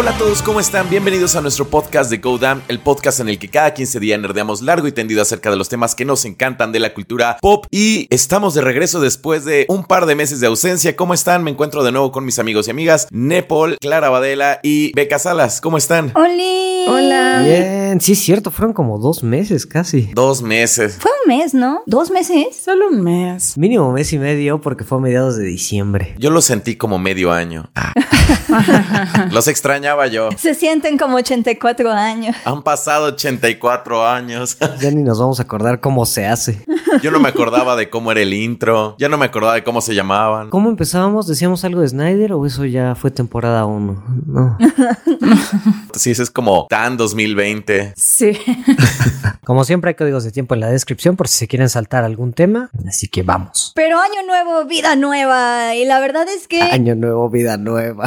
Hola a todos, ¿cómo están? Bienvenidos a nuestro podcast de Go Damn, el podcast en el que cada 15 días nerdeamos largo y tendido acerca de los temas que nos encantan de la cultura pop. Y estamos de regreso después de un par de meses de ausencia. ¿Cómo están? Me encuentro de nuevo con mis amigos y amigas Nepal, Clara Badela y Beca Salas. ¿Cómo están? ¡Oli! Hola. Bien, sí es cierto, fueron como dos meses casi. Dos meses. Fue un mes, ¿no? ¿Dos meses? Solo un mes. Mínimo mes y medio porque fue a mediados de diciembre. Yo lo sentí como medio año. Ah. los yo. Se sienten como 84 años. Han pasado 84 años. Ya ni nos vamos a acordar cómo se hace. Yo no me acordaba de cómo era el intro. Ya no me acordaba de cómo se llamaban. ¿Cómo empezábamos? ¿Decíamos algo de Snyder o eso ya fue temporada 1? No. Sí, eso es como tan 2020. Sí. Como siempre hay códigos de tiempo en la descripción por si se quieren saltar algún tema. Así que vamos. Pero año nuevo, vida nueva. Y la verdad es que... Año nuevo, vida nueva.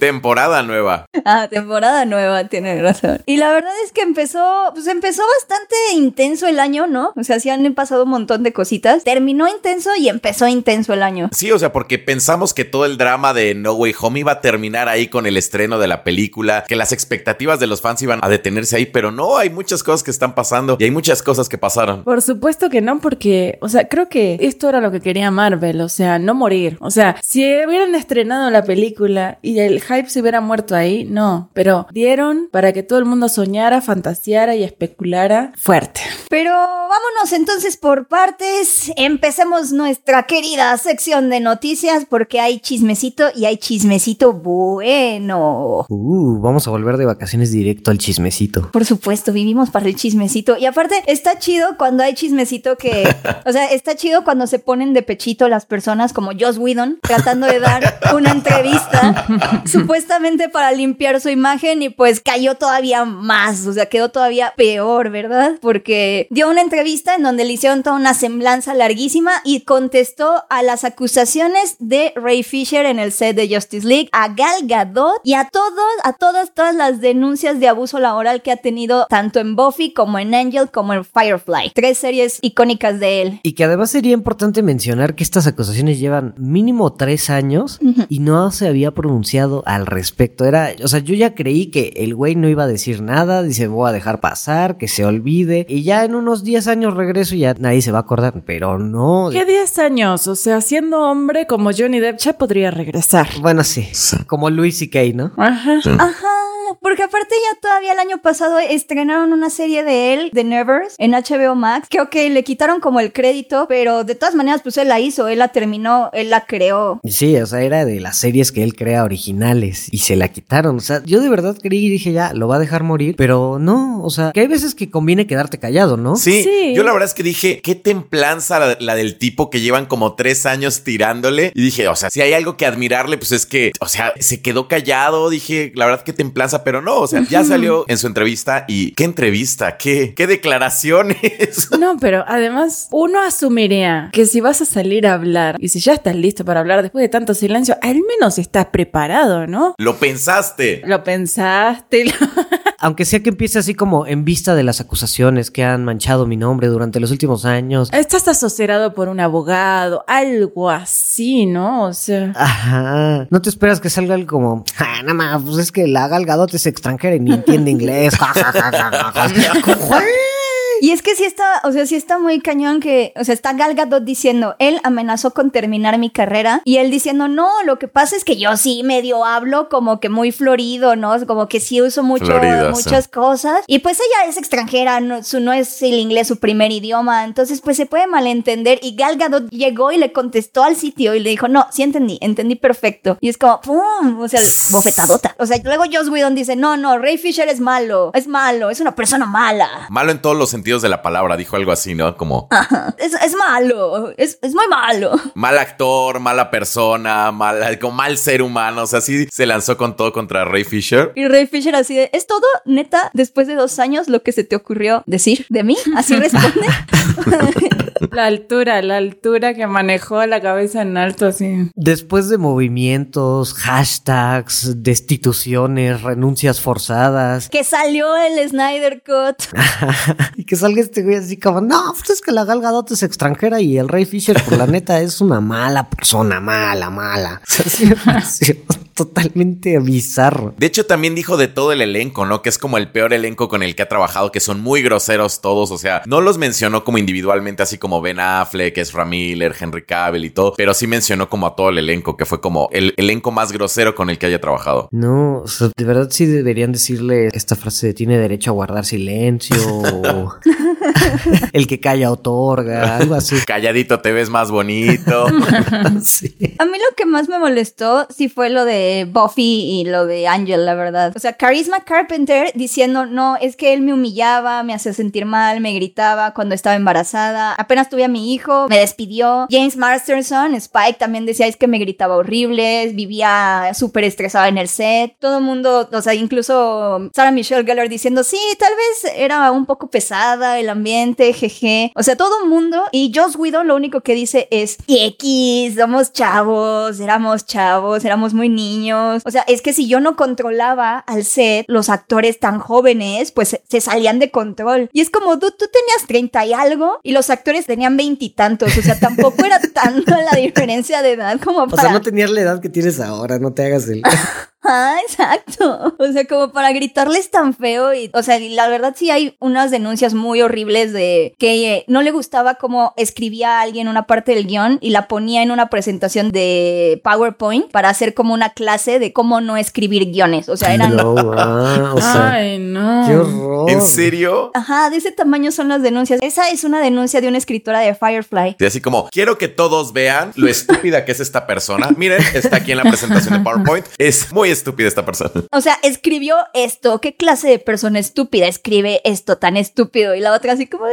Temporada nueva. Ah, temporada nueva, tiene razón. Y la verdad es que empezó, pues empezó bastante intenso el año, ¿no? O sea, sí han pasado un montón de cositas. Terminó intenso y empezó intenso el año. Sí, o sea, porque pensamos que todo el drama de No Way Home iba a terminar ahí con el estreno de la película, que las expectativas de los fans iban a detenerse ahí, pero no, hay muchas cosas que están pasando y hay muchas cosas que pasaron. Por supuesto que no, porque, o sea, creo que esto era lo que quería Marvel, o sea, no morir. O sea, si hubieran estrenado la película y el hype se hubiera muerto ahí, no. Pero dieron para que todo el mundo soñara, fantaseara y especulara fuerte. Pero vámonos entonces por partes. Empecemos nuestra querida sección de noticias porque hay chismecito y hay chismecito bueno. Uh, vamos a volver de vacaciones directo al chismecito. Por supuesto, vivimos para el chismecito. Y aparte, está chido cuando hay chismecito que. O sea, está chido cuando se ponen de pechito las personas como Joss Whedon tratando de dar una entrevista supuestamente para limpiar su imagen y pues cayó todavía más. O sea, quedó todavía peor, ¿verdad? Porque dio una entrevista en donde le hicieron toda una semblanza larguísima y contestó a las acusaciones de Ray Fisher en el set de Justice League, a Gal Gadot y a todos, a todas, todas las denuncias de abuso laboral que ha tenido tanto en Buffy como en Angel como en Firefly. Tres series icónicas de él. Y que además sería importante mencionar que estas acusaciones llevan mínimo tres años y no se había pronunciado al respecto. Era, o sea, yo ya creí que el güey no iba a decir nada, dice voy a dejar pasar, que se olvide y ya en unos 10 años regreso y ya nadie se va a acordar, pero no. ¿Qué 10 años? O sea, siendo hombre como Johnny Depp ya podría regresar. Bueno, sí, como Luis y Kay, ¿no? Ajá. Ajá, porque aparte ya todavía el año pasado estrenaron una serie de él, The Nevers, en HBO Max, que ok, le quitaron como el crédito, pero de todas maneras pues él la hizo, él la terminó, él la creó. Sí, o sea, era de las series que él crea originales y se la quitaron. O sea, yo de verdad creí y dije ya, lo va a dejar morir, pero no, o sea, que hay veces que conviene quedarte callado, ¿no? Sí, Sí. yo la verdad es que dije, qué templanza la, la del tipo que llevan como tres años tirándole. Y dije, o sea, si hay algo que admirarle, pues es que, o sea, se quedó callado. Dije, la verdad, qué templanza, pero no, o sea, ya salió en su entrevista y qué entrevista, qué, qué declaraciones. No, pero además uno asumiría que si vas a salir a hablar y si ya estás listo para hablar después de tanto silencio, al menos estás preparado, ¿no? Lo pensaste. Lo pensaste. lo- Aunque sea que empiece así como en vista de las acusaciones que han manchado mi nombre durante los últimos años. Estás asociado por un abogado, algo así, ¿no? O sea. Ajá. No te esperas que salga algo como, ah, nada más, pues es que la Gal Gadot es extranjera y ni entiende inglés. Y es que sí está, o sea, sí está muy cañón que, o sea, está Gal Gadot diciendo, él amenazó con terminar mi carrera y él diciendo, no, lo que pasa es que yo sí medio hablo como que muy florido, ¿no? Como que sí uso mucho, sí. muchas cosas. Y pues ella es extranjera, no, su, no es el inglés su primer idioma, entonces pues se puede malentender. Y Gal Gadot llegó y le contestó al sitio y le dijo, no, sí entendí, entendí perfecto. Y es como, ¡pum! O sea, bofetadota. O sea, luego Joss Whedon dice, no, no, Ray Fisher es malo, es malo, es una persona mala. Malo en todos los sentidos de la palabra, dijo algo así, ¿no? Como Es, es malo, es, es muy malo. mal actor, mala persona, mal, como mal ser humano. O sea, sí se lanzó con todo contra Ray Fisher. Y Ray Fisher así de, ¿es todo, neta, después de dos años lo que se te ocurrió decir de mí? Así responde. La altura, la altura que manejó la cabeza en alto, así. Después de movimientos, hashtags, destituciones, renuncias forzadas. Que salió el Snyder Cut. y que salga este güey así como, no, pues es que la Gal Gadot es extranjera y el Ray Fisher, por la neta, es una mala persona, mala, mala. O sea, sí totalmente bizarro. De hecho, también dijo de todo el elenco, ¿no? Que es como el peor elenco con el que ha trabajado, que son muy groseros todos. O sea, no los mencionó como individualmente, así como Ben Affleck, Ezra Miller, Henry Cavill y todo, pero sí mencionó como a todo el elenco, que fue como el elenco más grosero con el que haya trabajado. No, o sea, de verdad sí deberían decirle esta frase de tiene derecho a guardar silencio. o el que calla otorga, algo así. Calladito te ves más bonito. Sí. A mí lo que más me molestó sí fue lo de Buffy y lo de Angel, la verdad. O sea, Charisma Carpenter diciendo, no, es que él me humillaba, me hacía sentir mal, me gritaba cuando estaba embarazada. Apenas tuve a mi hijo, me despidió. James Masterson, Spike, también decía, es que me gritaba horrible, vivía súper estresada en el set. Todo el mundo, o sea, incluso Sarah Michelle Gellar diciendo, sí, tal vez era un poco pesada el ambiente, jeje. O sea, todo el mundo. Y Joss Whedon lo único que dice es, X, somos chavos, éramos chavos, éramos muy niños. O sea, es que si yo no controlaba al set, los actores tan jóvenes, pues se, salían de control. Y es como, tú, tú tenías 30 y algo y los actores tenían veintitantos. O sea, tampoco era tanta la diferencia de edad como O para... sea, no tenías la edad que tienes ahora, no te hagas el... Ah, exacto. O sea, como para gritarles tan feo y, o sea, la verdad sí hay unas denuncias muy horribles de que eh, no le gustaba cómo escribía a alguien una parte del guion y la ponía en una presentación de PowerPoint para hacer como una clase de cómo no escribir guiones. O sea, eran... No, ah, o sea, Ay, no. qué horror. ¿En serio? Ajá, de ese tamaño son las denuncias. Esa es una denuncia de una escritora de Firefly. Y así como, quiero que todos vean lo estúpida que es esta persona. Miren, está aquí en la presentación de PowerPoint. Es muy estúpida esta persona. O sea, escribió esto. ¿Qué clase de persona estúpida escribe esto tan estúpido? Y la otra así como.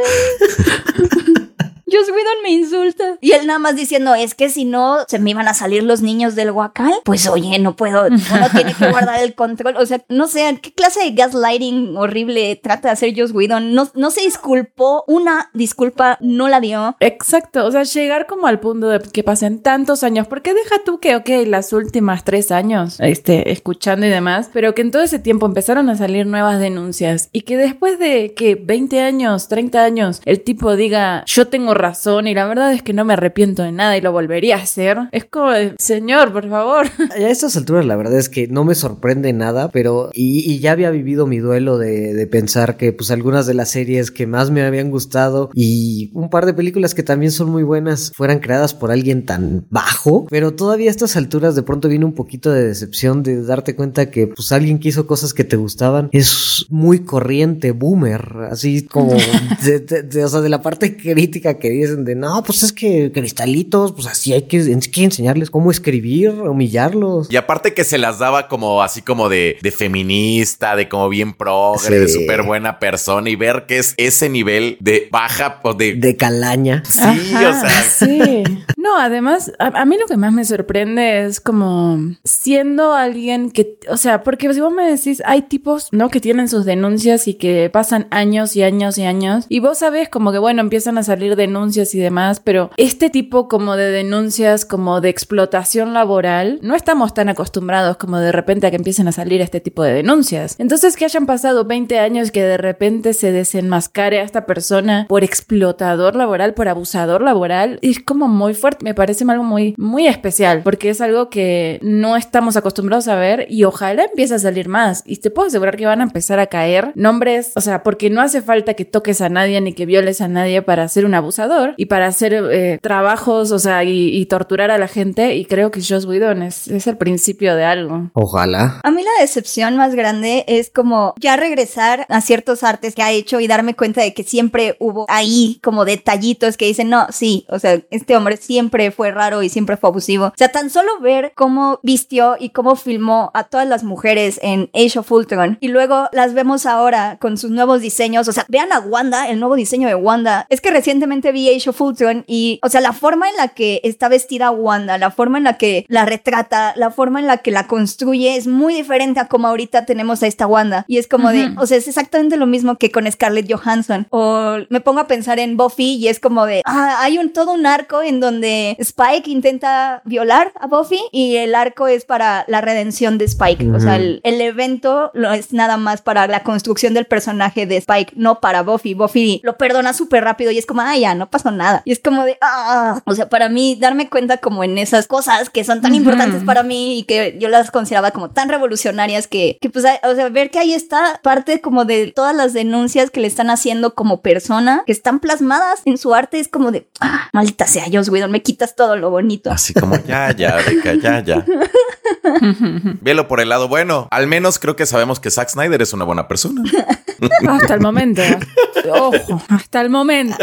Joss Whedon me insulta. Y él nada más diciendo, es que si no se me iban a salir los niños del huacal, pues oye, no puedo, uno tiene que guardar el control. O sea, no sé, ¿qué clase de gaslighting horrible trata de hacer Joss Whedon? No, no se disculpó, una disculpa no la dio. Exacto, o sea, llegar como al punto de que pasen tantos años, porque deja tú que, ok, las últimas tres años, este, escuchando y demás, pero que en todo ese tiempo empezaron a salir nuevas denuncias y que después de que 20 años, 30 años, el tipo diga, yo tengo razón y la verdad es que no me arrepiento de nada y lo volvería a hacer, es como, de, señor, por favor. A estas alturas la verdad es que no me sorprende nada, pero y, y ya había vivido mi duelo de, de pensar que pues algunas de las series que más me habían gustado y un par de películas que también son muy buenas fueran creadas por alguien tan bajo, pero todavía a estas alturas de pronto viene un poquito de decepción de darte cuenta que pues alguien que hizo cosas que te gustaban es muy corriente, boomer, así como de, de- de- o sea, de la parte crítica que dicen de no, pues es que cristalitos, pues así hay que, hay que enseñarles cómo escribir, humillarlos. Y aparte que se las daba como así como de, de feminista, de como bien progre, de súper buena persona y ver que es ese nivel de baja o de... De calaña. sí, Ajá, o sea... Sí. No, además, a, a mí lo que más me sorprende es como siendo alguien que, o sea, porque si vos me decís, hay tipos, ¿no? Que tienen sus denuncias y que pasan años y años y años. Y vos sabés como que, bueno, empiezan a salir denuncias y demás, pero este tipo como de denuncias, como de explotación laboral, no estamos tan acostumbrados como de repente a que empiecen a salir este tipo de denuncias. Entonces, que hayan pasado 20 años que de repente se desenmascare a esta persona por explotador laboral, por abusador laboral, es como muy fuerte. Me parece algo muy, muy especial, porque es algo que no estamos acostumbrados a ver y ojalá empiece a salir más. Y te puedo asegurar que van a empezar a caer nombres, o sea, porque no hace falta que toques a nadie ni que violes a nadie para ser un abusador y para hacer eh, trabajos, o sea, y, y torturar a la gente. Y creo que Joss Whedon es, es el principio de algo. Ojalá. A mí la decepción más grande es como ya regresar a ciertos artes que ha hecho y darme cuenta de que siempre hubo ahí como detallitos que dicen, no, sí, o sea, este hombre siempre siempre fue raro y siempre fue abusivo. O sea, tan solo ver cómo vistió y cómo filmó a todas las mujeres en Age of Ultron y luego las vemos ahora con sus nuevos diseños. O sea, vean a Wanda, el nuevo diseño de Wanda. Es que recientemente vi Age of Ultron y, o sea, la forma en la que está vestida Wanda, la forma en la que la retrata, la forma en la que la construye es muy diferente a como ahorita tenemos a esta Wanda. Y es como de, o sea, es exactamente lo mismo que con Scarlett Johansson. O me pongo a pensar en Buffy y es como de, ah, hay un todo un arco en donde Spike intenta violar a Buffy y el arco es para la redención de Spike. O sea, el, el evento lo es nada más para la construcción del personaje de Spike, no para Buffy. Buffy lo perdona súper rápido y es como, ah, ya, no pasó nada. Y es como de, ah, o sea, para mí darme cuenta como en esas cosas que son tan importantes para mí y que yo las consideraba como tan revolucionarias que, que pues, o sea, ver que ahí está parte como de todas las denuncias que le están haciendo como persona, que están plasmadas en su arte, es como de, ah, maldita sea, Joss Whedon, me quitas todo lo bonito. Así como, ya, ya, Beca, ya, ya. Velo por el lado bueno. Al menos creo que sabemos que Zack Snyder es una buena persona. Hasta el momento. Ojo, hasta el momento.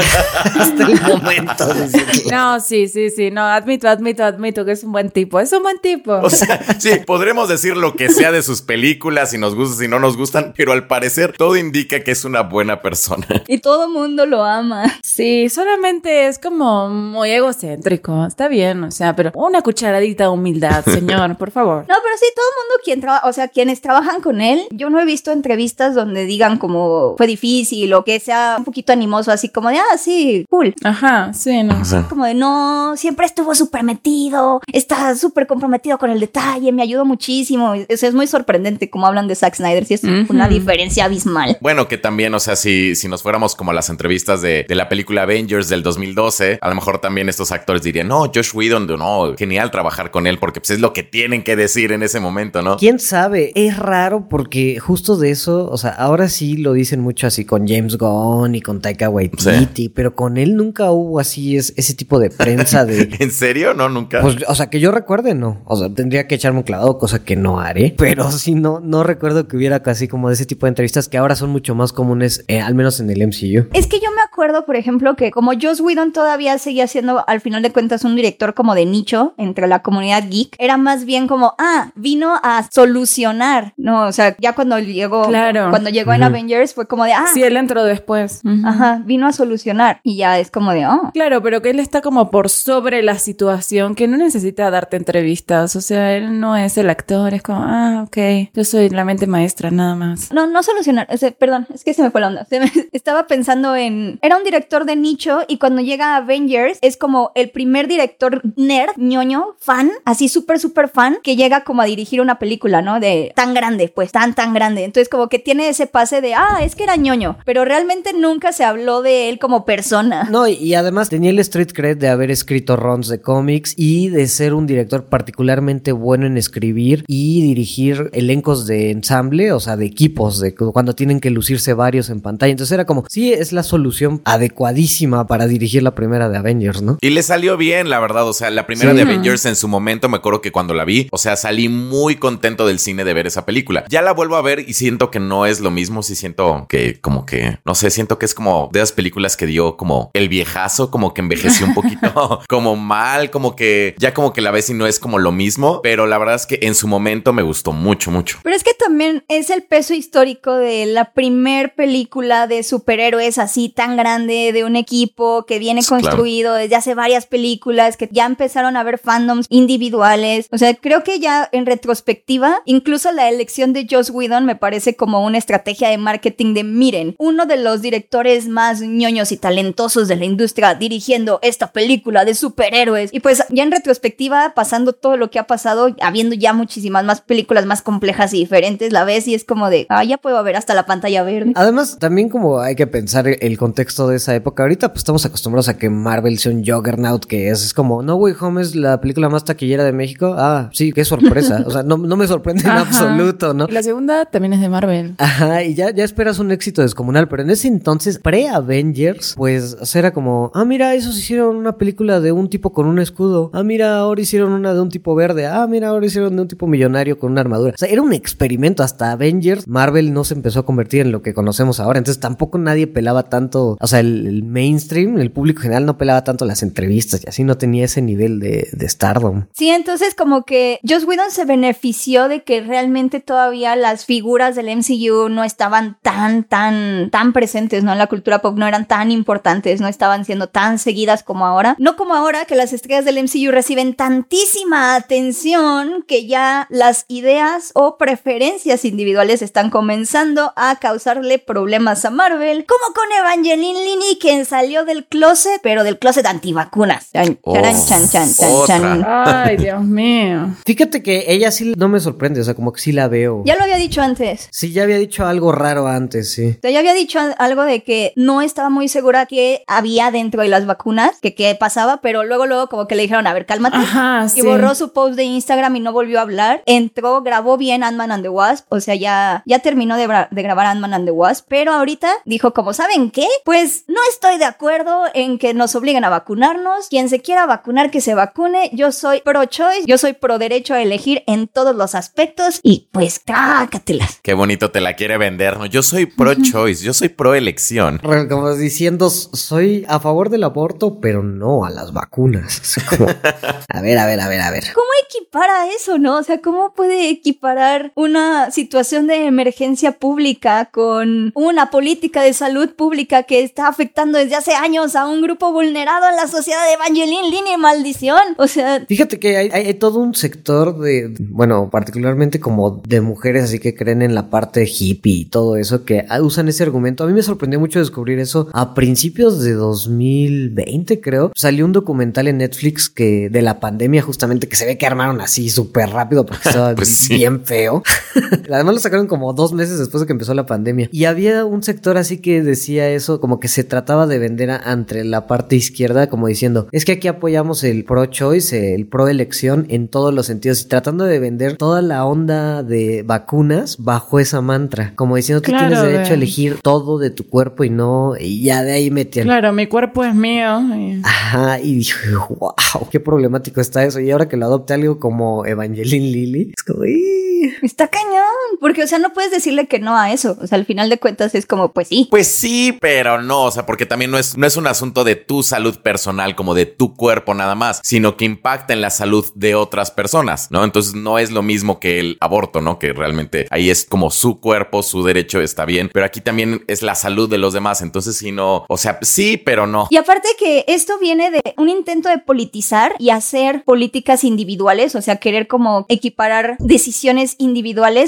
Hasta el momento. No, sí, sí, sí. No, admito, admito, admito que es un buen tipo. Es un buen tipo. O sea, sí, podremos decir lo que sea de sus películas, si nos gustan, si no nos gustan, pero al parecer todo indica que es una buena persona. Y todo mundo lo ama. Sí, solamente es como muy egocéntrico. Está bien, o sea, pero una cucharadita de humildad, señor, por favor. No, pero sí, todo el mundo quien trabaja, o sea, quienes trabajan con él, yo no he visto entrevistas donde digan como fue difícil o que sea un poquito animoso, así como de, ah, sí, cool. Ajá, sí, no. Sea, Como de, no, siempre estuvo súper metido, está súper comprometido con el detalle, me ayudó muchísimo. O sea, es muy sorprendente como hablan de Zack Snyder, sí es una diferencia abismal. Bueno, que también, o sea, si, si nos fuéramos como a las entrevistas de, de la película Avengers del 2012, a lo mejor también estos actores dirían, no, Josh Whedon, no, genial trabajar con él porque pues es lo que tienen que decir en ese momento, ¿no? ¿Quién sabe? Es raro porque justo de eso, o sea, ahora sí lo dicen mucho así con James Gunn y con Taika Waititi, pero con él nunca hubo así es- ese tipo de prensa de... ¿En serio? No, nunca. Pues, o sea, que yo recuerde, no. O sea, tendría que echarme un clavado, cosa que no haré. Pero sí, no, no recuerdo que hubiera casi como de ese tipo de entrevistas que ahora son mucho más comunes, eh, al menos en el MCU. Es que yo me acuerdo, por ejemplo, que como Joss Whedon todavía seguía siendo, al final de cuentas, un director como de nicho entre la comunidad geek, era más bien como, ah, vino a solucionar, ¿no? O sea, ya cuando llegó, Claro. cuando llegó en Avengers fue como de, ah, Sí, él entró después. Ajá, vino a solucionar. Y ya es como de, oh. Claro, pero que él está como por sobre la situación, que no necesita darte entrevistas. O sea, él no es el actor, es como, ah, ok, yo soy la mente maestra, nada más. No, no solucionar, o sea, perdón, es que se me fue la onda. Se me- estaba pensando en, era un director de nicho y cuando llega a Avengers es como el primer director nerd, ñoño, fan, así súper, súper fan, que llega como a dirigir una película, ¿no? De tan grande, pues tan, tan grande. Entonces como que tiene ese pase de, ah, es que era ñoño, pero realmente nunca se habló de él como persona. No, y, además tenía el street cred de haber escrito runs de cómics y de ser un director particularmente bueno en escribir y dirigir elencos de ensamble, o sea, de equipos, de cu- cuando tienen que lucirse varios en pantalla. Entonces era como, sí, es la solución adecuadísima para dirigir la primera de Avengers, ¿no? Y le salió bien, la verdad. O sea, la primera Sí. de Avengers en su momento, me acuerdo que cuando la vi, o sea, salí muy contento del cine de ver esa película. Ya la vuelvo a ver y siento que no es lo mismo. Sí siento que, como que, no sé, siento que es como de esas películas que dio como el viejazo, como que envejeció un poquito como mal, como que ya como que la ves y no es como lo mismo. Pero la verdad es que en su momento me gustó mucho, mucho. Pero es que también es el peso histórico de la primer película de superhéroes así tan grande, de un equipo que viene Sí, claro. construido desde hace varias películas, que ya empezaron a haber fandoms individuales. O sea, creo que ya en retrospectiva, incluso la elección de Joss Whedon me parece como una estrategia de marketing de miren, uno de los directores más ñoños y talentosos de la industria dirigiendo esta película de superhéroes. Y pues ya en retrospectiva, pasando todo lo que ha pasado, habiendo ya muchísimas más películas más complejas y diferentes, la ves y es como de, ah, ya puedo ver hasta la pantalla verde. Además, también como hay que pensar el contexto de esa época. Ahorita pues estamos acostumbrados a que Marvel sea un juggernaut que es, es como, No Way Home es la película más taquillera de México. Ah, sí, qué sorpresa. o sea, no, no me sorprende en Ajá. absoluto, ¿no? Y la segunda también es de Marvel. Ajá, y ya, ya esperas un éxito descomunal, pero en ese entonces, pre-Avengers, pues o sea, era como, ah, mira, esos hicieron una película de un tipo con un escudo, ah, mira, ahora hicieron una de un tipo verde, ah, mira, ahora hicieron de un tipo millonario con una armadura. O sea, era un experimento hasta Avengers. Marvel no se empezó a convertir en lo que conocemos ahora, entonces tampoco nadie pelaba tanto, o sea, el, mainstream, el público general no pelaba tanto las entrevistas y así no tenía ese nivel de, de stardom. Sí, entonces como que Joss Whedon se benefició de que realmente todavía las figuras del MCU no estaban tan, tan, tan presentes, ¿no? En la cultura pop no eran tan importantes, no estaban siendo tan seguidas como ahora. No como ahora que las estrellas del MCU reciben tantísima atención que ya las ideas o preferencias individuales están comenzando a causarle problemas a Marvel, como con Evangeline Lilly, quien salió del closet, pero del closet antivacunas. Chan, Oh, charan, chan, chan, chan. Ay, Dios mío. Fíjate que ella sí no me sorprende, o sea, como que sí la veo. Ya lo había dicho antes. Sí, ya había dicho algo raro antes, sí. O sea, ya había dicho algo de que no estaba muy segura que había dentro de las vacunas, que qué pasaba, pero luego, luego como que le dijeron, a ver, cálmate. Ajá, Y borró su post de Instagram y no volvió a hablar. Entró, grabó bien Ant-Man and the Wasp. O sea, ya, ya terminó de grabar Ant-Man and the Wasp. Pero ahorita dijo, como saben qué, pues no estoy de acuerdo en que nos obliguen a vacunarnos. Quien se quiera vacunar, que se vacune. Yo soy pro-choice. Yo soy pro derecho a elegir en todos los aspectos. Y pues, cácatelas. Qué bonito te la quiere vender, ¿no? Yo soy pro-choice, yo soy pro-elección. Como diciendo, soy a favor del aborto, pero no a las vacunas. Como, a ver, a ver, a ver, a ver. ¿Cómo equipara eso, no? O sea, ¿cómo puede equiparar una situación de emergencia pública con una política de salud pública que está afectando desde hace años a un grupo vulnerado en la sociedad de Evangeline Línea maldición? O sea, Fíjate que hay, hay- hay todo un sector de, bueno, particularmente como de mujeres así que creen en la parte hippie y todo eso, que usan ese argumento. A mí me sorprendió mucho descubrir eso a principios de 2020, creo. Salió un documental en Netflix que de la pandemia justamente que se ve que armaron así súper rápido porque estaba Pues sí. bien feo. Además lo sacaron como dos meses después de que empezó la pandemia. Y había un sector así que decía eso, como que se trataba de vender a- entre la parte izquierda, como diciendo, es que aquí apoyamos el pro-choice, el pro-elección en todos los sentidos, y tratando de vender toda la onda de vacunas bajo esa mantra, como diciendo, tú Claro, tienes derecho de- a elegir todo de tu cuerpo y no, y ya de ahí metían. Claro, mi cuerpo es mío. y- Ajá, y dije, wow, qué problemático está eso. Y ahora que lo adopte algo como Evangeline Lilly, es como, "Ih". Está cañón. Porque, o sea, no puedes decirle que no a eso. O sea, al final de cuentas es como, pues sí. Pues sí, pero no, o sea, porque también no es, no es un asunto de tu salud personal, como de tu cuerpo nada más, sino que impacta en la salud de otras personas, ¿no? Entonces no es lo mismo que el aborto, ¿no? Que realmente ahí es como su cuerpo, su derecho está bien, pero aquí también es la salud de los demás, entonces si no, o sea, sí, pero no. Y aparte que esto viene de un intento de politizar y hacer políticas individuales, o sea, querer como equiparar decisiones individuales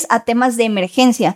a temas de emergencia.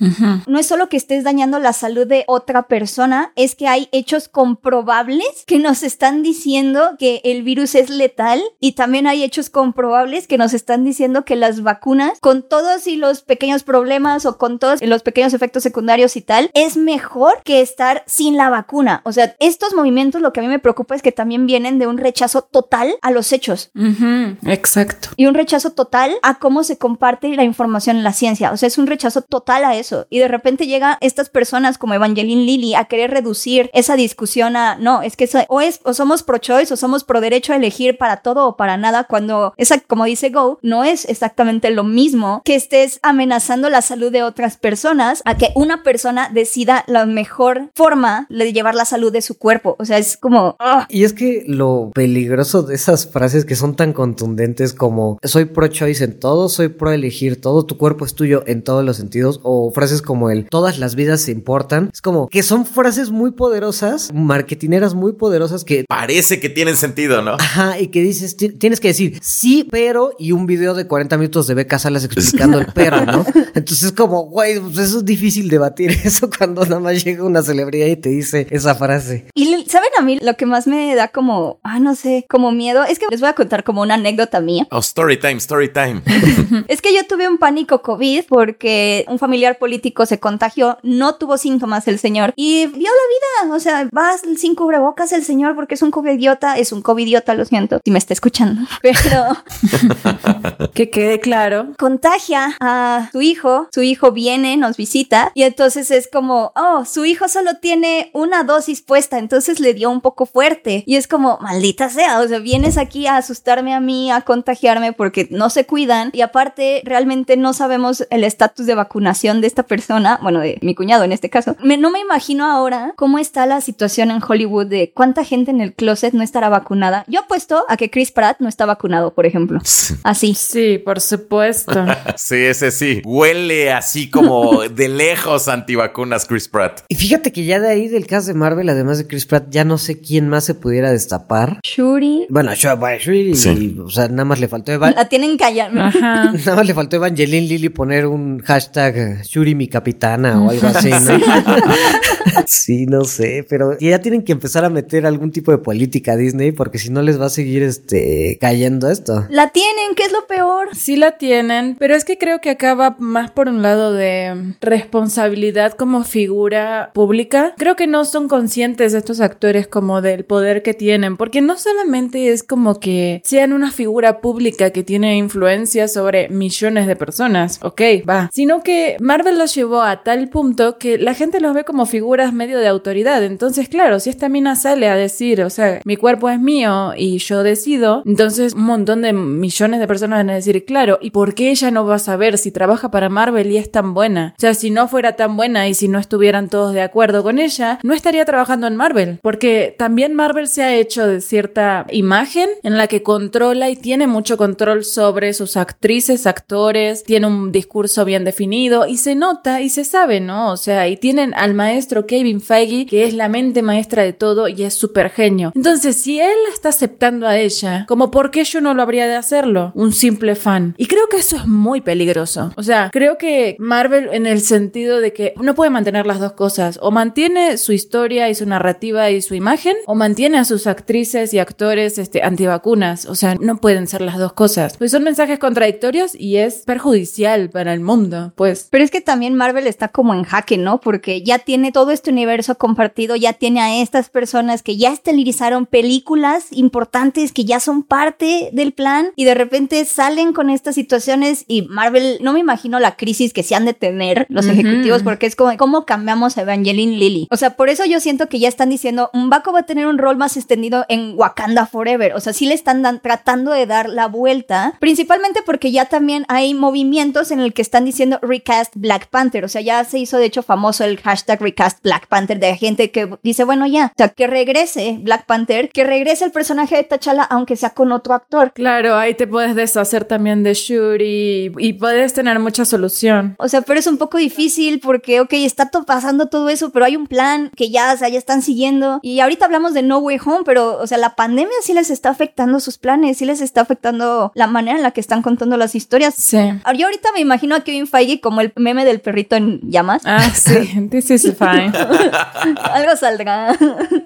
No es solo que estés dañando la salud de otra persona, es que hay hechos comprobables que nos están diciendo que el virus es letal y también hay hechos comprobables que nos están diciendo que las vacunas, con todos y los pequeños problemas o con todos los pequeños efectos secundarios y tal, es mejor que estar sin la vacuna. O sea, estos movimientos lo que a mí me preocupa es que también vienen de un rechazo total a los hechos Ujú, Exacto. y un rechazo total a cómo se comparte la información en la ciencia. O sea, es un rechazo total a eso. Y de repente llega estas personas como Evangeline Lilly a querer reducir esa discusión a no, es que o es o somos pro choice o somos pro derecho a elegir para todo o para nada cuando esa como dice Go, no es exactamente lo mismo que estés amenazando la salud de otras personas a que una persona decida la mejor forma de llevar la salud de su cuerpo. O sea, es como ah, Y es que lo peligroso de esas frases que son tan contundentes como soy pro choice en todo, soy pro elegir todo, tu cuerpo es tuyo en todos los sentidos, o frases como el todas las vidas se importan, es como que son frases muy poderosas, marketineras muy poderosas que Parece que tienen sentido, ¿no? Ajá, y que dices, ti- tienes que decir sí, pero, y un video de 40 minutos de Beca Salas explicando el pero, ¿no? Entonces, como, güey, pues eso es difícil debatir eso cuando nada más llega una celebridad y te dice esa frase. Y saben a mí lo que más me da como, ah, no sé, como miedo, es que les voy a contar como una anécdota mía. Oh, story time, story time. Es que yo tuve un pánico COVID porque un familiar político se contagió, no tuvo síntomas el señor y vio la vida. O sea, vas sin cubrebocas el señor porque es un covidiota, es un covidiota, lo siento, si me está escuchando. Pero Que quede claro. contagia a su hijo, su hijo viene, nos visita y entonces es como, oh, su hijo solo tiene una dosis puesta, entonces le dio un poco fuerte y es como, maldita sea, o sea, vienes aquí a asustarme a mí, a contagiarme porque no se cuidan y aparte realmente no sabemos sabemos el estatus de vacunación de esta persona, bueno, de mi cuñado en este caso. Me, no me imagino ahora cómo está la situación en Hollywood de cuánta gente en el closet no estará vacunada. Yo apuesto a que Chris Pratt no está vacunado, por ejemplo. Así. Sí, por supuesto. sí, ese sí. Huele así como de lejos antivacunas Chris Pratt. Y fíjate que ya de ahí del caso de Marvel, además de Chris Pratt, ya no sé quién más se pudiera destapar. Shuri. Bueno, Shuri, Sí. y, o sea, nada más le faltó Eva- La tienen callada. Ajá. Nada más le faltó Evangeline Lilly poner un hashtag eh, Shuri mi capitana o algo así, ¿no? Sí, no sé, pero ya tienen que empezar a meter algún tipo de política a Disney porque si no les va a seguir este cayendo esto. La tienen, que es lo peor. Sí la tienen, pero es que creo que acaba más por un lado de responsabilidad como figura pública. Creo que no son conscientes estos actores como del poder que tienen, porque no solamente es como que sean una figura pública que tiene influencia sobre millones de personas, ok, va, sino que Marvel los llevó a tal punto que la gente los ve como figuras medio de autoridad. Entonces, claro, si esta mina sale a decir, o sea, mi cuerpo es mío y yo decido, entonces un montón de millones de personas van a decir, claro, ¿y por qué ella no va a saber si trabaja para Marvel y es tan buena? O sea, si no fuera tan buena y si no estuvieran todos de acuerdo con ella, no estaría trabajando en Marvel. Porque también Marvel se ha hecho de cierta imagen en la que controla y tiene mucho control sobre sus actrices, actores, tiene un discurso bien definido y se nota y se sabe, ¿no? O sea, y tienen al maestro Kevin Feige, que es la mente maestra de todo y es súper genio. Entonces, si él está aceptando a ella, como por qué yo no lo habría de hacerlo? Un simple fan. Y creo que eso es muy peligroso. O sea, creo que Marvel en el sentido de que no puede mantener las dos cosas. O mantiene su historia y su narrativa y su imagen, o mantiene a sus actrices y actores este, antivacunas. O sea, no pueden ser las dos cosas. Pues son mensajes contradictorios y es perjudicial para el mundo, pues. Pero es que también Marvel está como en jaque, ¿no? Porque ya tiene todo este universo compartido, ya tiene a estas personas que ya esterilizaron películas importantes que ya son parte del plan y de repente salen con estas situaciones y Marvel, no me imagino la crisis que se han de tener los ejecutivos porque es como, ¿cómo cambiamos a Evangeline Lilly? O sea, por eso yo siento que ya están diciendo, Mbako va a tener un rol más extendido en Wakanda Forever. O sea, sí le están tratando de dar la vuelta, principalmente porque ya también hay movimientos en el que están diciendo recast Black Panther. O sea, ya se hizo de hecho famoso el hashtag recast Black Panther de gente que dice, bueno, ya, o sea, que regrese Black Panther, que regrese el personaje de T'Challa aunque sea con otro actor. Claro, ahí te puedes deshacer también de Shuri y puedes tener mucha solución. O sea, pero es un poco difícil porque, ok, está to- pasando todo eso, pero hay un plan que ya, o sea, ya están siguiendo. Y ahorita hablamos de No Way Home, pero, o sea, la pandemia sí les está afectando sus planes, sí les está afectando la manera en la que están contando las historias. Sí. Yo ahorita me imagino a Kevin Feige como el meme del perrito en llamas. Ah, sí, this is fine. Algo saldrá.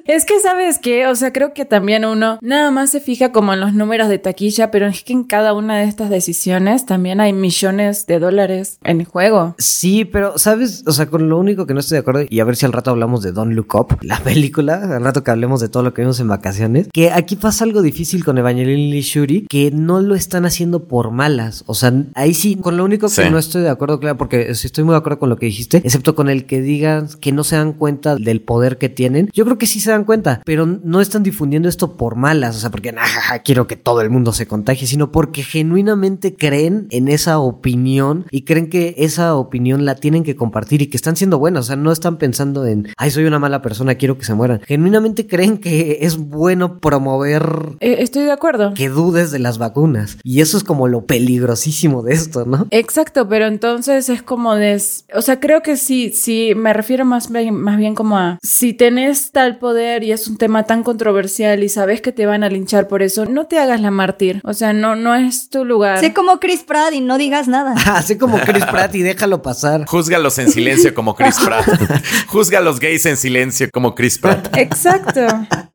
Es que, ¿sabes qué? O sea, creo que también uno nada más se fija como en los números de taquilla, pero es que en cada una de estas decisiones también hay millones de dólares en juego. Sí, pero, ¿sabes? O sea, con lo único que no estoy de acuerdo, y a ver si al rato hablamos de Don't Look Up, la película, al rato que hablemos de todo lo que vimos en vacaciones, que aquí pasa algo difícil con Evangeline Lee Shuri, que no lo están haciendo por malas. O sea, ahí sí, con lo único que Sí. no estoy de acuerdo, claro, porque sí estoy muy de acuerdo con lo que dijiste, excepto con el que digan que no se dan cuenta del poder que tienen. Yo creo que sí se dan cuenta, pero no están difundiendo esto por malas, o sea, porque "Ah, ja, ja, quiero que todo el mundo se contagie, sino porque genuinamente creen en esa opinión y creen que esa opinión la tienen que compartir y que están siendo buenas, o sea, no están pensando en, ay, soy una mala persona, quiero que se mueran. Genuinamente creen que es bueno promover Eh, estoy de acuerdo. que dudes de las vacunas. Y eso es como lo peligrosísimo de esto, ¿no? Exacto, pero entonces es como de, o sea, creo que sí, sí, me refiero más bien, más bien como a, si tenés tal poder y es un tema tan controversial y sabes que te van a linchar por eso, no te hagas la mártir, o sea, no, no es tu lugar. sé como Chris Pratt y no digas nada. Así como Chris Pratt y déjalo pasar. Júzgalos en silencio como Chris Pratt. Juzga a los gays en silencio como Chris Pratt. Exacto.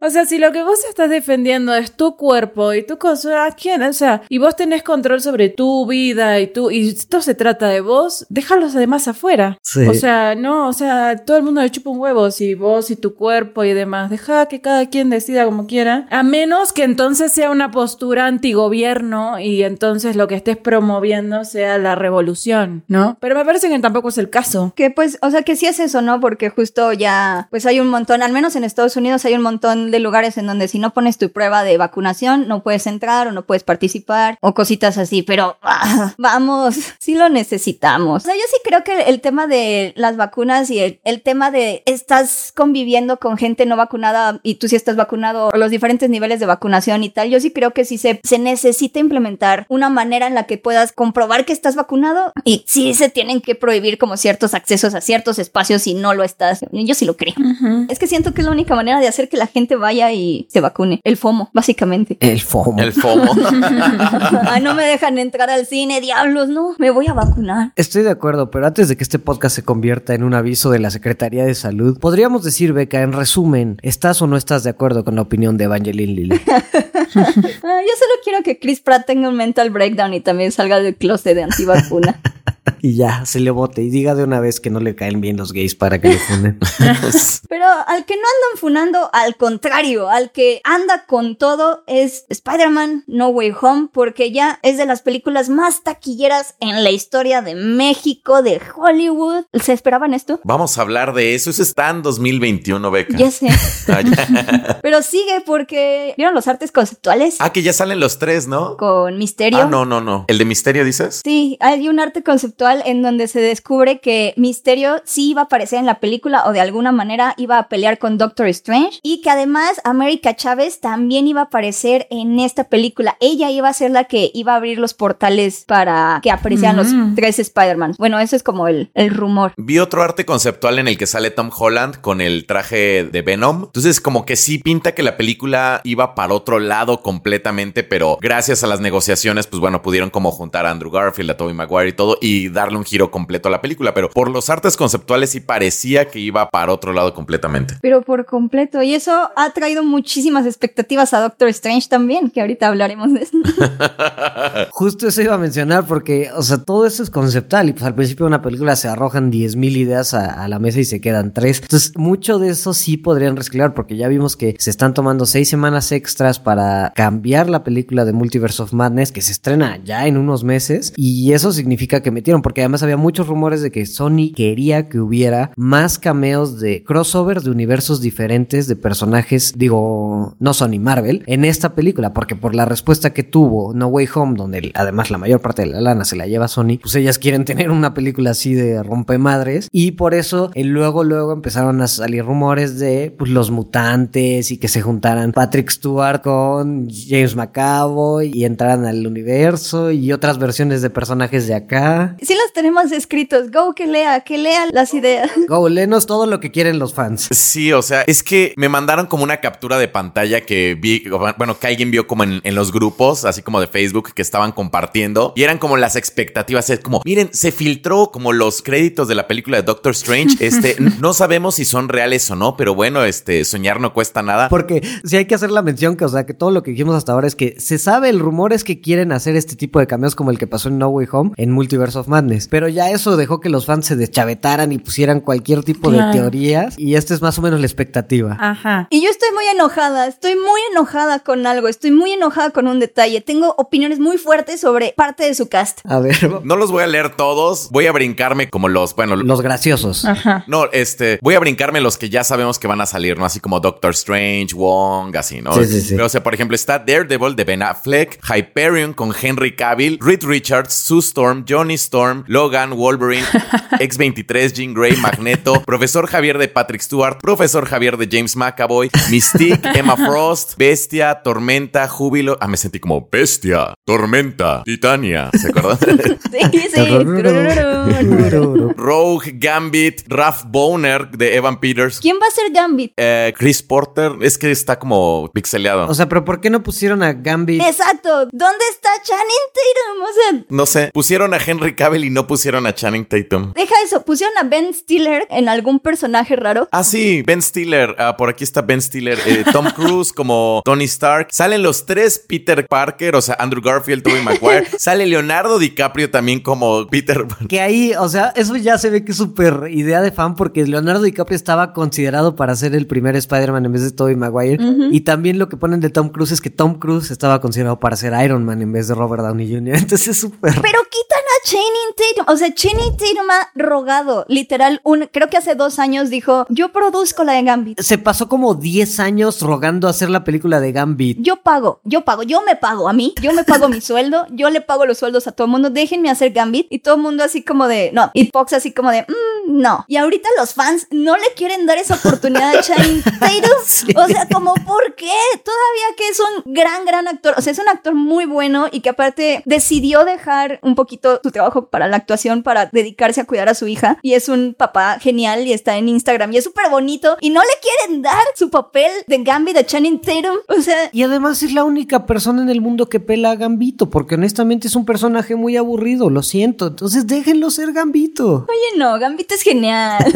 O sea, si lo que vos estás defendiendo es tu cuerpo y tu cosa, ¿a quién? O sea, y vos tenés control sobre tu vida y tú, y esto se trata de vos, déjalos además afuera. Sí. O sea, no, o sea, todo el mundo le chupa un huevo si vos y tu cuerpo y demás. Deja que cada quien decida como quiera. A menos que entonces sea una postura antigobierno y entonces lo que estés promoviendo sea la revolución, ¿no? Pero me parece que tampoco es el caso. Que pues, o sea, que sí es eso, ¿no? Porque justo ya, pues hay un montón, al menos en Estados Unidos hay un montón de lugares en donde si no pones tu prueba de vacunación no puedes entrar o no puedes participar o cositas así, pero ah, vamos, sí lo necesitamos. O sea, yo sí creo que el tema de las vacunas y el, el tema de estás conviviendo con gente no vacunada y tú sí estás vacunado, o los diferentes niveles de vacunación y tal, yo sí creo que sí se, se necesita implementar una manera en la que puedas comprobar que estás vacunado y sí se tienen que prohibir como ciertos accesos a ciertos espacios si no lo estás. Yo sí lo creo. Es que siento que es la única manera de hacer que la gente vaya y se vacune. El FOMO, básicamente. El FOMO. El FOMO. Ay, no me dejan entrar al cine, diablos, no, me voy a vacunar. Estoy de acuerdo, pero antes de que este podcast se convierta en un aviso de la Secretaría de Salud, podríamos decir, Beca, en resumen, ¿estás o no estás de acuerdo con la opinión de Evangeline Lilly? Ah, yo solo quiero que Chris Pratt tenga un mental breakdown y también salga del closet de antivacuna. y ya, se le bote y diga de una vez que no le caen bien los gays para que lo funen. Pero al que no andan funando, al contrario, al que anda con todo es Spider-Man No Way Home, porque ya es de las películas más taquilleras en la historia de México, de Hollywood. ¿Se esperaban esto? Vamos a hablar de eso. Eso está en 2021, Beca. Ya sé. Pero sigue porque vieron los artes conceptuales Ah, que ya salen los tres, ¿no? con Misterio. Ah, no, no, no. ¿El de Misterio dices? Sí, hay un arte conceptual en donde se descubre que Misterio sí iba a aparecer en la película o de alguna manera iba a pelear con Doctor Strange y que además América Chávez también iba a aparecer en esta película. Ella iba a ser la que iba a abrir los portales para que aparecieran los tres Spider-Man. Bueno, eso es como el, el rumor. Vi otro arte conceptual en el que sale Tom Holland con el traje de Venom. Entonces, como que sí pinta que la película iba para otro lado completamente, pero gracias a las negociaciones, pues bueno, pudieron como juntar a Andrew Garfield, a Tobey Maguire y todo y darle un giro completo a la película. Pero por los artes conceptuales sí parecía que iba para otro lado completamente. Pero por completo. Y eso ha traído muchísimas expectativas a Doctor Strange también, que ahorita hablaremos de eso. Justo eso iba a mencionar porque, o sea, todo eso es conceptual y pues al principio de una película se arrojan 10.000 ideas a, a la mesa y se quedan tres. Entonces, mucho de eso sí podrían reciclar porque ya vimos que se están tomando seis semanas extras para cambiar la película de Multiverse of Madness que se estrena ya en unos meses y eso significa que metieron porque además había muchos rumores de que Sony quería que hubiera más cameos de crossover de universos diferentes de personajes, digo, no Sony Marvel, en esta película porque por la respuesta que tuvo No Way Home donde además la mayor parte de la lana se la lleva Sony, pues ellas quieren tener una película así de rompemadres y por eso eh, luego luego empezaron a salir rumores de pues, los mutantes y que se juntaran Patrick Stewart con James McAvoy y entraran al universo y otras versiones de personajes de acá. Sí los tenemos escritos. Go, que lea, que lea las ideas. Go, lenos todo lo que quieren los fans. Sí, o sea, es que me mandaron como una captura de pantalla que vi, bueno, que alguien vio como en, en los grupos, así como de Facebook, que estaban compartiendo y eran como las expectativas. Es como, miren, se filtró como los créditos de la película de Doctor Strange. Este, no sabemos si son reales o no, pero bueno, este, soñar no cuesta nada. Porque sí hay que hacer la mención que, o sea, que todo lo que dijimos hasta ahora es que se sabe, el rumor es que quieren hacer este tipo de cameos como el que pasó en No Way Home, en Multiverse of Madness. Pero ya eso dejó que los fans se deschavetaran y pusieran cualquier tipo Claro. de teorías. Y esta es más o menos la expectativa. Ajá. Y yo estoy muy enojada, estoy muy enojada con algo, estoy muy enojada con un detalle. Tengo opiniones muy fuertes sobre parte de su cast. A ver, No los voy a leer todos, voy a brincarme como los, bueno, los graciosos. Ajá. No, este, voy a brincarme los que ya sabemos que van a salir, ¿no? Así como Doctor Strange, Wong, así, ¿no? Sí, sí, sí. O sea, por ejemplo, está Daredevil de Ben Affleck, Hyperion con Henry Cavill, Reed Richards, Sue Storm, Johnny Storm, Logan, Wolverine, X-23, Jean Grey, Magneto, Profesor Javier de Patrick Stewart, Profesor Javier de James McAvoy, Mystique, Emma Frost, Bestia, Tormenta, Júbilo. Ah, me sentí como Bestia, Tormenta, Titania. ¿Se acuerdan? Sí, sí. Rogue, Gambit, Ralph Boner de Evan Peters. ¿Quién va a ser Gambit? Eh, Chris Porter, es que está como pixeleado. O sea, pero ¿por qué no pusieron a Gambit? Exacto. ¿Dónde está Channing Tatum? O sea, no sé, pusieron a Henry Cavill y no pusieron a Channing Tatum. deja eso. Pusieron a Ben Stiller en algún personaje raro. Ah, sí, Ben Stiller. Ah, por aquí está Ben Stiller. Eh, Tom Cruise como Tony Stark. Salen los tres Peter Parker, o sea, Andrew Garfield, Tobey Maguire. Sale Leonardo DiCaprio también como Peter. Que ahí, o sea, eso ya se ve que es súper idea de fan porque Leonardo DiCaprio estaba considerado para ser el primer Spider-Man en vez de Tobey Maguire. Y también lo que ponen de Tom Cruise es que Tom Cruise estaba considerado para ser Iron Man en vez de Robert Downey Jr. Entonces es súper... Pero quitan a Channing Channing Tatum. O sea, Channing Tatum ha rogado, literal, un, creo que hace dos años dijo, yo produzco la de Gambit. Se pasó como 10 años rogando hacer la película de Gambit. Yo pago, yo pago, yo me pago a mí, yo me pago mi sueldo, yo le pago los sueldos a todo el mundo, déjenme hacer Gambit. Y todo el mundo así como de, no. Y Fox así como de, "Mm, no. Y ahorita los fans no le quieren dar esa oportunidad a Channing Tatum. O sea, como, ¿por qué? Todavía que es un gran, gran actor. O sea, es un actor muy bueno y que aparte decidió dejar un poquito su trabajo para la actuación para dedicarse a cuidar a su hija. Y es un papá genial y está en Instagram y es súper bonito. Y no le quieren dar su papel de Gambit de Channing Tatum. O sea, Y además es la única persona en el mundo que pela a Gambito, porque honestamente es un personaje muy aburrido, lo siento. Entonces déjenlo ser Gambito. oye, no, Gambito es genial.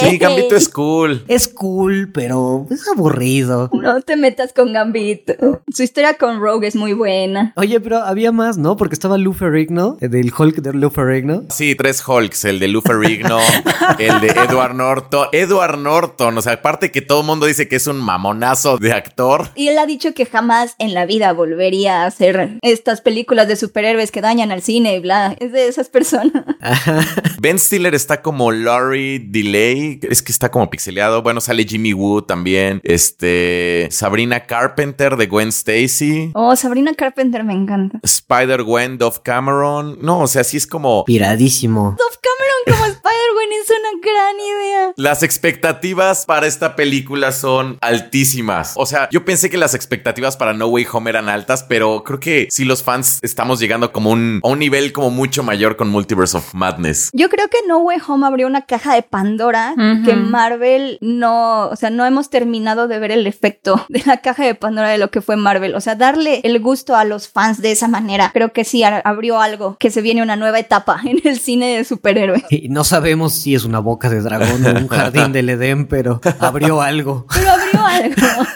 Sí, Gambito es cool. Es cool, pero es aburrido. No te metas con Gambito. Su historia con Rogue es muy buena. Oye, pero había más, ¿no? Porque estaba Lou Ferrigno, eh, del Hulk de Lou Ferrigno. Sí, tres Hulks, el de Lou Ferrigno, el de Edward Norton. Edward Norton, o sea, aparte que todo el mundo dice que es un mamonazo de actor. Y él ha dicho que jamás en la vida volvería a hacer estas películas de superhéroes que dañan al cine y bla. Es de esas personas. Ben Stiller está como Laurie Delay, es que está como pixeleado. Bueno, sale Jimmy Woo también. Este, Sabrina Carpenter de Gwen Stacy. Oh, Sabrina Carpenter me encanta. Spider-Gwen, Dove Cameron. No, o sea, sí es como Piradísimo. Dove Cameron como Spider-Gwen es una gran idea. Las expectativas para esta película son altísimas. O sea, yo pensé que las expectativas para No Way Home eran altas, pero creo que sí los fans estamos llegando como un, a un nivel como mucho mayor con Multiverse of Madness. Yo creo que No Way Home abrió una caja de Pandora que Marvel no, o sea, no hemos terminado de ver el efecto de la caja de Pandora de lo que fue Marvel. O sea, darle el gusto a los fans de esa manera, creo que sí abrió algo, que se viene una nueva etapa en el cine de superhéroes. Y no sabemos si es una boca de dragón o un jardín del Edén, pero abrió algo. Pero algo.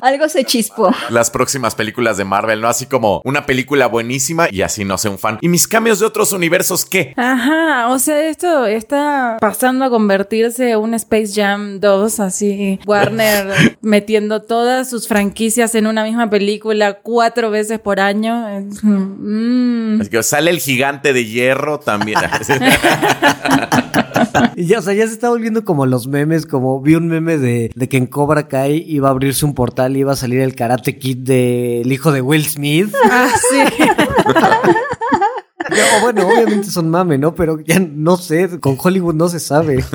algo se chispó. Las próximas películas de Marvel, ¿no? Así como una película buenísima y así no sé un fan. ¿Y mis cambios de otros universos qué? Ajá, o sea, esto está pasando a convertirse en un Space Jam 2, así Warner metiendo todas sus franquicias en una misma película cuatro veces por año. Es, mm. Así que sale el gigante de hierro también. Y ya, o sea, ya se está volviendo como los memes, como vi un meme de, de que en Cobra Kai iba a abrirse un portal y iba a salir el Karate Kid del hijo de Will Smith. Ah, sí. O bueno, obviamente son mame, ¿no? Pero ya no sé, con Hollywood no se sabe.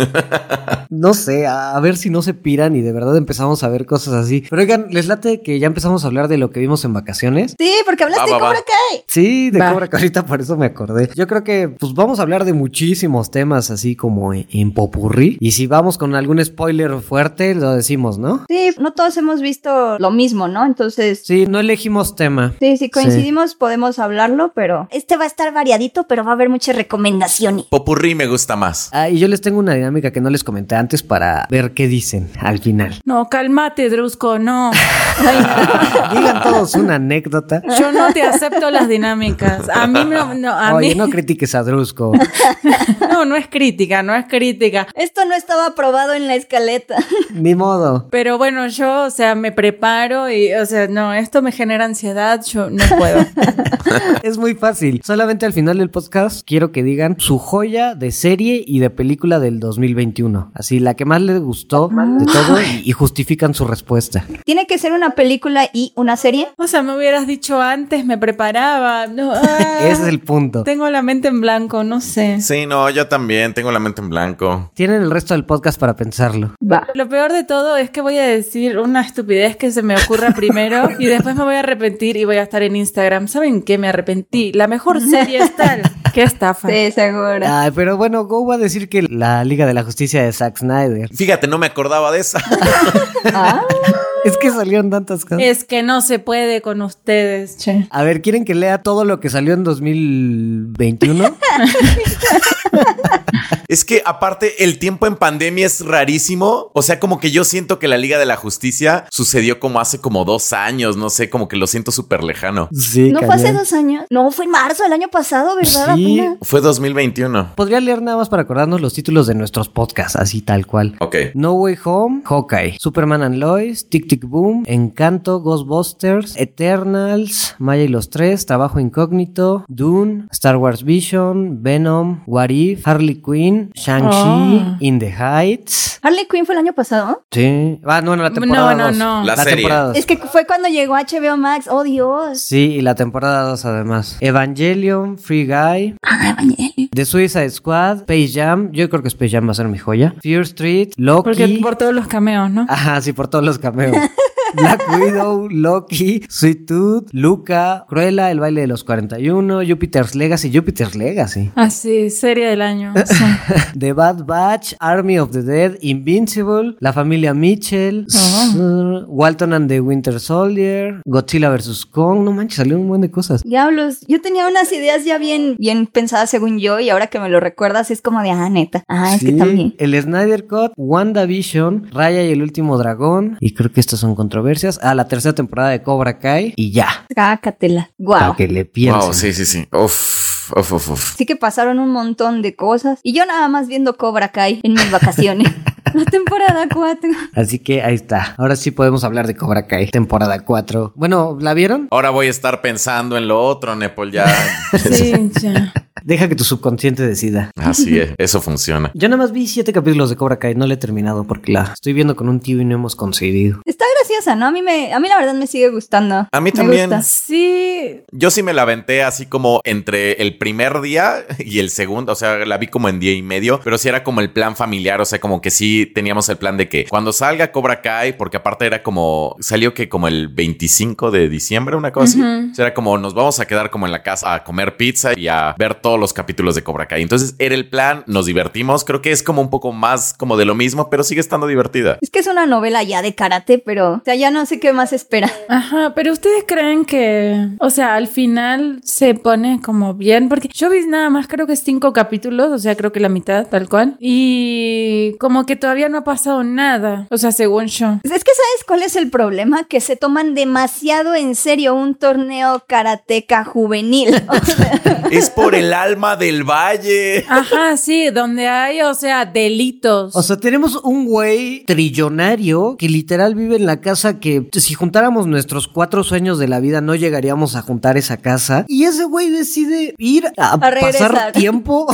No sé, a, a ver si no se piran y de verdad empezamos a ver cosas así. Pero oigan, ¿les late que ya empezamos a hablar de lo que vimos en vacaciones? Sí, porque hablaste Va, de va. Cobra Kai. Sí, de Va. Cobra Kai, ahorita por eso me acordé. Yo creo que pues vamos a hablar de muchísimos temas así como en, en popurrí. Y si vamos con algún spoiler fuerte, lo decimos, ¿no? Sí, no todos hemos visto lo mismo, ¿no? Entonces, Sí, no elegimos tema. sí, si coincidimos podemos hablarlo, pero este va a estar variadito, pero va a haber muchas recomendaciones. Popurrí me gusta más. Ah, y yo les tengo una dinámica que no les comenté antes para ver qué dicen al final. No, cálmate, Drusco, no. Digan todos una anécdota. Yo no te acepto las dinámicas. A mí no, no, a Oye, mí no critiques a Drusco. no, no es crítica, no es crítica. Esto no estaba aprobado en la escaleta. Ni modo. Pero bueno, yo, o sea, me preparo y, o sea, no, esto me genera ansiedad, yo no puedo. Es muy fácil. Solamente al final del podcast quiero que digan su joya de serie y de película del 2021. Así, la que más les gustó de todo y, y justifican su respuesta. Tiene que ser una película y una serie. O sea, me hubieras dicho antes, me preparaba. No, ah, Ese es el punto. Tengo la mente en blanco, no sé. Sí, no, yo también tengo la mente en blanco. Tienen el resto del podcast para pensarlo. Va. Lo peor de todo es que voy a decir una estupidez que se me ocurra primero y después me voy a arrepentir y voy a estar en Instagram. ¿Saben qué? Me arrepentí. La mejor serie es tal. Qué estafa. Sí, seguro. Ay, pero bueno, Go va a decir que la Liga de la Justicia de Zack Snyder. Fíjate, no me acordaba de esa. Ah, Es que salieron tantas cosas. Es que no se puede con ustedes, che. A ver, ¿quieren que lea todo lo que salió en 2021? Es que aparte el tiempo en pandemia es rarísimo. O sea, como que yo siento que la Liga de la Justicia sucedió como hace como dos años. No sé, como que lo siento súper lejano. Sí, ¿No fue hace cañón. dos años? No, fue en marzo del año pasado, ¿verdad? Sí. Fue 2021. Podría leer nada más para acordarnos los títulos de nuestros podcasts, así tal cual. Ok. No Way Home, Hawkeye, Superman and Lois, Tic Tic Boom, Encanto, Ghostbusters, Eternals, Maya y los Tres, Trabajo Incógnito, Dune, Star Wars Vision, Venom, What If, Harley Quinn, Shang-Chi, Oh. In the Heights. Harley Quinn fue el año pasado. Sí. Ah, no, no, la temporada No, no, dos. no. La serie. temporada dos. Es que fue cuando llegó HBO Max. Oh, Dios. Sí, y la temporada 2 además. Evangelion, Free Guy, Ah, Evangelion. The Suicide Squad, Space Jam. Yo creo que Space Jam va a ser mi joya. Fear Street, Loki. Porque por todos los cameos, ¿no? Ajá, sí, por todos los cameos. Black Widow, Loki, Sweet Tooth, Luca, Cruella, El baile de los 41, Jupiter's Legacy, Jupiter's Legacy. Ah, sí, serie del año. sí. The Bad Batch, Army of the Dead, Invincible, La familia Mitchell, uh, Walton and the Winter Soldier, Godzilla vs. Kong. No manches, salió un buen de cosas. Diablos, yo tenía unas ideas ya bien, bien pensadas según yo y ahora que me lo recuerdas es como de, ah, neta. Ah, es que también. El Snyder Cut, WandaVision, Raya y el último dragón. Y creo que estas son controversias. Ah, la tercera temporada de Cobra Kai. Y ya. Trácatela. Guau. Para que le piensen. Wow, sí, sí, sí. Uf, uf, uf, uf. Sí que pasaron un montón de cosas. Y yo nada más viendo Cobra Kai en mis vacaciones. La temporada 4. Así que ahí está. Ahora sí podemos hablar de Cobra Kai, temporada 4. Bueno, ¿la vieron? Ahora voy a estar pensando en lo otro, Nepal, ya. Sí, ya. Deja que tu subconsciente decida. Así es, eso funciona. Yo nada más vi siete capítulos de Cobra Kai, no la he terminado porque la estoy viendo con un tío y no hemos conseguido. Está graciosa, ¿no? A mí, me, a mí la verdad me sigue gustando. A mí Me también. gusta. Sí, Yo sí me la aventé así como entre el primer día y el segundo, o sea, la vi como en día y medio, pero sí era como el plan familiar, o sea, como que sí teníamos el plan de que cuando salga Cobra Kai, porque aparte era como, salió que como el 25 de diciembre, una cosa así, O sea, era como nos vamos a quedar como en la casa a comer pizza y a ver todos los capítulos de Cobra Kai. Entonces era el plan, nos divertimos, creo que es como un poco más como de lo mismo, pero sigue estando divertida. Es que es una novela ya de karate, pero sea, ya no sé qué más espera. Ajá, pero ustedes creen que, o sea, al final se pone como bien, porque yo vi nada más creo que cinco capítulos, o sea, creo que la mitad, tal cual, y como que todavía no ha pasado nada, o sea, según yo. Es que ¿sabes cuál es el problema? Que se toman demasiado en serio un torneo karateca juvenil. O sea, Es por el alma del valle. Ajá, sí, donde hay, o sea, delitos. O sea, tenemos un güey trillonario que literal vive en la casa que si juntáramos nuestros cuatro sueños de la vida no llegaríamos a juntar esa casa. Y ese güey decide ir a, regresar. pasar tiempo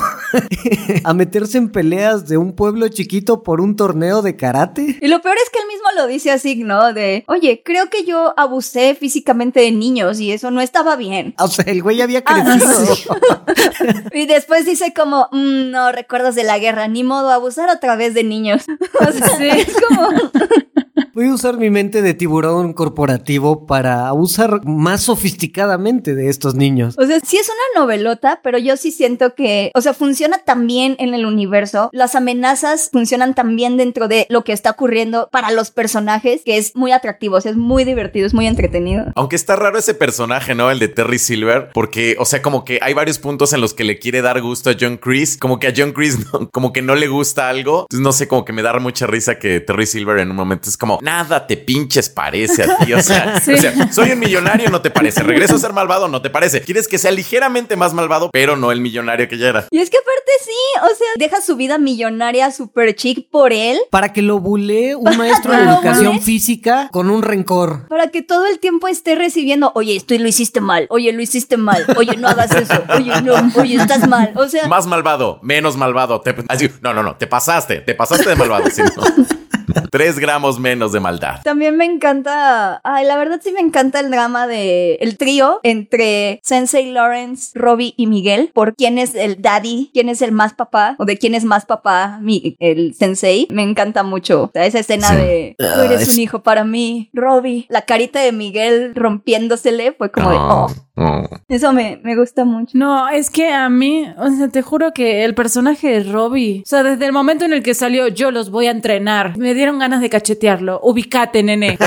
a meterse en peleas de un pueblo chiquito por un torneo de karate. Y lo peor es que él mismo lo dice así, ¿no? De, oye, creo que yo abusé físicamente de niños y eso no estaba bien. O sea, el güey había Ah, crecido. Y después dice como, "Mm, no, recuerdos de la guerra, ni modo, abusar otra vez de niños. O sea, Sí. es como... Voy a usar mi mente de tiburón corporativo para abusar más sofisticadamente de estos niños. O sea, sí es una novelota, pero yo sí siento que, o sea, funciona también en el universo. Las amenazas funcionan también dentro de lo que está ocurriendo para los personajes, que es muy atractivo, o sea, es muy divertido, es muy entretenido. Aunque está raro ese personaje, ¿no? El de Terry Silver, porque, o sea, como que hay varios puntos en los que le quiere dar gusto a John Chris, como que a John Chris no- como que no le gusta algo. Entonces, no sé, como que me da mucha risa que Terry Silver en un momento es como, nada te pinches parece a ti. O sea, Sí. o sea, soy un millonario, no te parece. Regreso a ser malvado, no te parece. Quieres que sea ligeramente más malvado, pero no el millonario que ya era. Y es que aparte sí, o sea, deja su vida millonaria super chic por él. Para que lo bulee un maestro de ¿Lo educación física con un rencor. Para que todo el tiempo esté recibiendo, oye, esto lo hiciste mal, oye, lo hiciste mal, oye, no hagas eso, oye, no, oye, estás mal. O sea, Más malvado, menos malvado. Te- así, no, no, no, te pasaste, te pasaste de malvado. sí, no. Tres gramos menos de maldad. También me encanta, ay, la verdad sí me encanta el drama de el trío entre Sensei Lawrence, Robbie y Miguel, por quién es el daddy, quién es el más papá, o de quién es más papá, mi- el Sensei. Me encanta mucho o sea, esa escena Sí. de tú Ah, eres es- un hijo para mí, Robbie. La carita de Miguel rompiéndosele fue como de, Oh, oh, eso me, me gusta mucho. No, es que a mí, o sea, te juro que el personaje de Robbie, o sea, desde el momento en el que salió, yo los voy a entrenar, me dieron ganas de cachetearlo. Ubicate, nene.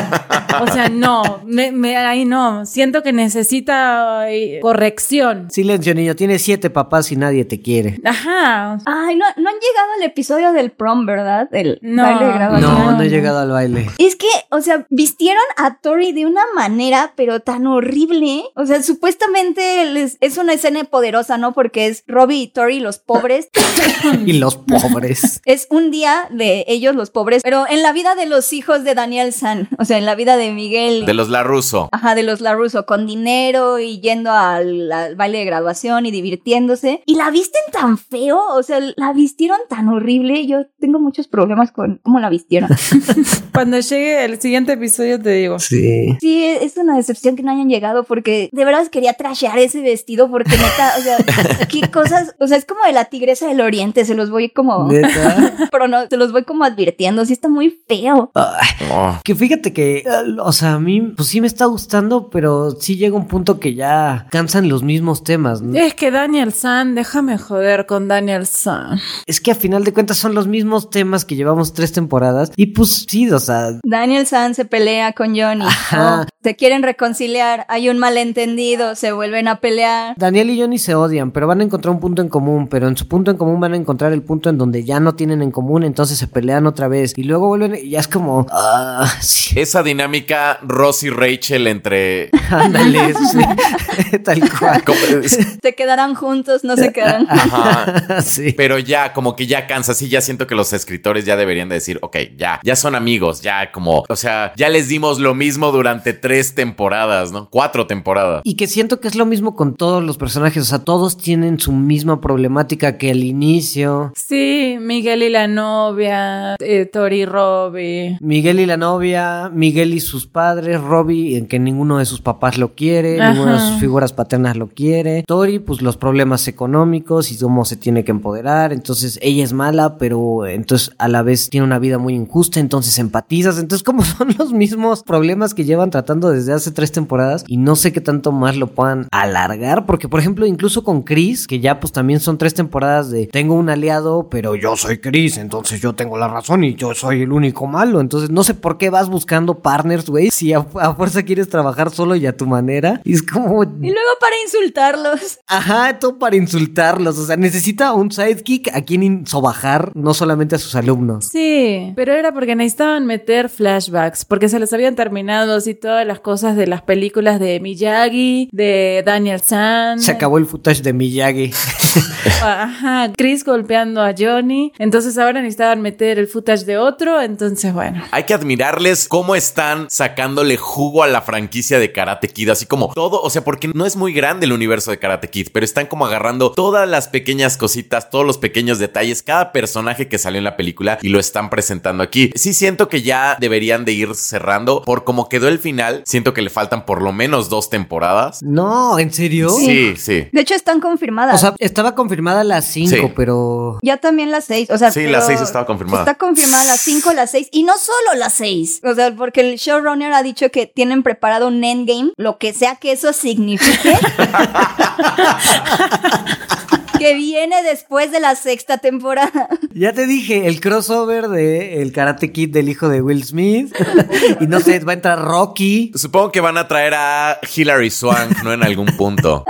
O sea, no, me, me- ahí no. Siento que necesita eh, corrección. Silencio, niño. Tienes siete papás y nadie te quiere. Ajá. Ay, no, no han llegado al episodio del prom, ¿verdad? El No. baile de graduación. No, no he llegado al baile. Es que, o sea, vistieron a Tori de una manera, pero tan horrible. O sea, supuestamente les- es una escena poderosa, ¿no? Porque es Robbie y Tori los pobres. Y los pobres. es un día de ellos los pobres, pero en la vida de los hijos de Daniel San, o sea, en la vida de Miguel. De los LaRusso. Ajá, de los LaRusso, con dinero y yendo al, al baile de graduación y divirtiéndose. Y la visten tan feo, o sea, la vistieron tan horrible. Yo tengo muchos problemas con cómo la vistieron. Cuando llegue el siguiente episodio te digo. Sí. Sí, es una decepción que no hayan llegado porque de verdad quería trashear ese vestido porque neta, o sea, qué cosas, o sea, es como de la tigresa del oriente, se los voy como, Neta. pero no, se los voy como advirtiendo, sí está muy feo. Ay, Oh. Que fíjate que, o sea, a mí, pues sí me está gustando, pero sí llega un punto que ya cansan los mismos temas. ¿no? Es que Daniel San, déjame joder con Daniel San. Es que a final de cuentas son los mismos temas que llevamos tres temporadas. Y pues sí, o sea, Daniel San se pelea con Johnny, Ajá. oh, se quieren reconciliar, hay un malentendido, se vuelven a pelear. Daniel y Johnny se odian, pero van a encontrar un punto en común. Pero en su punto en común van a encontrar el punto en donde ya no tienen en común, entonces se pelean otra vez. Y luego vuelven y ya es como, ah, sí, Esa dinámica Ross y Rachel entre... ándale, sí, tal cual. Se quedarán juntos, no se quedarán. Ajá. sí. Pero ya, como que ya cansa, sí, ya siento que los escritores ya deberían de decir, ok, ya, ya son amigos, ya como, o sea, ya les dimos lo mismo durante tres temporadas, ¿no? Cuatro temporadas. Y que siento que es lo mismo con todos los personajes, o sea, todos tienen su misma problemática que al inicio. Sí, Miguel y la novia, eh, Tori y Robbie. Miguel y la novia, Miguel y sus padres, Robbie, en que ninguno de sus papás lo quiere, Ajá. ninguna de sus figuras paternas lo quiere. Tori, pues los problemas económicos y cómo se tiene que empoderar. Entonces ella es mala, pero entonces a la vez tiene una vida muy injusta, entonces empatizas. Entonces, como son los mismos problemas que llevan tratando desde hace tres temporadas y no sé qué tanto más lo puedan alargar, porque por ejemplo, incluso con Chris, que ya pues también son tres temporadas de tengo un aliado, pero yo soy Chris, entonces yo tengo la razón y yo soy el único malo. Entonces, no sé por qué vas buscando partners, güey, si a, a fuerza quieres trabajar solo y a tu manera. Y es como, Y luego para insultarlos. ajá, todo para insultarlos. O sea, necesita un sidekick a quien sobajar, no solamente a sus alumnos. Sí, pero era porque necesitaban meter flashbacks, porque se les habían terminado así todas las cosas de las películas de Miyagi, de Daniel San. Se acabó el footage de Miyagi. Ajá, Chris golpeando a Johnny. Entonces ahora necesitaban meter el footage de otro. Entonces, bueno. Hay que admirarles cómo están sacándole jugo a la franquicia de Karate Kid, así como todo, o sea, porque no es muy grande el universo de Karate Kid, pero están como agarrando todas las pequeñas cositas, todos los pequeños detalles, cada personaje que salió en la película y lo están presentando aquí. Sí siento que ya deberían de ir cerrando, por como quedó el final, siento que le faltan por lo menos dos temporadas. No, ¿en serio? Sí, sí. De hecho, están confirmadas. O sea, estaba confirmada las 5, Sí. pero. ya también las seis. O sea, Sí, pero las seis estaba confirmada. Está confirmada las cinco, las seis. Y no solo las seis. O sea, porque el showrunner ha dicho que tienen preparado un endgame, lo que sea que eso signifique. que viene después de la sexta temporada. Ya te dije, el crossover de el Karate Kid del hijo de Will Smith. y no sé, va a entrar Rocky. Supongo que van a traer a Hilary Swank, ¿no? En algún punto.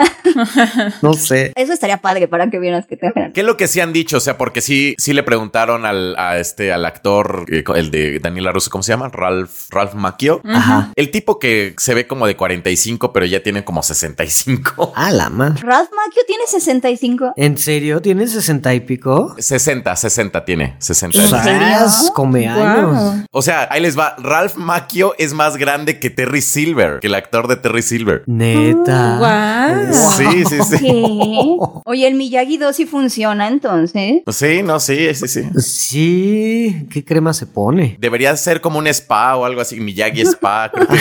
No sé. Eso estaría padre para que vieras que te ¿Qué es lo que sí han dicho? O sea, porque sí, sí le preguntaron al, a este, al actor, eh, el de Daniela Russo, ¿cómo se llama? Ralph, Ralph Macchio. Ajá. El tipo que se ve como de 45, pero ya tiene como 65. A la más. Ralph Macchio tiene 65. ¿En serio? ¿Tiene sesenta y pico? 60, 60 tiene, 60. ¿En serio? Come años. O sea, ahí les va. Ralph Macchio es más grande que Terry Silver, que el actor de Terry Silver. Neta. Guau. Sí, sí, sí. ¿Qué? Oye, el Miyagi 2 sí funciona entonces. Sí, no, sí, sí, sí. Sí, ¿qué crema se pone? Debería ser como un spa o algo así, Miyagi Spa. creo que-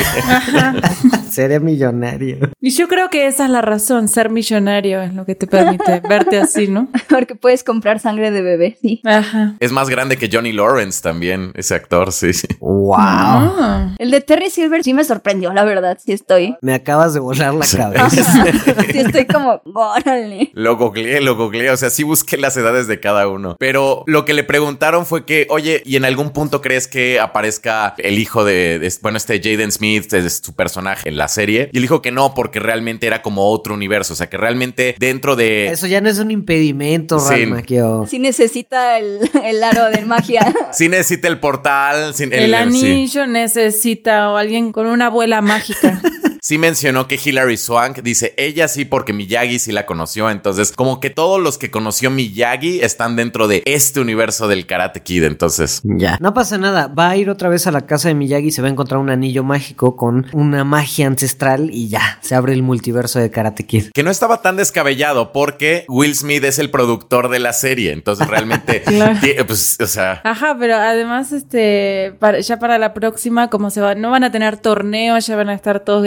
Seré millonario. Y yo creo que esa es la razón, ser millonario es lo que te permite ver Así, ¿no? Porque puedes comprar sangre de bebé, sí. Ajá. Es más grande que Johnny Lawrence también, ese actor, sí, sí. ¡Wow! Ah. El de Terry Silver sí me sorprendió, la verdad, sí estoy. Me acabas de volar la cabeza. Sí estoy como, órale. Lo googleé, lo googleé, o sea, sí busqué las edades de cada uno. Pero lo que le preguntaron fue que, oye, ¿y en algún punto crees que aparezca el hijo de, de- bueno, este Jaden Smith, es su personaje en la serie? Y él dijo que no, porque realmente era como otro universo, o sea, que realmente dentro de... Eso ya no es un impedimento, Sí. Ranmaquio. Sí necesita el, el aro de magia. Sí necesita el portal, sin El, anillo necesita o alguien con una abuela mágica. Sí mencionó que Hilary Swank dice ella sí porque Miyagi sí la conoció, entonces como que todos los que conoció Miyagi están dentro de este universo del Karate Kid, entonces Ya. No pasa nada. Va a ir otra vez a la casa de Miyagi y se va a encontrar un anillo mágico con una magia ancestral y ya. Se abre el multiverso de Karate Kid. que no estaba tan descabellado porque Will Smith es el productor de la serie, entonces realmente Claro. pues o sea, Ajá, pero además, este, para- ya para la próxima, como se va, no van a tener torneo, ya van a estar todos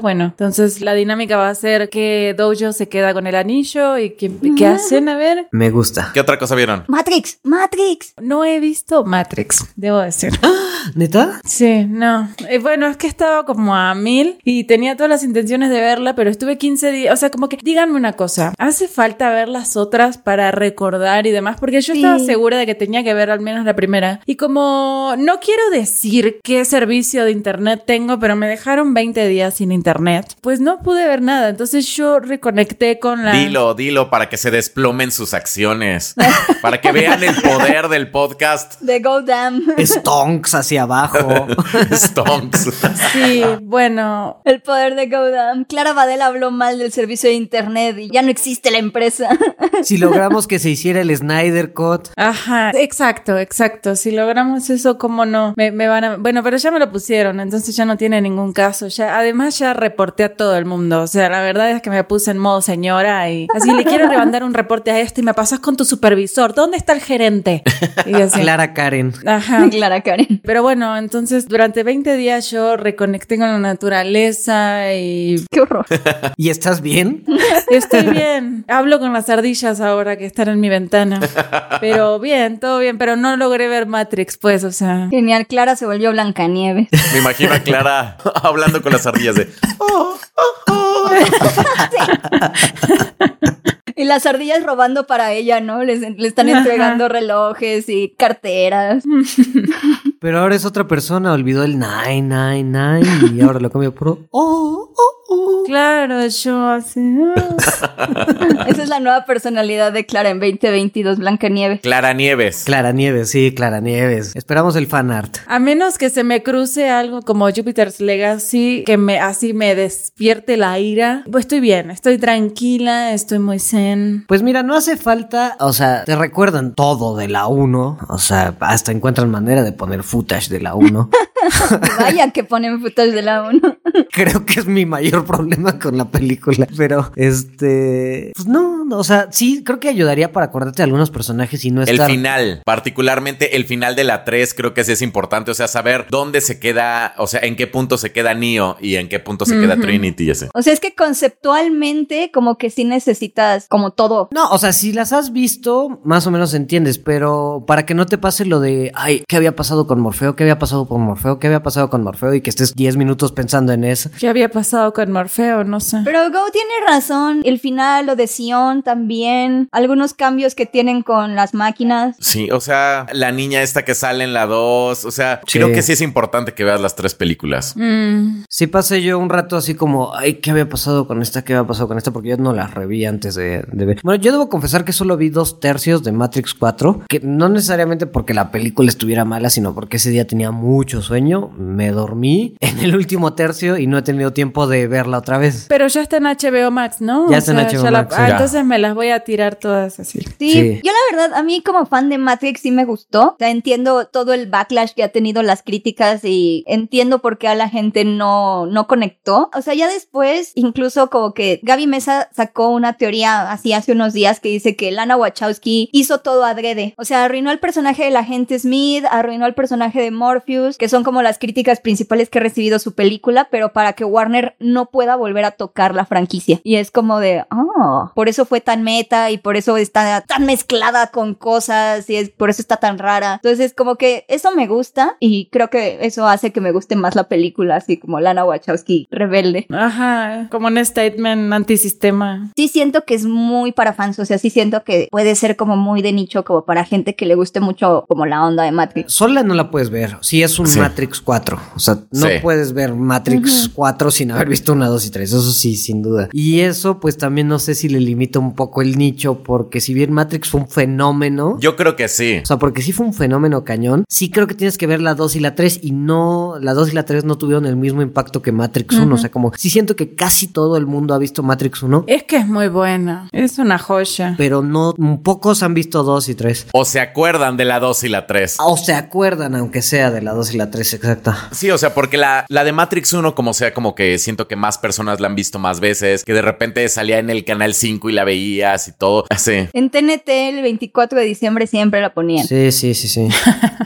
Bueno, entonces la dinámica va a ser que Dojo se queda con el anillo y que, ¿qué hacen? A ver, Me gusta. ¿qué otra cosa vieron? Matrix, Matrix. no he visto Matrix, debo decir. ¿Neta? Sí, no. Eh, bueno, es que estaba como a mil y tenía todas las intenciones de verla, pero estuve 15 días. O sea, como que díganme una cosa. ¿Hace falta ver las otras para recordar y demás? Porque yo Sí. estaba segura de que tenía que ver al menos la primera. Y como no quiero decir qué servicio de internet tengo, pero me dejaron 20 días sin internet, pues no pude ver nada. Entonces yo reconecté con la. Dilo, dilo para que se desplomen sus acciones, para que vean el poder del podcast De Go Damn. Stonks hacia abajo. Stonks. Sí, bueno. El poder de Go Damn. Clara Badel habló mal del servicio de internet y ya no existe la empresa. si logramos que se hiciera el Snyder Cut. Ajá, exacto, exacto. Si logramos eso, ¿cómo no? Me, me van a... Bueno, pero ya me lo pusieron, entonces ya no tiene ningún caso. Ya, además ya reporté a todo el mundo. O sea, la verdad es que me puse en modo señora y así le quiero mandar un reporte a esto y me pasas con tu supervisor. ¿Dónde está el gerente? Y así. Clara Karen. Ajá. Clara Karen. Pero bueno, entonces durante 20 días yo reconecté con la naturaleza y Qué horror. ¿Y estás bien? Estoy bien. Hablo con las ardillas ahora que están en mi ventana. Pero bien, todo bien. Pero no logré ver Matrix, pues, o sea. Genial, Clara se volvió Blancanieves. Me imagino a Clara hablando con las ardillas de Y las ardillas robando para ella, ¿no? Les, le están Ajá. entregando relojes y carteras. Pero ahora es otra persona. Olvidó el 999 y ahora lo cambió por... Oh, oh, oh. Claro, yo así. ah. Esa es la nueva personalidad de Clara en 2022, Blancanieves. Clara Nieves. Clara Nieves, sí, Clara Nieves. Esperamos el fan art. A menos que se me cruce algo como Jupiter's Legacy, que me así me despierte la ira. Pues estoy bien, estoy tranquila, estoy muy zen. Pues mira, no hace falta, o sea, te recuerdan todo de la 1, o sea, hasta encuentran manera de poner footage de la 1. Vaya que ponen footage de la 1. Creo que es mi mayor problema con la película, pero este, pues no, no, o sea, sí, creo que ayudaría para acordarte de algunos personajes y no El estar final, particularmente el final de la 3, creo que sí es importante, o sea, saber dónde se queda, o sea, en qué punto se queda Neo y en qué punto se queda Trinity ese. O sea, es que conceptualmente como que sí necesitas como todo. No, o sea, si las has visto, más o menos entiendes, pero para que no te pase lo de, ay, ¿qué había pasado con Morfeo? ¿Qué había pasado con Morfeo? ¿Qué había pasado con Morfeo? Y que estés 10 minutos pensando en eso. ¿Qué había pasado con Morfeo? No sé. Pero Go tiene razón. El final, lo de Sion también. Algunos cambios que tienen con las máquinas. Sí, o sea, la niña esta que sale en la 2, o sea, Sí. creo que sí es importante que veas las tres películas. Mm, Sí pasé yo un rato así como, ay, ¿qué había pasado con esta? ¿Qué había pasado con esta? Porque yo no las reví antes de, de ver. Bueno, yo debo confesar que solo vi dos tercios de Matrix 4, que no necesariamente porque la película estuviera mala, sino porque ese día tenía mucho sueño, me dormí en el último tercio y no he tenido tiempo de verla otra vez. Pero ya está en HBO Max, ¿no? Ya está en HBO la- Max, ah, entonces me las voy a tirar todas así. Sí, Sí. yo la verdad, a mí como fan de Matrix sí me gustó. O sea, entiendo todo el backlash que ha tenido las críticas y entiendo por qué a la gente no, no conectó. O sea, ya después, incluso como que Gaby Mesa sacó una teoría así hace unos días que dice que Lana Wachowski hizo todo adrede. O sea, arruinó el personaje del agente Smith, arruinó el personaje de Morpheus, que son como las críticas principales que ha recibido su película, pero para que Warner no pueda volver a tocar la franquicia. Y es como de, oh, por eso fue tan meta y por eso está tan mezclada con cosas y es, por eso está tan rara. Entonces, como que eso me gusta y creo que eso hace que me guste más la película, así como Lana Wachowski rebelde. Ajá, como un statement antisistema. Sí siento que es muy para fans, o sea, sí siento que puede ser como muy de nicho, como para gente que le guste mucho como la onda de Matrix. Sola no la puedes ver, sí es un Sí. Matrix 4, o sea, no Sí. puedes ver Matrix 4 sin haber visto una, 2 y 3, eso sí, sin duda. Y eso pues también no sé si le limita un poco el nicho, porque si bien Matrix fue un fenómeno, Yo creo que sí. o sea, porque sí fue un fenómeno cañón. Sí creo que tienes que ver la 2 y la 3 y no, la 2 y la 3 no tuvieron el mismo impacto que Matrix 1. O sea, como sí siento que casi todo el mundo ha visto Matrix 1, Es que es muy buena. Es una joya. pero no, pocos han visto 2 y 3. O se acuerdan de la 2 y la 3. O se acuerdan, aunque sea de la 2 y la 3, exacto. Sí, o sea, porque la, la de Matrix 1, como sea, como que siento que más personas la han visto más veces, que de repente salía en el canal 5 y la veías y todo. Así. En TNT el 24 de diciembre siempre la ponían. Sí, sí, sí, sí.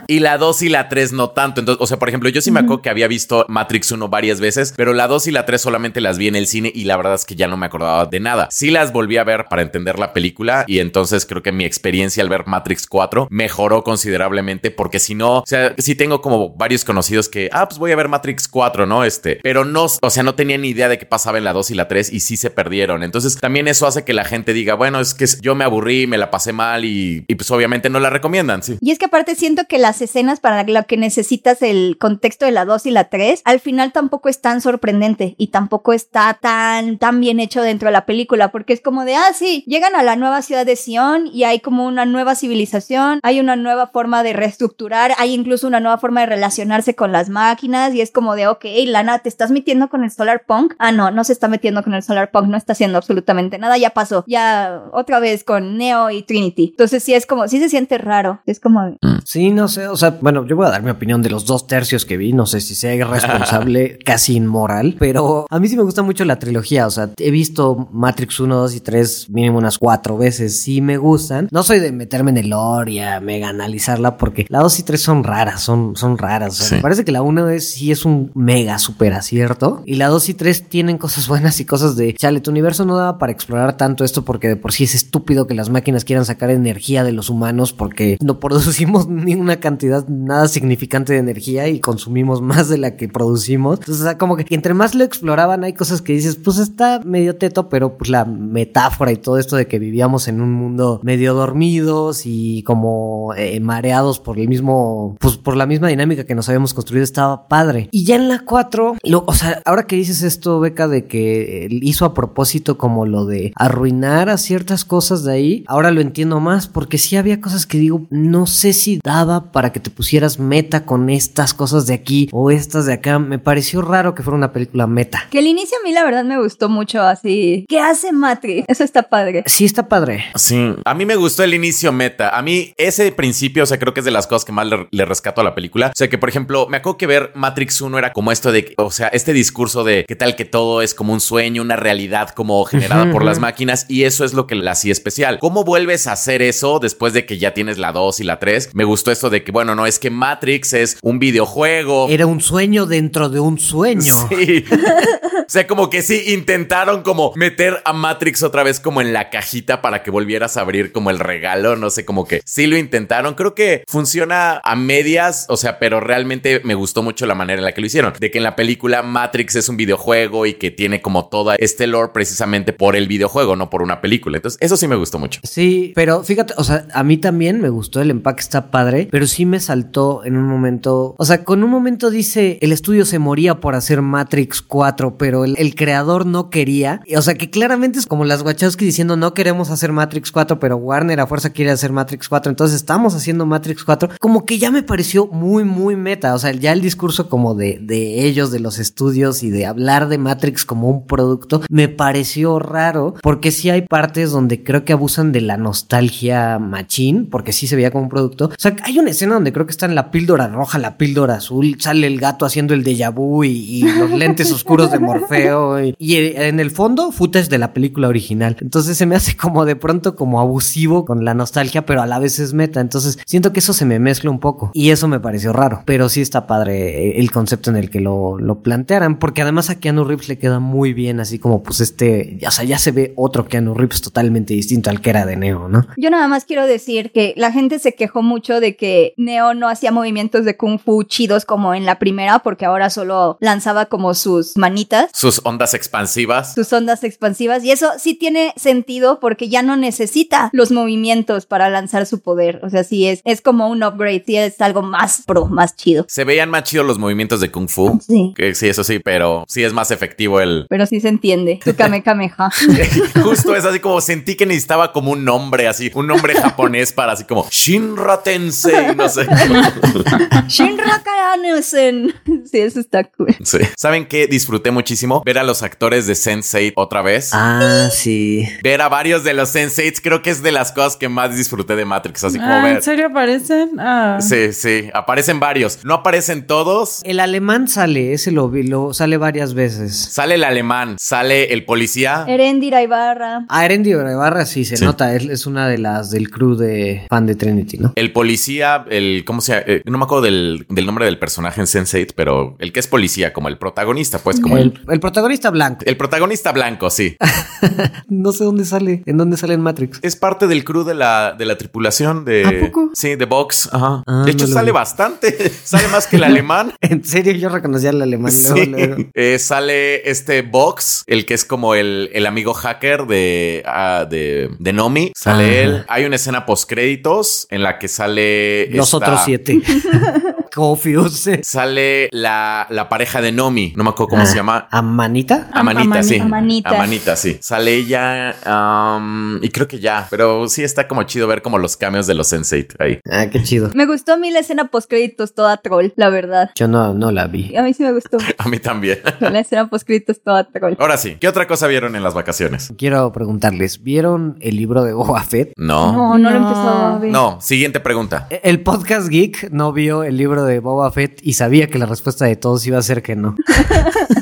Y la 2 y la 3 no tanto. Entonces, o sea, por ejemplo, yo sí me acuerdo que había visto Matrix 1 varias veces, pero la 2 y la 3 solamente las vi en el cine y la verdad es que ya no me acordaba de nada. Sí las volví a ver para entender la película y entonces creo que mi experiencia al ver Matrix 4 mejoró considerablemente porque si no, o sea, sí tengo como varios conocidos que, ah, pues voy a ver Matrix 4, ¿no? Este, pero no, o sea, no tenían ni idea de qué pasaba en la 2 y la 3 y sí se perdieron. Entonces, también eso hace que la gente diga, bueno, es que yo me aburrí, me la pasé mal y, y pues obviamente no la recomiendan, sí. Y es que aparte siento que las escenas para lo que necesitas el contexto de la 2 y la 3, al final tampoco es tan sorprendente y tampoco está tan, tan bien hecho dentro de la película, porque es como de, ah, sí, llegan a la nueva ciudad de Sion y hay como una nueva civilización, hay una nueva forma de reestructurar, hay incluso una nueva forma de relacionarse con las máquinas y es como de, ok, Lana, ¿te estás metiendo con el Solar Punk? Ah, no, no se está metiendo con el Solar Punk, no está haciendo absolutamente nada, ya pasó, ya otra vez con Neo y Trinity. Entonces sí es como, sí se siente raro, es como... de, Sí, no sé, o sea, bueno, yo voy a dar mi opinión de los dos tercios que vi, no sé si sea irresponsable, casi inmoral, pero a mí sí me gusta mucho la trilogía, o sea, he visto Matrix 1, 2 y 3 mínimo unas cuatro veces, sí me gustan. No soy de meterme en el lore y a mega analizarla porque la 2 y 3 son raras, son, son raras, o sea, Sí. me parece que la 1 es, sí es un mega super acierto y la 2 y 3 tienen cosas buenas y cosas de, chale, tu universo no daba para explorar tanto esto porque de por sí es estúpido que las máquinas quieran sacar energía de los humanos porque no producimos ni una cantidad nada significante de energía y consumimos más de la que producimos. Entonces, como que entre más lo exploraban hay cosas que dices, pues está medio teto, pero pues la metáfora y todo esto de que vivíamos en un mundo medio dormidos y como eh, mareados por el mismo, pues por la misma dinámica que nos habíamos construido estaba padre. Y ya en la 4, lo, o sea, ahora que dices esto, Beca, de que él hizo a propósito como lo de arruinar a ciertas cosas de ahí, ahora lo entiendo más porque sí había cosas que digo, no sé si daba para que te pusieras meta con estas cosas de aquí o estas de acá. Me pareció raro que fuera una película meta. Que el inicio a mí la verdad me gustó mucho así. ¿Qué hace Matrix? Eso está padre. Sí está padre. Sí, a mí me gustó el inicio meta. A mí ese principio, o sea, creo que es de las cosas que más le, le rescato a la película. O sea, que por ejemplo, me acuerdo que ver Matrix 1 era como esto de, que- o sea, este discurso de qué tal que todo es como un sueño, una realidad como generada por las máquinas y eso es lo que la hacía especial. ¿Cómo vuelves a hacer eso después de que ya tienes la 2 y la 3? Me gustó esto de que, bueno, no es que Matrix es un videojuego. Era un sueño dentro de un sueño. Sí. o sea, como que sí intentaron como meter a Matrix otra vez como en la cajita para que volvieras a abrir como el regalo, no sé, como que sí lo intentaron. Creo que funciona a medias, o sea, pero realmente me gustó mucho la manera en la que lo hicieron, de que en la película Matrix es un videojuego y que tiene como toda este lore precisamente por el videojuego, no por una película. Entonces, eso sí me gustó mucho. Sí, pero fíjate, o sea, a mí también me gustó el empaque, está padre, pero sí me saltó en un momento, o sea, con un momento dice, el estudio se moría por hacer Matrix 4, pero el, creador no quería, o sea, que claramente es como las Wachowski diciendo, no queremos hacer Matrix 4, pero Warner a fuerza quiere hacer Matrix 4, entonces estamos haciendo Matrix 4, como que ya me pareció muy, muy meta, o sea, ya el discurso como de, de ellos, de los estudios y de hablar de Matrix como un producto, me pareció raro, porque sí hay partes donde creo que abusan de la nostalgia machín, porque sí se veía como un producto. O sea, hay una escena donde creo que está en la píldora roja, la píldora azul, sale el gato haciendo el déjà vu y, y los lentes oscuros de Morfeo, y, y en el fondo, footage de la película original. Entonces se me hace como de pronto como abusivo con la nostalgia, pero a la vez es meta. Entonces siento que eso se me mezcla un poco, y eso me pareció raro, pero sí está padre el concepto en el que lo, lo plantearan, porque además a Keanu Reeves le queda muy bien, así como pues este, o sea, ya se ve otro Keanu Reeves totalmente distinto al que era de Neo, ¿no? Yo nada más quiero decir que la gente se quejó mucho de que Neo no hacía movimientos de kung fu chidos como en la primera, porque ahora solo lanzaba como sus manitas, Sus ondas expansivas. sus ondas expansivas, y eso sí tiene sentido porque ya no necesita los movimientos para lanzar su poder. O sea, sí es, es como un upgrade, sí es algo más pro, más chido. Se veían más chidos los movimientos de Kung Fu. Sí. Que sí, eso sí, pero sí es más efectivo el. Pero sí se entiende. Su Kamehameha. Justo es así como sentí que necesitaba como un nombre así, un nombre japonés para así como Shinra Tensei, no sé. Shinra Karanusen. Sí, eso está cool. Sí. ¿Saben qué? Disfruté muchísimo ver a los actores de Sense8 otra vez. Ah, sí. Ver a varios de los Sense8 creo que es de las cosas que más disfruté de Matrix, así como Ah, ver. ¿En serio aparecen? Ah. Sí, sí, aparecen varios. No aparecen todos. El alemán sale, ese lo vi, lo sale varias veces. Sale el alemán, sale el policía. Erendira Ibarra. Ah, Erendi Barra sí se Sí. nota, es, es una de las del crew de fan de Trinity, ¿no? El policía, el, ¿cómo se llama? Eh, no me acuerdo del, del nombre del personaje en Sense8, pero el que es policía, como el protagonista, pues, como el, El, el protagonista blanco. el protagonista blanco, sí. No sé dónde sale, en dónde sale en Matrix. Es parte del crew de la, de la tripulación de. ¿A poco? Sí, de Vox. Ajá. Ah, de hecho, no sale vi. bastante. sale más que el alemán. En serio, yo reconocía al alemán. luego, Sí. luego. Eh, sale este Vox, el que es como el, el amigo hacker de, ah, de, de Nomi. Sale Ajá. él. Hay una escena post créditos en la que sale. Los esta- otros siete. Confuse. Sale la, la pareja de Nomi. No me acuerdo cómo Ah, se llama. ¿Amanita? Amanita, Amani- sí. Amanita. Amanita, sí. Sale ella. am, y creo que ya. Pero sí está como chido ver como los cambios de los Sensei ahí. Ah, qué chido. Me gustó a mí la escena post créditos toda troll, la verdad. Yo no, no la vi. A mí sí me gustó A mí también. la escena post créditos toda troll. Ahora sí, ¿qué otra cosa vieron en las vacaciones? Quiero preguntarles, ¿vieron el libro de Boba Fett? No. No, no, lo No. empezó a ver. No, siguiente pregunta. E- El podcast geek no vio el libro de Boba Fett y sabía que la respuesta de todos iba a ser que no.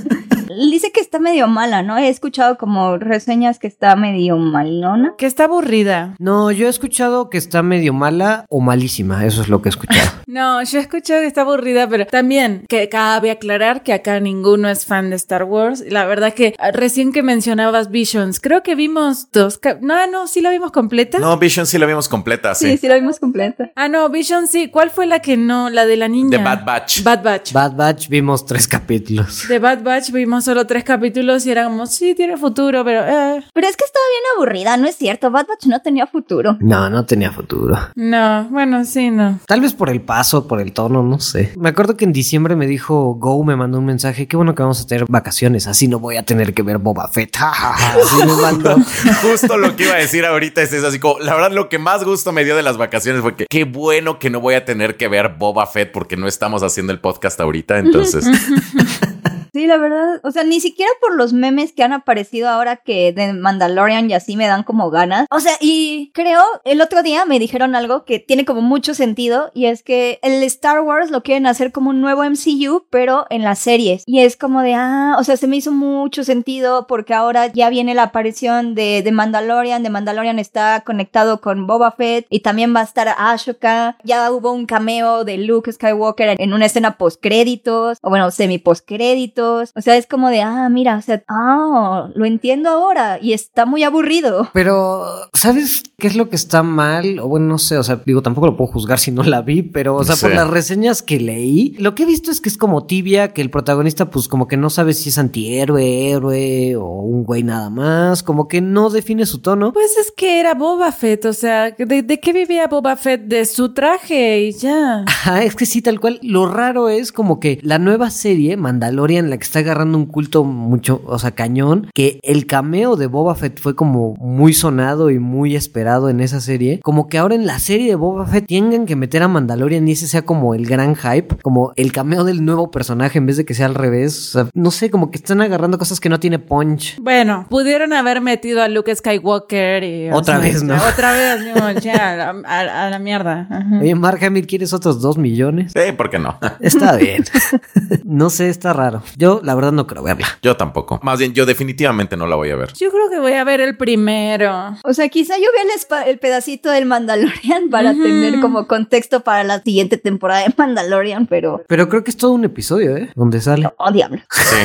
Dice que está medio mala, ¿no? He escuchado como reseñas que está medio malona. Que está aburrida. No, yo he escuchado que está medio mala o malísima, eso es lo que he escuchado. No, yo he escuchado que está aburrida, pero también que cabe aclarar que acá ninguno es fan de Star Wars. La verdad que ah, recién que mencionabas Visions, creo que vimos dos. No, no, sí la vimos completa. No, Vision sí la vimos completa, Sí, sí. sí, la vimos completa. Ah, no, Visions sí. ¿Cuál fue la que no? La de la niña. The Bad Batch. Bad Batch. Bad Batch vimos tres capítulos. de Bad Batch vimos solo tres capítulos y era como, sí, tiene futuro, pero... Eh. Pero es que estaba bien aburrida, ¿no es cierto? Bad Batch no tenía futuro. No, no tenía futuro. No, bueno, sí, no. Tal vez por el paso, por el tono, no sé. Me acuerdo que en diciembre me dijo Go, me mandó un mensaje, qué bueno que vamos a tener vacaciones, así no voy a tener que ver Boba Fett. Así me mandó. Justo lo que iba a decir ahorita es eso, así como, la verdad lo que más gusto me dio de las vacaciones fue que qué bueno que no voy a tener que ver Boba Fett porque no estamos haciendo el podcast ahorita, entonces Sí, la verdad. O sea, ni siquiera por los memes que han aparecido ahora que de Mandalorian y así me dan como ganas. O sea, y creo, el otro día me dijeron algo que tiene como mucho sentido y es que el Star Wars lo quieren hacer como un nuevo MCU, pero en las series. Y es como de, ah, o sea, se me hizo mucho sentido porque ahora ya viene la aparición de, de Mandalorian. De Mandalorian está conectado con Boba Fett y también va a estar Ashoka. Ya hubo un cameo de Luke Skywalker en una escena post créditos, o bueno, semi post créditos. O sea, es como de, ah, mira, o sea, ah, lo entiendo ahora y está muy aburrido. Pero, ¿sabes qué es lo que está mal? O bueno, no sé, o sea, digo, tampoco lo puedo juzgar si no la vi, pero, o sea, por las reseñas que leí, lo que he visto es que es como tibia, que el protagonista, pues como que no sabe si es antihéroe, héroe o un güey nada más, como que no define su tono. Pues es que era Boba Fett, o sea, ¿de, de qué vivía Boba Fett? De su traje y ya. Ajá, es que sí, tal cual. Lo raro es como que la nueva serie, Mandalorian, la que está agarrando un culto mucho, o sea, cañón, que el cameo de Boba Fett fue como muy sonado y muy esperado en esa serie. Como que ahora en la serie de Boba Fett tengan que meter a Mandalorian y ese sea como el gran hype, como el cameo del nuevo personaje en vez de que sea al revés. O sea, no sé, como que están agarrando cosas que no tiene punch. Bueno, pudieron haber metido a Luke Skywalker y... o Otra sea, vez, ¿no? Otra vez, no, ya, a, la- a- a la mierda. Ajá. Oye, Mark Hamill, ¿quieres otros dos millones? sí, ¿por qué no? Está bien. no sé, está raro. Yo la verdad no quiero verla. Yo tampoco. Más bien, yo definitivamente no la voy a ver. Yo creo que voy a ver el primero. O sea, quizá yo vea el, el pedacito del Mandalorian para tener como contexto para la siguiente temporada de Mandalorian, pero... Pero creo que es todo un episodio, ¿eh? Donde sale. Oh, diablo. Sí.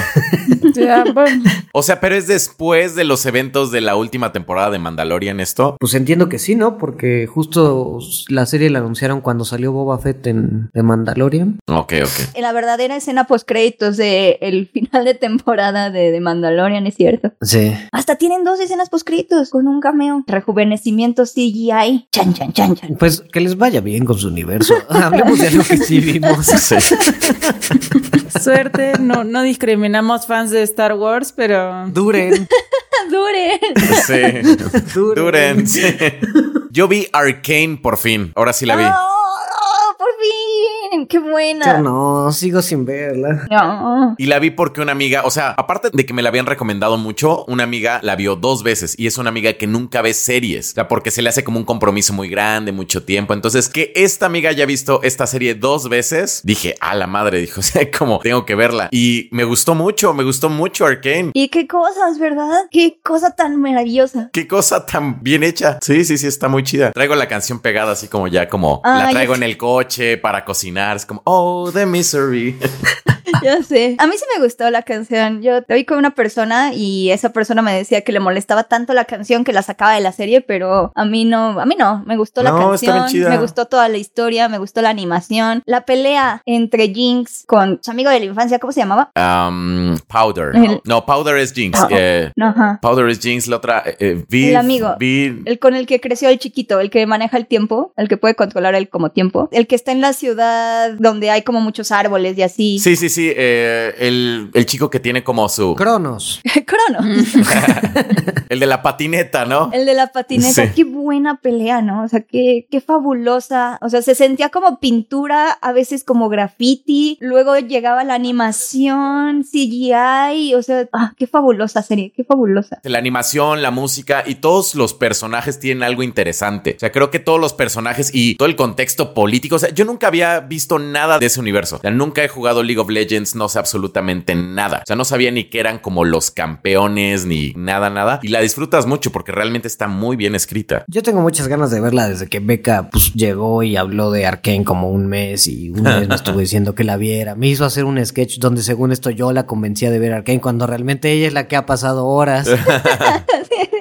O sea, pero es después de los eventos de la última temporada de Mandalorian esto. Pues entiendo que sí, ¿no? Porque justo la serie la anunciaron cuando salió Boba Fett en The Mandalorian. Ok, ok. En la verdadera escena post créditos de el final de temporada de, de Mandalorian, es cierto. Sí. Hasta tienen dos escenas post créditos con un cameo. Rejuvenecimiento CGI. Chan, chan, chan, chan. Pues que les vaya bien con su universo. Hablemos de algo que sí vimos. Sí. Suerte, no, no discriminamos fans de Star Wars, pero Duren. Dure. Sí. Duren. Duren. sí. Yo vi Arcane por fin. Ahora sí la vi. ¡Oh, ¡Qué buena! Yo no, sigo sin verla. No. Y la vi porque una amiga, o sea, aparte de que me la habían recomendado mucho, una amiga la vio dos veces y es una amiga que nunca ve series, o sea, porque se le hace como un compromiso muy grande, mucho tiempo. Entonces, que esta amiga haya visto esta serie dos veces, dije, a la madre, dijo, o sea, como tengo que verla. Y me gustó mucho, me gustó mucho Arcane. Y qué cosas, ¿verdad? Qué cosa tan maravillosa. Qué cosa tan bien hecha. Sí, sí, sí, está muy chida. Traigo la canción pegada así como ya como la ya traigo en el coche para cocinar. Es como, oh, the misery. Ya sé. A mí sí me gustó la canción. Yo te vi con una persona y esa persona me decía que le molestaba tanto la canción que la sacaba de la serie, pero a mí no, a mí no. Me gustó la No, canción, chida. me gustó toda la historia, me gustó la animación, la pelea entre Jinx con su amigo de la infancia, ¿cómo se llamaba? Um, Powder. El- No, Powder es Jinx. Eh, No, ajá. Powder es Jinx, la otra. eh, eh, Viv, El amigo. El con el que creció el chiquito, el que maneja el tiempo, el que puede controlar el como tiempo, el que está en la ciudad donde hay como muchos árboles y así. Sí, sí, sí. eh, el, el chico que tiene como su. Cronos. Crono. El de la patineta, ¿no? El de la patineta, Sí. qué buena pelea, ¿no? O sea, qué, qué fabulosa. O sea, se sentía como pintura, a veces como graffiti. Luego llegaba la animación, CGI. O sea, ah, qué fabulosa serie, qué fabulosa. La animación, la música y todos los personajes tienen algo interesante. O sea, creo que todos los personajes y todo el contexto político. O sea, yo nunca había visto nada de ese universo. O sea, nunca he jugado League of Legends, no sé absolutamente nada. O sea, no sabía ni que eran como los campeones ni nada, nada. Y la disfrutas mucho porque realmente está muy bien escrita. Yo tengo muchas ganas de verla desde que Becca pues, llegó y habló de Arkane como un mes y un mes me estuvo diciendo que la viera. Me hizo hacer un sketch donde según esto yo la convencía de ver Arkane cuando realmente ella es la que ha pasado horas.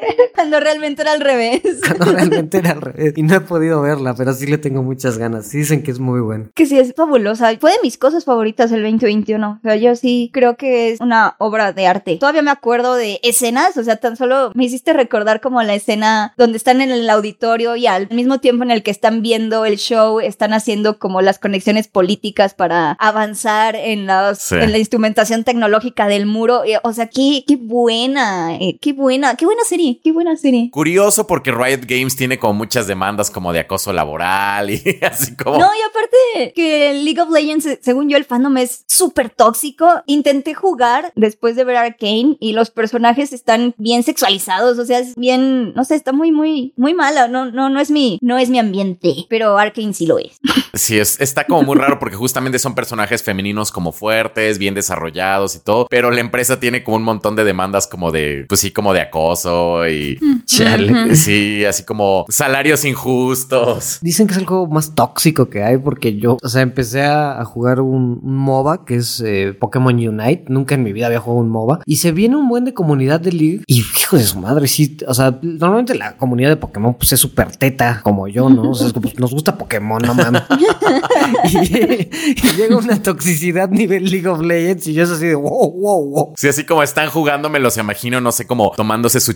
Cuando realmente era al revés. cuando realmente era al revés. Y no he podido verla, pero sí le tengo muchas ganas. Sí dicen que es muy buena. Que sí, es fabulosa. Fue de mis cosas favoritas el 2021. O sea, yo sí creo que es una obra de arte. Todavía me acuerdo de escenas, o sea, tan solo me hiciste recordar como la escena donde están en el auditorio y al mismo tiempo en el que están viendo el show, están haciendo como las conexiones políticas para avanzar en, las, Sí. en la instrumentación tecnológica del muro. O sea, qué, qué buena, eh, qué buena, qué buena serie, qué buena serie. Curioso porque Riot Games tiene como muchas demandas como de acoso laboral y así como... No, y aparte que League of Legends, según yo, el fandom es súper tóxico. Intenté jugar después de ver Arcane y los personajes están bien sexualizados, o sea, es bien, no sé, está muy, muy, muy mala. No, no, no es mi, no es mi ambiente, pero Arcane sí lo es. Sí, es, está como muy raro porque justamente son personajes femeninos como fuertes, bien desarrollados y todo, pero la empresa tiene como un montón de demandas como de, pues sí, como de acoso y Chale. sí, así como salarios injustos. Dicen que es el juego más tóxico que hay porque yo, o sea, empecé a, jugar un, un MOBA que es eh, Pokémon Unite. Nunca en mi vida había jugado un MOBA. Y se viene un buen de comunidad de League. Y hijo de su madre, sí. O sea, normalmente la comunidad de Pokémon pues es súper teta como yo, ¿no? O sea, es como, pues, nos gusta Pokémon, no mames. y, y llega una toxicidad nivel League of Legends y yo es así de wow, wow, wow. Sí, así como están jugando, me los imagino, no sé, como tomándose su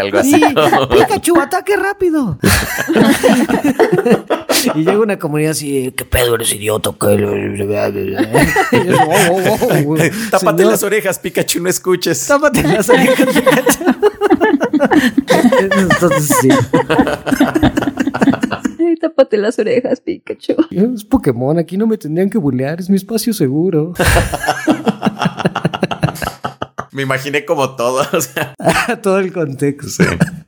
algo así. Sí, Pikachu, ataque rápido. y llega una comunidad así, ¿qué pedo eres idiota? ¿Qué? Y yo, "Wow, wow, wow, güey. Tápate Señor, las orejas, Pikachu, no escuches. Tápate las orejas, Pikachu. Entonces sí. Ay, tápate las orejas, Pikachu. Es Pokémon, aquí no me tendrían que bullear, es mi espacio seguro. Me imaginé como todo, o sea. Todo el contexto.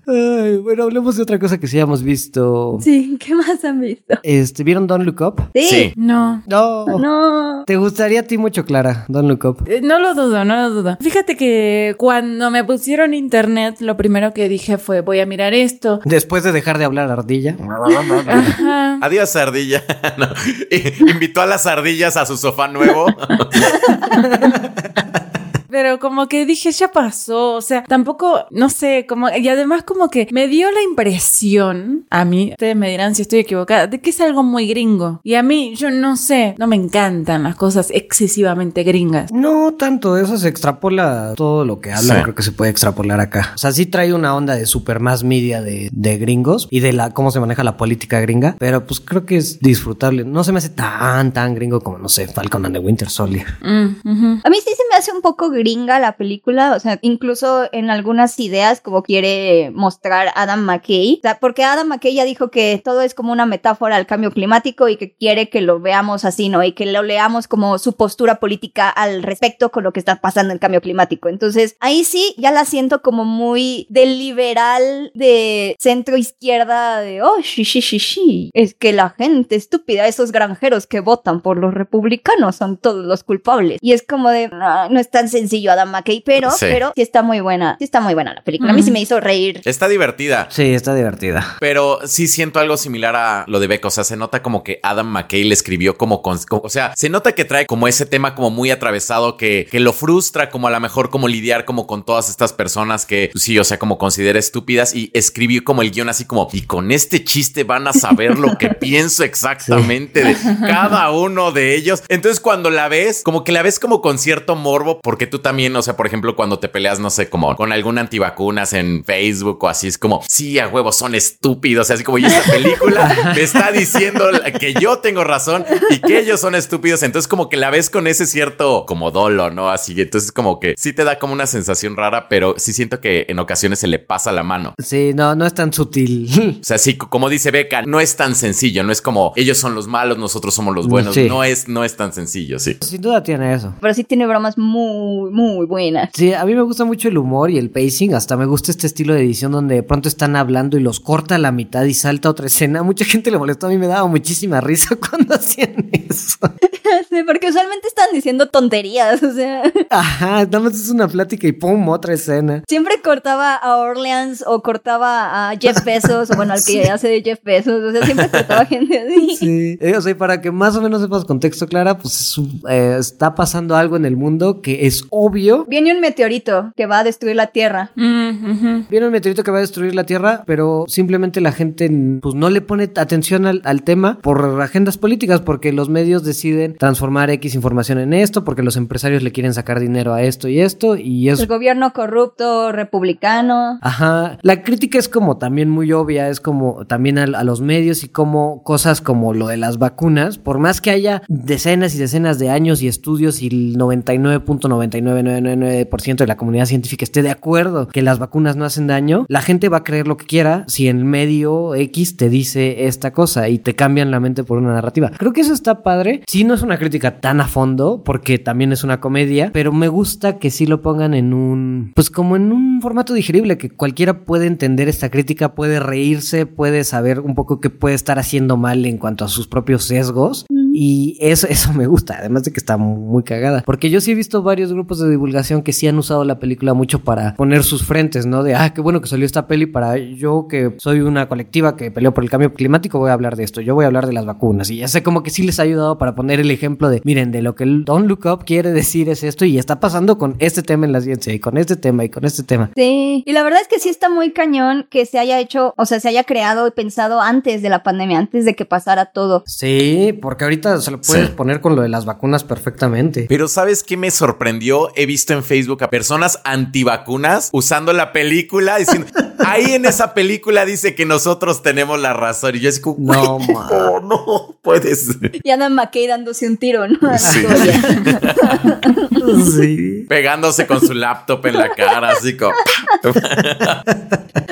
Ay, bueno, hablemos de otra cosa que sí hemos visto. Sí, ¿qué más han visto? Este, ¿vieron Don't Look Up? Sí. Sí. No. No. No. ¿Te gustaría a ti mucho, Clara? Don't Look Up. Eh, No lo dudo, no lo dudo. Fíjate que cuando me pusieron internet, lo primero que dije fue, voy a mirar esto. Después de dejar de hablar ardilla. Ajá. Adiós, ardilla. No. Invitó a las ardillas a su sofá nuevo. Pero como que dije, ya pasó, o sea, tampoco, no sé, como, y además como que me dio la impresión, a mí, ustedes me dirán si estoy equivocada, de que es algo muy gringo. Y a mí, yo no sé, no me encantan las cosas excesivamente gringas. No tanto, eso se extrapola todo lo que habla, Sí. creo que se puede extrapolar acá. O sea, sí trae una onda de super más media de, de gringos y de la cómo se maneja la política gringa, pero pues creo que es disfrutable. No se me hace tan, tan gringo como, no sé, Falcon and the Winter Soldier. Mm. A mí sí se me hace un poco la película, o sea, incluso en algunas ideas como quiere mostrar Adam McKay, o sea, porque Adam McKay ya dijo que todo es como una metáfora al cambio climático y que quiere que lo veamos así, ¿no? Y que lo leamos como su postura política al respecto con lo que está pasando el cambio climático. Entonces, ahí sí ya la siento como muy del liberal de centro izquierda de, oh, sí, sí, sí, sí, es que la gente estúpida, esos granjeros que votan por los republicanos son todos los culpables. Y es como de, no es tan sencillo Adam McKay, pero, Sí. pero sí está muy buena, sí está muy buena la película. A mí sí me hizo reír. Está divertida. Sí, está divertida. Pero sí siento algo similar a lo de Beck. O sea, se nota como que Adam McKay le escribió como, con- como- o sea, se nota que trae como ese tema como muy atravesado que, que lo frustra, como a lo mejor como lidiar como con todas estas personas que pues sí, o sea, como considera estúpidas y escribió como el guion así como, y con este chiste van a saber lo que pienso exactamente de cada uno de ellos. Entonces cuando la ves, como que la ves como con cierto morbo, porque tú también, o sea, por ejemplo, cuando te peleas, no sé, como con algún antivacunas en Facebook o así, es como, sí, a huevos, son estúpidos, así como, y esta película me está diciendo que yo tengo razón y que ellos son estúpidos, entonces como que la ves con ese cierto como dolo, ¿no? Así, entonces como que sí te da como una sensación rara, pero sí siento que en ocasiones se le pasa la mano. Sí, no, no es tan sutil. O sea, sí, como dice Beca, no es tan sencillo, no es como ellos son los malos, nosotros somos los buenos, Sí. no es, no es tan sencillo, sí. Sin duda tiene eso. Pero sí tiene bromas muy, muy buenas. Sí, a mí me gusta mucho el humor y el pacing. Hasta me gusta este estilo de edición donde de pronto están hablando y los corta a la mitad y salta otra escena. Mucha gente le molestó. A mí me daba muchísima risa cuando hacían eso. Sí, porque usualmente están diciendo tonterías, o sea, Ajá, nada más es una plática y pum, otra escena. siempre cortaba a Orleans o cortaba a Jeff Bezos, o bueno, al que hace de Jeff Bezos, o sea, siempre cortaba gente así. Sí, Eh, o sea, y para que más o menos sepas contexto, Clara, pues es eh, está pasando algo en el mundo que es obvio. Viene un meteorito que va a destruir la Tierra. Mm. Viene un meteorito que va a destruir la Tierra, pero simplemente la gente pues no le pone atención al, al tema por agendas políticas, porque los medios deciden transformar X información en esto, porque los empresarios le quieren sacar dinero a esto y esto, y es El gobierno corrupto, republicano. Ajá, la crítica es como también muy obvia, es como también a, a los medios y como cosas como lo de las vacunas, por más que haya decenas y decenas de años y estudios y el 99.99999% de la comunidad científica esté de acuerdo que las vacunas no hacen daño, la gente va a creer lo que quiera si el medio X te dice esta cosa y te cambian la mente por una narrativa. Creo que eso está padre. Sí, no es una crítica tan a fondo porque también es una comedia, pero me gusta que sí lo pongan en un, pues como en un formato digerible, que cualquiera puede entender esta crítica, puede reírse, puede saber un poco qué puede estar haciendo mal en cuanto a sus propios sesgos. Y eso, eso me gusta, además de que está muy cagada. Porque yo sí he visto varios grupos de divulgación que sí han usado la película mucho para poner sus frentes, ¿no? De, ah, qué bueno que salió esta peli para yo que soy una colectiva que peleó por el cambio climático, voy a hablar de esto, yo voy a hablar de las vacunas. Y ya sé como que sí les ha ayudado para poner el ejemplo de, miren, de lo que el Don't Look Up quiere decir es esto y está pasando con este tema en la ciencia y con este tema y con este tema. Sí, y la verdad es que sí está muy cañón que se haya hecho, o sea, se haya creado y pensado antes de la pandemia, antes de que pasara todo. Sí, porque ahorita se lo puedes Sí. poner con lo de las vacunas perfectamente. Pero ¿sabes qué me sorprendió? He visto en Facebook a personas antivacunas usando la película diciendo, Ahí en esa película dice que nosotros tenemos la razón. Y yo es como, No, "Güey, ma. no, no puede ser. Y Adam McKay dándose un tiro, ¿no? A la Sí. Sí. Pegándose con su laptop en la cara, así como.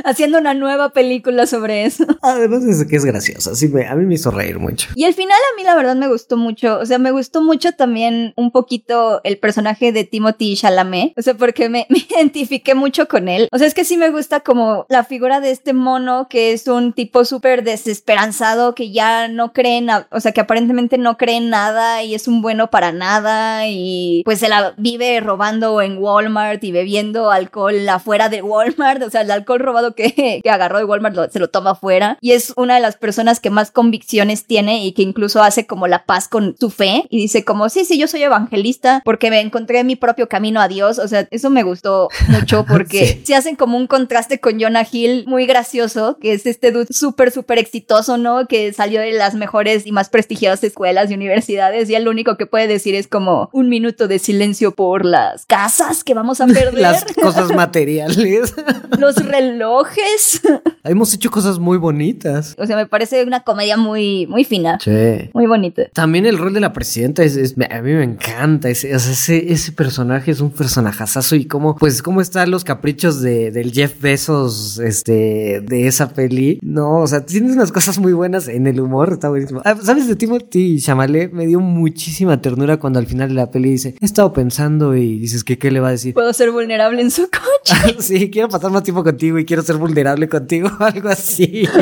Haciendo una nueva película sobre eso. Además es que es graciosa. Sí, me, a mí me hizo reír mucho. Y el final a mí la verdad me gustó mucho. O sea, me gustó mucho también un poquito el personaje de Timothy Chalamet. O sea, porque me, me identifiqué mucho con él. O sea, es que sí me gusta como la figura de este mono que es un tipo súper desesperanzado que ya no cree en, o sea, que aparentemente no cree en nada y es un bueno para nada y pues se la vive robando en Walmart y bebiendo alcohol afuera de Walmart. O sea, el alcohol robado que, que agarró de Walmart lo- se lo toma afuera. Y es una de las personas que más convicciones tiene y que incluso hace como la paz con su fe y dice como, sí, sí, yo soy evangelista porque me encontré mi propio camino a Dios. O sea, eso me gustó mucho porque Sí. se hacen como un contraste con Jonah Hill muy gracioso, que es este dude súper, súper exitoso, ¿no? Que salió de las mejores y más prestigiosas escuelas y universidades y lo único que puede decir es como un minuto de silencio por las casas que vamos a perder, Las cosas materiales. los relojes. Hemos hecho cosas muy bonitas. O sea, me parece una comedia muy, muy fina, Sí. muy bonita. También el rol de la presidenta es, es- a mí me encanta sea, ese, ese personaje es un personajazazo y cómo pues cómo están los caprichos de, del Jeff Bezos este de esa peli. No o sea tienes unas cosas muy buenas en el humor está buenísimo. Ah, sabes de Timothy Chalamet me dio muchísima ternura cuando al final de la peli dice he estado pensando y dices que qué le va a decir Puedo ser vulnerable en su coche. sí quiero pasar más tiempo contigo y quiero ser vulnerable contigo algo así.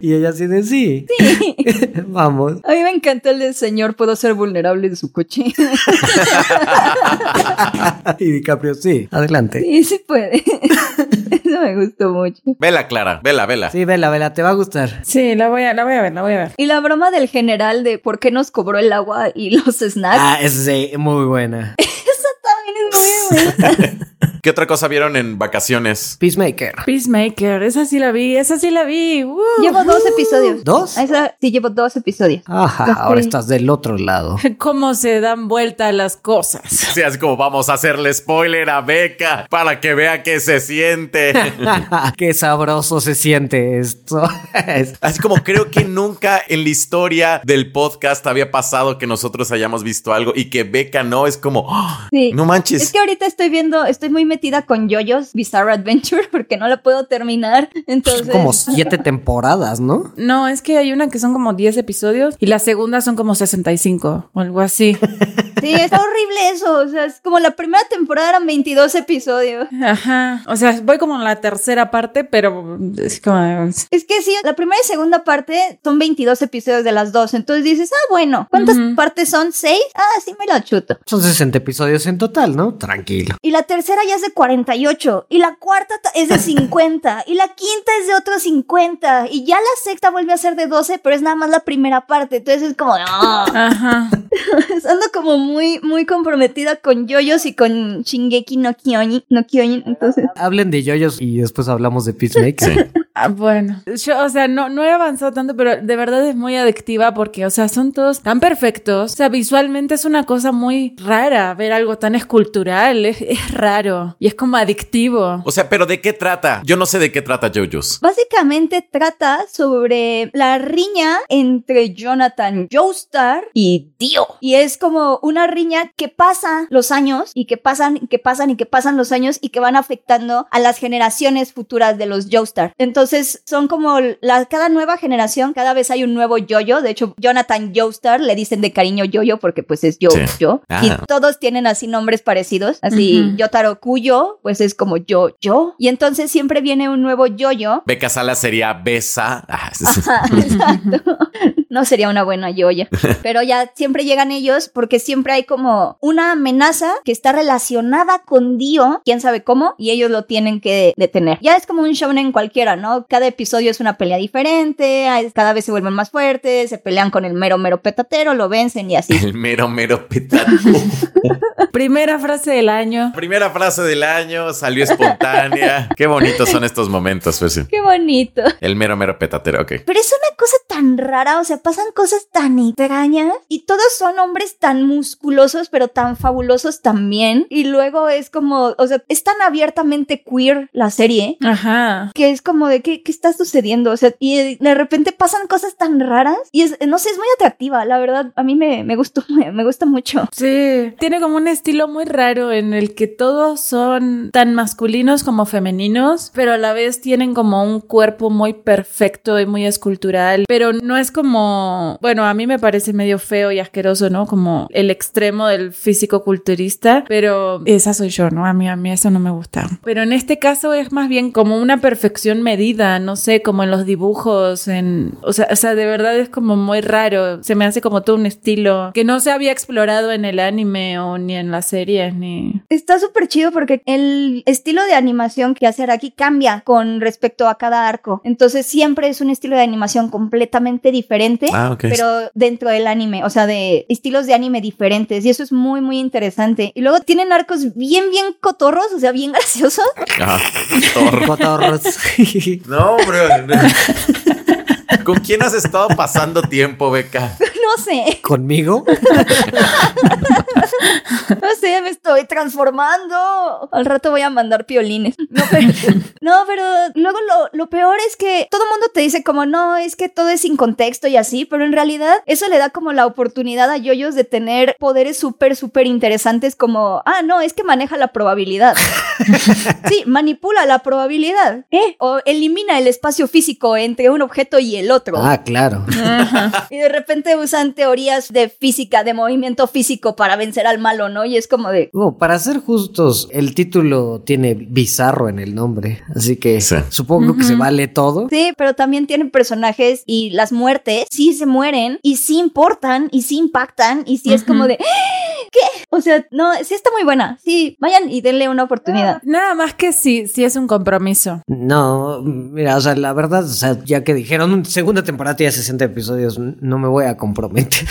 Y ella así de sí, vamos. A mí me encantó el de señor, puedo ser vulnerable en su coche. y DiCaprio sí adelante Sí, sí puede. Eso me gustó mucho. Vela, Clara, vela, vela. Sí, vela, vela, te va a gustar. Sí, la voy a, la voy a ver, la voy a ver. Y la broma del general de por qué nos cobró el agua y los snacks. Ah, esa sí, muy buena. ¿Qué otra cosa vieron en vacaciones? Peacemaker. Peacemaker, esa sí la vi, esa sí la vi. ¡Uh! Llevo dos episodios. ¿Dos? A Esa, sí, llevo dos episodios. Ajá, Los ahora estás del otro lado. Cómo se dan vuelta las cosas. Sí, así como vamos a hacerle spoiler a Beca para que vea qué se siente. Qué sabroso se siente esto. Es- Así como creo que nunca en la historia del podcast había pasado que nosotros hayamos visto algo y que Beca no es como, ¡Ah! Sí. no manches. Es que ahorita estoy viendo, estoy muy metida con JoJo's Bizarre Adventure porque no la puedo terminar. Entonces. como siete temporadas, ¿no? No, es que hay una que son como 10 episodios y la segunda son como 65 o algo así. Sí, está horrible eso. O sea, es como la primera temporada eran 22 episodios. Ajá. O sea, voy como en la tercera parte, pero es como... Es que sí, la primera y segunda parte son 22 episodios de las dos. Entonces dices, ah, bueno, ¿cuántas partes son? ¿Seis? Ah, sí me la chuto. Son 60 episodios en total, ¿no? Tranquilo. Y la tercera ya es de 48. Y la cuarta ta- es de 50. y la quinta es de otros 50. Y ya la sexta vuelve a ser de 12, pero es nada más la primera parte. Entonces es como, no. Ajá. Ando como muy, muy comprometida con yoyos y con Shingeki no Kyojin. No Kyojin, entonces. Hablen de yoyos y después hablamos de Peacemaker. Sí. Ah, bueno, yo, o sea, no, no he avanzado tanto, pero de verdad es muy adictiva porque, o sea, son todos tan perfectos. O sea, visualmente es una cosa muy rara ver algo tan escultural. Es, es raro y es como adictivo. O sea, pero ¿de qué trata? Yo no sé de qué trata JoJo's. Básicamente trata sobre la riña entre Jonathan Joestar y Dio. Y es como una riña que pasa los años y que pasan y que pasan y que pasan los años y que van afectando a las generaciones futuras de los Joestar. Entonces son como la, cada nueva generación, cada vez hay un nuevo Jojo. De hecho, Jonathan Joestar le dicen de cariño Jojo porque pues es yo, Sí. yo. Ah. Y todos tienen así nombres parecidos. Así, Ujú. Yotaro Kuyo, pues es como yo, yo. Y entonces siempre viene un nuevo Yoyo. Beca Sala sería Besa. Ah, Exacto. No sería una buena yoya. Pero ya siempre llegan ellos porque siempre hay como una amenaza que está relacionada con Dio, quién sabe cómo, y ellos lo tienen que detener. Ya es como un shonen cualquiera, ¿no? Cada episodio es una pelea diferente, cada vez se vuelven más fuertes, se pelean con el mero mero petatero, lo vencen y así. El mero, mero petato. Primera frase del año. Primera frase del año, salió espontánea. Qué bonitos son estos momentos, pues. Qué bonito. El mero, mero petatero, ok. Pero es una cosa tan rara, o sea, pasan cosas tan extrañas y todos son hombres tan musculosos, pero tan fabulosos también. Y luego es como, o sea, es tan abiertamente queer la serie Ajá. que es como de qué, qué está sucediendo, o sea, y de repente pasan cosas tan raras y es, no sé, es muy atractiva, la verdad, a mí me, me gustó, me, me gusta mucho. Sí, tiene como un estilo muy raro en el que todos son tan masculinos como femeninos, pero a la vez tienen como un cuerpo muy perfecto y muy escultural, pero no es como, bueno, a mí me parece medio feo y asqueroso, ¿no? Como el extremo del físico culturista, pero esa soy yo, ¿no? A mí, a mí eso no me gusta. Pero en este caso es más bien como una perfección medida, no sé, como en los dibujos, en, o sea, o sea, de verdad es como muy raro, se me hace como todo un estilo que no se había explorado en el anime o ni en las series, ni... Está súper chido porque el estilo de animación que hace Araki cambia con respecto a cada arco. Entonces siempre es un estilo de animación completamente diferente, Ah, pero dentro del anime, o sea, de estilos de anime diferentes. Y eso es muy, muy interesante. Y luego tienen arcos bien, bien cotorros, o sea, bien graciosos. Cotorros. No, bro. ¿Con quién has estado pasando tiempo, Beca? No sé, ¿Conmigo? No sé, me estoy transformando. Al rato voy a mandar piolines. No, pero, no, pero luego lo, lo peor es que todo el mundo te dice como, no, es que todo es sin contexto y así, pero en realidad eso le da como la oportunidad a yoyos de tener poderes súper, súper interesantes como, ah, no, es que maneja la probabilidad. Sí, manipula la probabilidad. ¿Eh? O elimina el espacio físico entre un objeto y el otro. Ah, claro. Y de repente usan teorías de física, de movimiento físico para vencer al malo, ¿no? Y es como de... Oh, para ser justos, el título tiene bizarro en el nombre, así que Sí. supongo que se vale todo. Sí, pero también tienen personajes y las muertes sí se mueren y sí importan y sí impactan y sí es como de... ¿Qué? O sea, no, sí está muy buena. Sí, vayan y denle una oportunidad. Nada más que sí, sí es un compromiso. No, mira, o sea, la verdad, o sea, ya que dijeron segunda temporada tiene 60 episodios, no me voy a comprometer.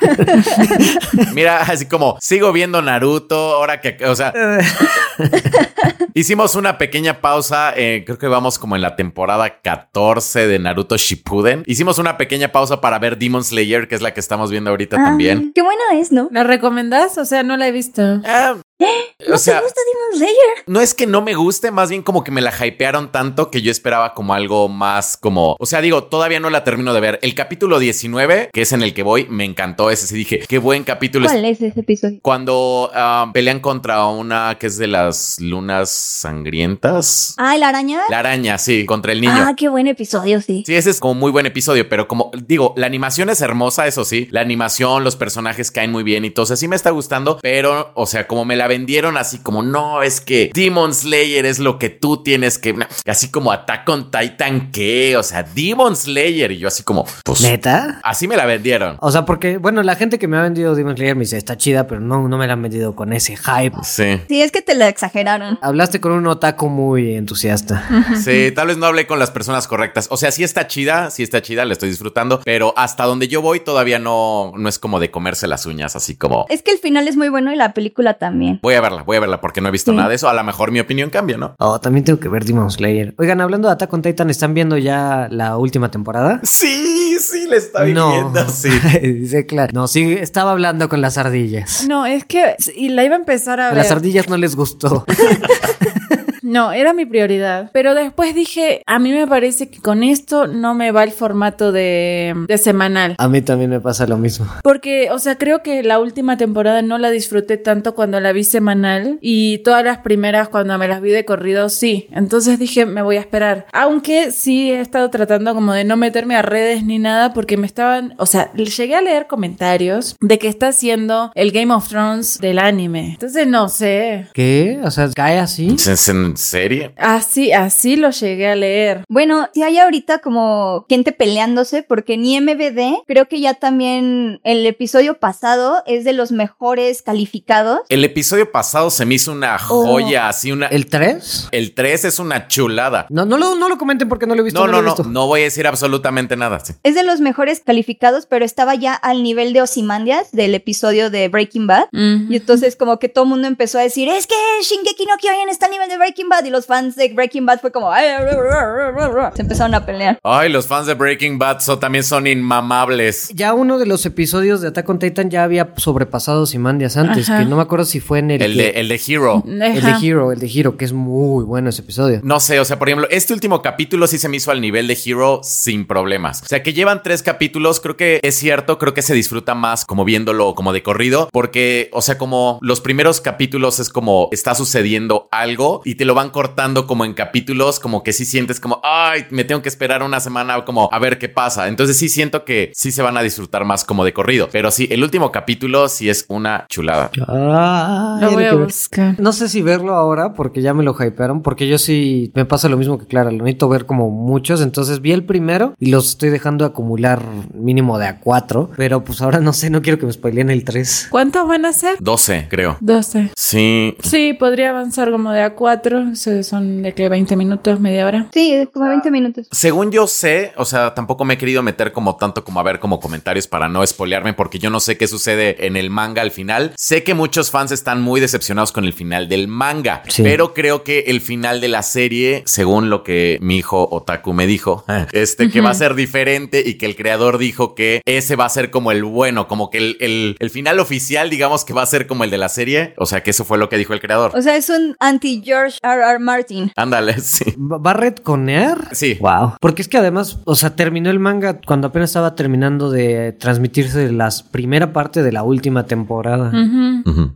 Mira, así como sigo viendo Naruto, ahora que, o sea, hicimos una pequeña pausa, eh, creo que vamos como en la temporada 14 de Naruto Shippuden. Hicimos una pequeña pausa para ver Demon Slayer, que es la que estamos viendo ahorita también. Ah, qué buena es, ¿no? ¿La recomendás? O sea, no la he visto. Ah, ¿No o sea, te gusta Demon Slayer? no es que no me guste, más bien como que me la hypearon tanto que yo esperaba como algo más como, o sea, digo, todavía no la termino de ver. El capítulo 19, que es en el que voy, me encantó ese, sí dije, qué buen capítulo. ¿Cuál es ese episodio? Cuando ah, pelean contra una que es de las lunas sangrientas. Ah, ¿la araña? La araña, sí, contra el niño. Ah, qué buen episodio, sí. Sí, ese es como muy buen episodio, pero como digo, la animación es hermosa, eso sí. La animación, los personajes caen muy bien y todo. O sea, sí me está gustando, pero, o sea, como me la vendieron así como, no, es que Demon Slayer es lo que tú tienes que. Así como Attack on Titan, ¿qué? O sea, Demon Slayer. Y yo así como, pues. ¿Neta? Así me la vendieron. O sea, porque, bueno, la gente que me ha vendido Demon Slayer me dice, está chida, pero no, no me la han vendido con ese hype. Sí. Sí, es que te la exageraron. Hablaste con un otaku muy entusiasta. Sí, tal vez no hablé con las personas correctas. O sea, sí está chida, sí está chida, la estoy disfrutando, pero hasta donde yo voy todavía no, no es como de comerse las uñas, así como Es que el final es muy bueno y la película también. Voy a verla, voy a verla porque no he visto Sí. nada de eso. A lo mejor mi opinión cambia, ¿no? Oh, también tengo que ver Demon Slayer. Oigan, hablando de Attack on Titan, ¿están viendo ya la última temporada? Sí, sí, le está viendo, sí. Dice claro. No, sí, estaba hablando con las ardillas. No, es que. Y la iba a empezar a A ver. las ardillas no les gustó. No, era mi prioridad. Pero después dije, a mí me parece que con esto no me va el formato de, de semanal. A mí también me pasa lo mismo. Porque, o sea, creo que la última temporada no la disfruté tanto cuando la vi semanal y todas las primeras cuando me las vi de corrido sí. Entonces dije, me voy a esperar. Aunque sí he estado tratando como de no meterme a redes ni nada porque me estaban, o sea, llegué a leer comentarios de que está haciendo el Game of Thrones del anime. Entonces no sé. ¿Qué? O sea, cae así. ¿Es en serie? Así, así lo llegué a leer. Bueno, si hay ahorita como gente peleándose, porque ni MBD, creo que ya también el episodio pasado es de los mejores calificados. El episodio pasado se me hizo una joya, así una... El, ¿El 3? 3 es una chulada. No, no lo, no lo comenten porque no lo he visto. No, no, no, visto. no voy a decir absolutamente nada. sí. Es de los mejores calificados, pero estaba ya al nivel de Ozymandias del episodio de Breaking Bad. Y entonces como que todo el mundo empezó a decir, es que Shingeki no Kyojin está al nivel de Breaking Breaking Bad y los fans de Breaking Bad fue como se empezaron a pelear. Ay, los fans de Breaking Bad también son inmamables. Ya uno de los episodios de Attack on Titan ya había sobrepasado Simandias antes, Ajá. que no me acuerdo si fue en el El que- de, el de Hero. el de. Hero, el de Hero, que es muy bueno ese episodio. No sé, o sea, por ejemplo, este último capítulo sí se me hizo al nivel de Hero sin problemas. O sea, que llevan tres capítulos, creo que es cierto, creo que se disfruta más como viéndolo como de corrido, porque, o sea, como los primeros capítulos es como está sucediendo algo y te lo van cortando como en capítulos, como que sí sientes como, ay, me tengo que esperar una semana como a ver qué pasa. Entonces sí siento que sí se van a disfrutar más como de corrido, pero sí, el último capítulo sí es una chulada. Ah, Lo voy a buscar. No sé si verlo ahora porque ya me lo hypearon, porque yo sí me pasa lo mismo que Clara, lo necesito ver como muchos, entonces vi el primero y los estoy dejando acumular mínimo de a cuatro, pero pues ahora no sé, no quiero que me spoileen el 3. ¿Cuántos van a ser? 12, creo. 12. Sí, Sí, podría avanzar como de a 4. Son de que 20 minutos, media hora. Sí, como 20 minutos. Según yo sé, o sea, tampoco me he querido meter como tanto como a ver como comentarios para no spoilearme porque yo no sé qué sucede en el manga al final. Sé que muchos fans están muy decepcionados con el final del manga, Sí. pero creo que el final de la serie, según lo que mi hijo Otaku me dijo, este que va a ser diferente y que el creador dijo que ese va a ser como el bueno, como que el, el- el final oficial, digamos que va a ser como el de la serie. O sea, que eso fue lo que dijo el creador. O sea, es un anti-George R. R. Martin. Ándale, sí. ¿Va a retconear? Sí. Wow. Porque es que además, o sea, terminó el manga cuando apenas estaba terminando de transmitirse la primera parte de la última temporada.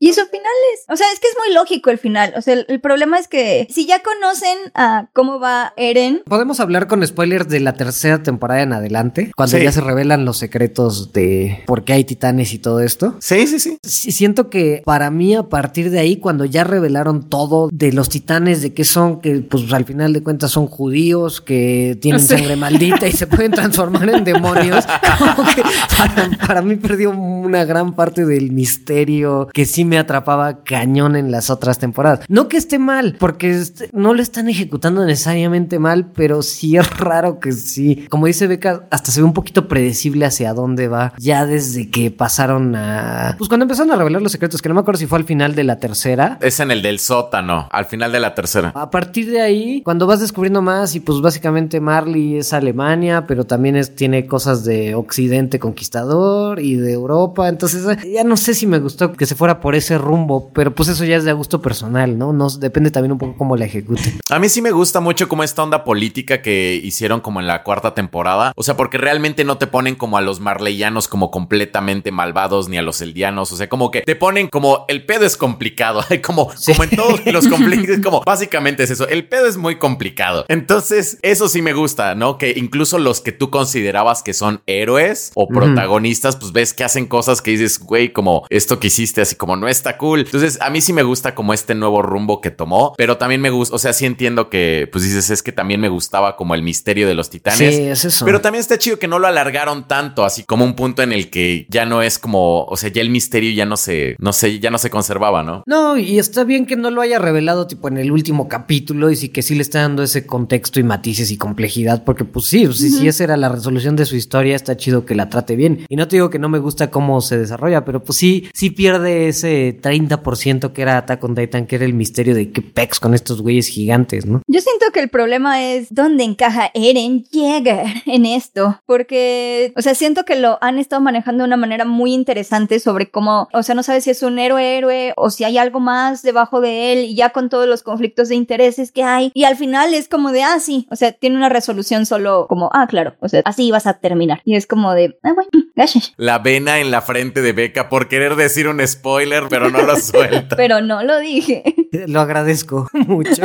Y su final es, o sea, es que es muy lógico el final. O sea, el, el problema es que si ya conocen a cómo va Eren, ¿Podemos hablar con spoilers de la tercera temporada en adelante? Cuando Sí. ya se revelan los secretos de por qué hay titanes y todo esto. Sí, sí, sí. Sí, siento que para mí a partir de ahí, cuando ya revelaron todo de los titanes, de qué son, que pues al final de cuentas son judíos, que tienen Sí. sangre maldita y se pueden transformar en demonios, como que para, para mí perdió una gran parte del misterio que sí me atrapaba cañón en las otras temporadas. No que esté mal, porque no lo están ejecutando necesariamente mal, pero sí es raro que sí. Como dice Beca, hasta se ve un poquito predecible hacia dónde va, ya desde que pasaron a... Pues cuando empezaron a revelar los secretos, que no me acuerdo si fue al final de la tercera. Es en el del sótano, al final de la tercera. A partir de ahí, cuando vas descubriendo más y pues básicamente Marley es Alemania, pero también es, tiene cosas de Occidente conquistador y de Europa, entonces eh, ya no sé si me gustó que se fuera por ese rumbo, pero pues eso ya es de gusto personal, ¿no? No depende también un poco cómo la ejecuten. A mí sí me gusta mucho como esta onda política que hicieron como en la cuarta temporada. O sea, porque realmente no te ponen como a los marleyanos como completamente malvados ni a los eldianos. O sea, como que te ponen como el pedo es complicado. como, Sí. como en todos los conflictos, como básicamente es eso. El pedo es muy complicado. Entonces, eso sí me gusta, ¿no? Que incluso los que tú considerabas que son héroes o protagonistas, pues ves que hacen cosas que dices, güey, como esto que hiciste, así como no está cool. Entonces, a mí sí me gusta como este nuevo rumbo que tomó, pero también me gusta, o sea, sí entiendo que, pues dices, es que también me gustaba como el misterio de los titanes. Sí, es eso. Pero también está chido que no lo alargaron tanto, así como un punto en el que ya no es como, o sea, ya el misterio ya no se, no sé, ya no se conservaba, ¿no? No, y está bien que no lo haya revelado tipo en el último capítulo y sí que sí le está dando ese contexto y matices y complejidad, porque pues sí, pues, sí, si esa era la resolución de su historia, está chido que la trate bien. Y no te digo que no me gusta cómo se desarrolla, pero pues sí, sí pierde ese 30% que era Attack on Titan, que era el misterio de qué pex con estos güeyes gigantes, ¿no? yo siento que el problema es dónde encaja Eren Jäger en esto. Porque, o sea, siento que lo han estado manejando de una manera muy interesante sobre cómo, o sea, no sabes si es un héroe héroe o si hay algo más debajo de él y ya con todos los conflictos de intereses que hay. Y al final es como de, ah, sí, o sea, tiene una resolución solo como, ah, claro, o sea, así vas a terminar. Y es como de, ah, bueno, gracias. La vena en la frente de Beca por querer decir un spoiler, pero no lo suelta. Pero no lo dije. Lo agradezco mucho.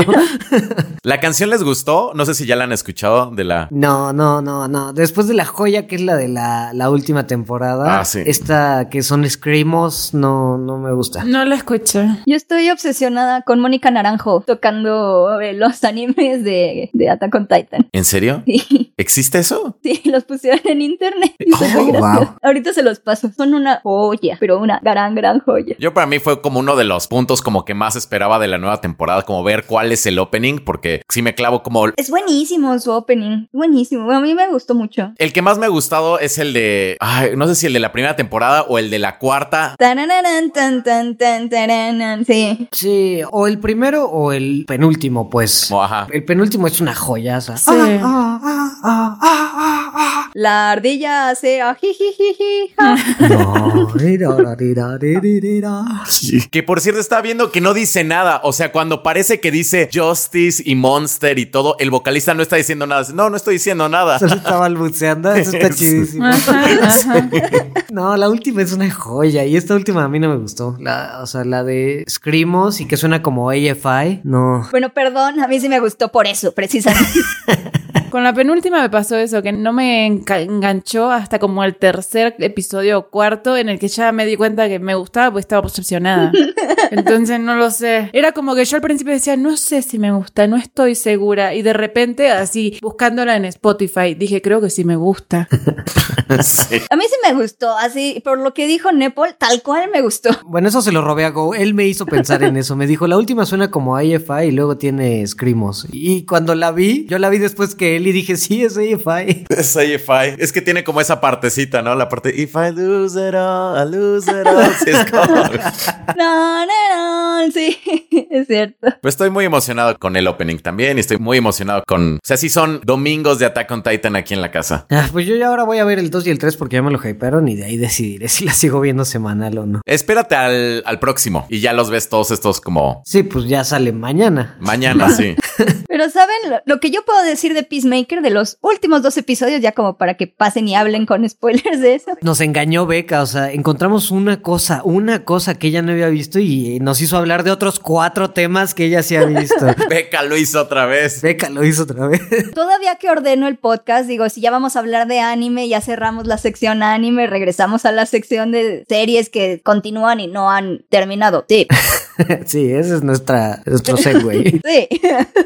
¿La canción les gustó? No sé si ya la han escuchado de la... No, no, no, no. Después de la joya que es la de la, la última temporada, Ah, sí. esta que son Screamos, no, no me gusta. No la escuché. Yo estoy obsesionada con Mónica Naranjo tocando eh, los animes de, de Attack on Titan. ¿En serio? Sí, ¿Existe eso? sí, los pusieron en internet. Oh, wow. Ahorita se los paso. Son una joya, pero una gran, gran joya. Yo para mí fue como uno de los puntos como que más esperaba de la nueva temporada, como ver cuál es el opening, porque si me clavo como... Es buenísimo su opening. Buenísimo. A mí me gustó mucho. El que más me ha gustado es el de... Ay, no sé si el de la primera temporada o el de la cuarta. Tarararán, tan, tan, tan, taranan. Sí. Sí, o el primero o el penúltimo, pues. Ajá. El penúltimo es una joyaza. Sí. La ardilla hace rira. Que por cierto estaba viendo que no dice nada. O sea, cuando parece que dice Justice y Monster y todo, el vocalista no está diciendo nada. No, no estoy diciendo nada. Solo está balbuceando, eso está chidísimo. Ajá, ajá. No, la última es una joya y esta última a mí no me gustó. La, o sea, la de Screamos y que suena como AFI. No. Bueno, perdón, a mí sí me gustó por eso, precisamente. Con la penúltima me pasó eso, que no me enganchó hasta como el tercer episodio o cuarto, en el que ya me di cuenta que me gustaba porque estaba obsesionada. Entonces no lo sé. Era como que yo al principio decía, no sé si me gusta, no estoy segura. Y de repente, así, buscándola en Spotify, dije, creo que sí me gusta. Sí. A mí sí me gustó, así, por lo que dijo Nepal, tal cual me gustó. Bueno, eso se lo robé a Go. Él me hizo pensar en eso. Me dijo, la última suena como AFI y luego tiene Screamos. Y cuando la vi, yo la vi después que él y dije, sí, es AFI. Es AFI. Es que tiene como esa partecita, ¿no? La parte If I lose it all, I lose it all. Sí, es como- No, no, no, sí, es cierto. Pues estoy muy emocionado con el opening también y estoy muy emocionado con... O sea, sí son domingos de Attack on Titan aquí en la casa. Ah, pues yo ya ahora voy a ver el 2 y el 3 porque ya me lo hypearon y de ahí decidiré si la sigo viendo semanal o no. Espérate al, al próximo y ya los ves todos estos como Sí, pues ya sale mañana. mañana, sí. Pero ¿saben lo, lo que yo puedo decir de Peacemaker de los últimos dos episodios, ya como para que pasen y hablen con spoilers de eso? Nos engañó Beca, o sea, encontramos una cosa, una cosa que ella no había visto y nos hizo hablar de otros cuatro temas que ella sí había visto. Beca lo hizo otra vez. Beca lo hizo otra vez. Todavía que ordeno el podcast, digo, si ya vamos a hablar de anime, ya cerramos la sección anime, regresamos a la sección de series que continúan y no han terminado. Sí, sí, ese es nuestra, nuestro segue. sí.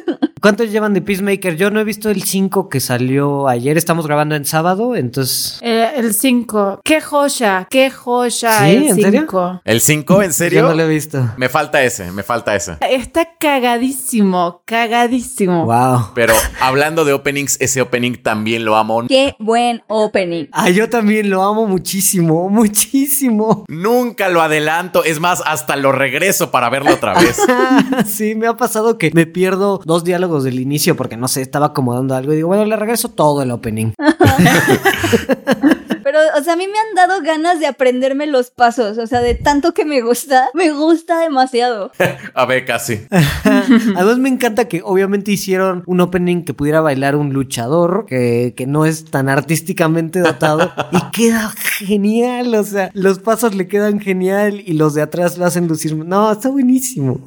¿Cuántos llevan de Peacemaker? Yo no he visto el 5 que salió ayer. Estamos grabando en sábado, entonces. Eh, el 5. ¡Qué joya! ¡Qué joya! ¿Sí? El ¿En serio? 5. ¿El 5? ¿En serio? Yo no lo he visto. Me falta ese, me falta ese. Está cagadísimo, cagadísimo. Wow. Pero hablando de openings, ese opening también lo amo. Qué buen opening. Ah, yo también lo amo muchísimo, muchísimo. Nunca lo adelanto. Es más, hasta lo regreso para verlo otra vez. sí, me ha pasado que me pierdo dos diálogos del inicio porque no sé, estaba acomodando algo y digo, bueno, le regreso todo el opening. Pero, o sea, a mí me han dado ganas de aprenderme los pasos. O sea, de tanto que me gusta, me gusta demasiado. A Beca, sí. Además me encanta que obviamente hicieron un opening que pudiera bailar un luchador que, que no es tan artísticamente dotado y queda genial, o sea, los pasos le quedan genial y los de atrás lo hacen lucir. No, está buenísimo.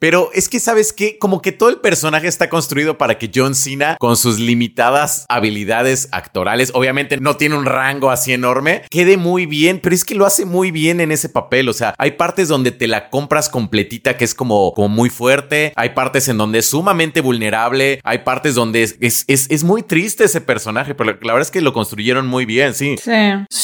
Pero es que, ¿sabes qué? Como que todo el personaje está construido para que John Cena, con sus limitadas habilidades actorales, obviamente no tiene un rango así enorme, quede muy bien, pero es que lo hace muy bien en ese papel. O sea, hay partes donde te la compras completita, que es como, como muy fuerte, hay partes en donde es sumamente vulnerable, hay partes donde es, es, es, es muy triste ese personaje, pero la verdad es que lo construyeron muy bien, sí. Sí.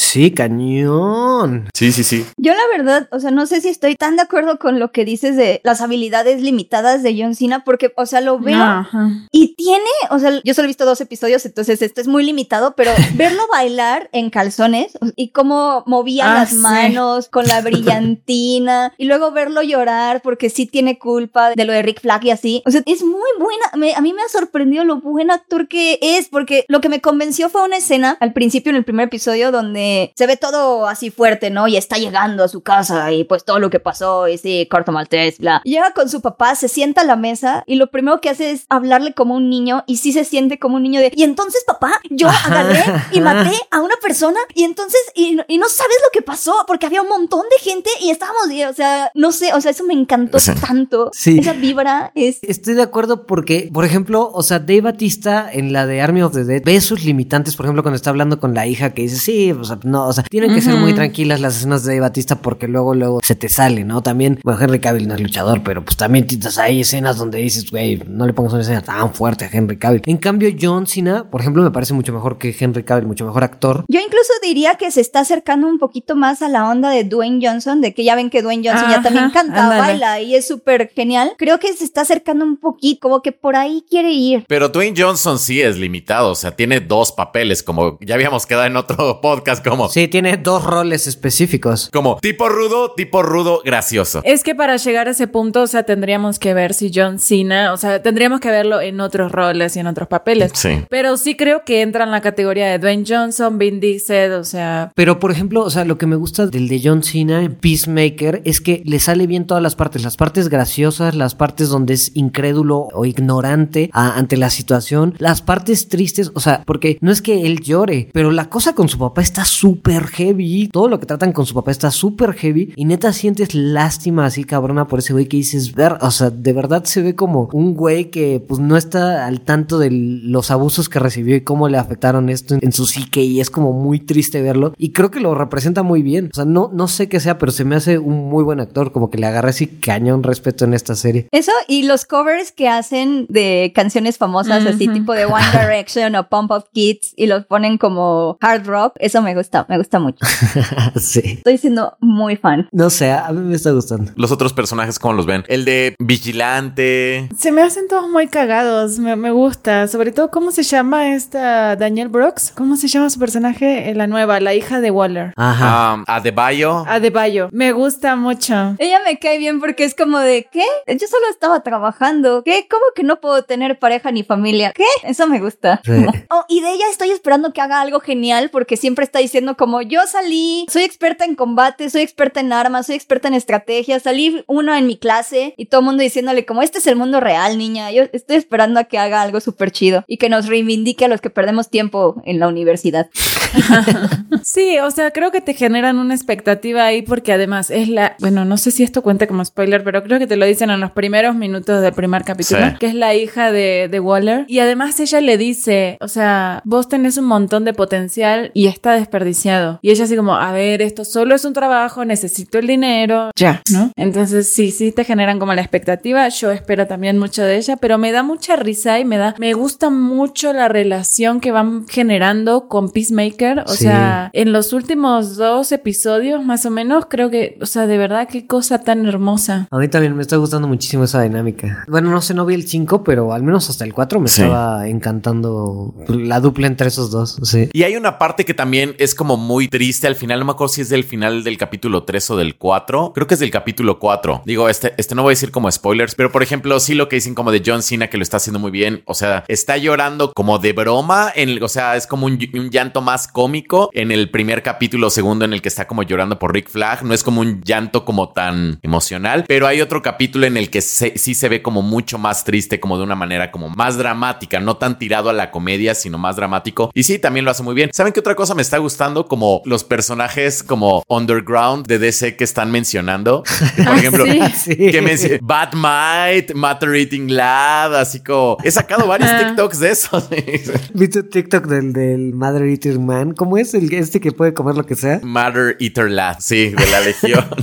Sí, cañón. Sí, sí, sí. Yo la verdad, o sea, no sé si estoy tan de acuerdo con lo que dices de las habilidades limitadas de John Cena, porque, o sea, lo veo Ajá. y tiene, o sea, yo solo he visto dos episodios, entonces esto es muy limitado, pero verlo bailar en calzones y cómo movía Ah, las sí. manos con la brillantina y luego verlo llorar porque sí tiene culpa de lo de Rick Flag y así, o sea, es muy buena, me- a mí me ha sorprendido lo buen actor que es, porque lo que me convenció fue una escena al principio en el primer episodio donde se ve todo así fuerte, ¿no? Y está llegando a su casa y pues todo lo que pasó y sí, corto maltés, bla. Llega con su papá, se sienta a la mesa y lo primero que hace es hablarle como un niño y sí se siente como un niño de, y entonces papá, yo agarré y maté a una persona y entonces, y, y no sabes lo que pasó porque había un montón de gente y estábamos, y, o sea, no sé, o sea, eso me encantó tanto. Sí. Esa vibra es... Estoy de acuerdo porque, por ejemplo, o sea, Dave Batista en la de Army of the Dead ve sus limitantes, por ejemplo, cuando está hablando con la hija que dice, sí, o sea, no, o sea, tienen que ser muy tranquilas las escenas de Dave Batista porque luego, luego se te sale, ¿no? También, bueno, Henry Cavill no es luchador, pero pues también tienes ahí escenas donde dices, güey, no le pongas una escena tan fuerte a Henry Cavill. En cambio, John Cena, por ejemplo, me parece mucho mejor que Henry Cavill, mucho mejor actor. Yo incluso incluso diría que se está acercando un poquito más a la onda de Dwayne Johnson, de que ya ven que Dwayne Johnson ya también canta, baila y es súper genial. Creo que se está acercando un poquito, como que por ahí quiere ir. Pero Dwayne Johnson sí es limitado, o sea, tiene dos papeles, como ya habíamos quedado en otro podcast, como, Sí, tiene dos roles específicos. como tipo rudo, tipo rudo, gracioso. Es que para llegar a ese punto, o sea, tendríamos que ver si John Cena, o sea, tendríamos que verlo en otros roles y en otros papeles. Sí. Pero sí creo que entra en la categoría de Dwayne Johnson, Vin Diesel, o sea, Pero, por ejemplo, o sea, lo que me gusta del de John Cena en Peacemaker es que le sale bien todas las partes. Las partes graciosas, las partes donde es incrédulo o ignorante ante la situación, las partes tristes, o sea, porque no es que él llore, pero la cosa con su papá está súper heavy. Todo lo que tratan con su papá está súper heavy. Y neta sientes lástima así, cabrona, por ese güey que dices, ver, o sea, de verdad se ve como un güey que pues no está al tanto de los abusos que recibió y cómo le afectaron esto en, en su psique y es como muy triste verlo y creo que lo representa muy bien. O sea, no, no sé qué sea, pero se me hace un muy buen actor, como que le agarré así cañón respeto en esta serie. Eso y los covers que hacen de canciones famosas, así tipo de One Direction o Pump of Kids y los ponen como hard rock, eso me gusta, me gusta mucho. sí. Estoy siendo muy fan. No sé, a mí me está gustando. Los otros personajes, ¿cómo los ven? El de Vigilante. se me hacen todos muy cagados, me, me gusta. Sobre todo, ¿cómo se llama esta Danielle Brooks? ¿Cómo se llama su personaje? Eh, La nueva, la hija de Waller. Ajá. Um, Adebayo. Adebayo. Me gusta mucho. Ella me cae bien porque es como de, ¿qué? Yo solo estaba trabajando. ¿Qué? ¿Cómo que no puedo tener pareja ni familia? ¿Qué? Eso me gusta. Sí. Oh, y de ella estoy esperando que haga algo genial porque siempre está diciendo como yo salí, soy experta en combate, soy experta en armas, soy experta en estrategia, salí uno en mi clase y todo el mundo diciéndole como este es el mundo real, niña. Yo estoy esperando a que haga algo súper chido y que nos reivindique a los que perdemos tiempo en la universidad. Sí, o sea, creo que te generan una expectativa ahí porque además es la, bueno, no sé si esto cuenta como spoiler, pero creo que te lo dicen en los primeros minutos del primer capítulo, Sí. que es la hija de, de Waller. Y además ella le dice, o sea, vos tenés un montón de potencial y está desperdiciado. Y ella así como, a ver, esto solo es un trabajo, necesito el dinero, ya, ¿no? Entonces sí, sí te generan como la expectativa. Yo espero también mucho de ella, pero me da mucha risa y me da, me gusta mucho la relación que van generando con Peacemaker. O Sí. sea, en los últimos dos episodios más o menos, creo que, o sea, de verdad, qué cosa tan hermosa. A mí también me está gustando muchísimo esa dinámica. Bueno, no sé, no vi el 5, pero al menos hasta el 4 me Sí. estaba encantando la dupla entre esos dos. Sí. Y hay una parte que también es como muy triste al final. No me acuerdo si es del final del capítulo 3 o del 4. Creo que es del capítulo 4. Digo, este, este no voy a decir como spoilers, pero por ejemplo, sí lo que dicen como de John Cena que lo está haciendo muy bien. O sea, está llorando como de broma. En o sea, es como un, un llanto más cómico en el primer capítulo, segundo, en el que está como llorando por Rick Flag. No es como un llanto como tan emocional, pero hay otro capítulo en el que se- sí se ve como mucho más triste, como de una manera como más dramática, no tan tirado a la comedia, sino más dramático. Y sí, también lo hace muy bien. ¿Saben qué otra cosa me está gustando? Como los personajes como underground de DC que están mencionando. Por ejemplo, sí. Que menc- Batmite, Matter Eating Lad, así como he sacado varios Ajá. TikToks de esos. ¿Viste TikTok del, del Mother Eater Man? ¿Cómo es el este que puede comer lo que sea? Matter Eater Lad, sí, de la Legión.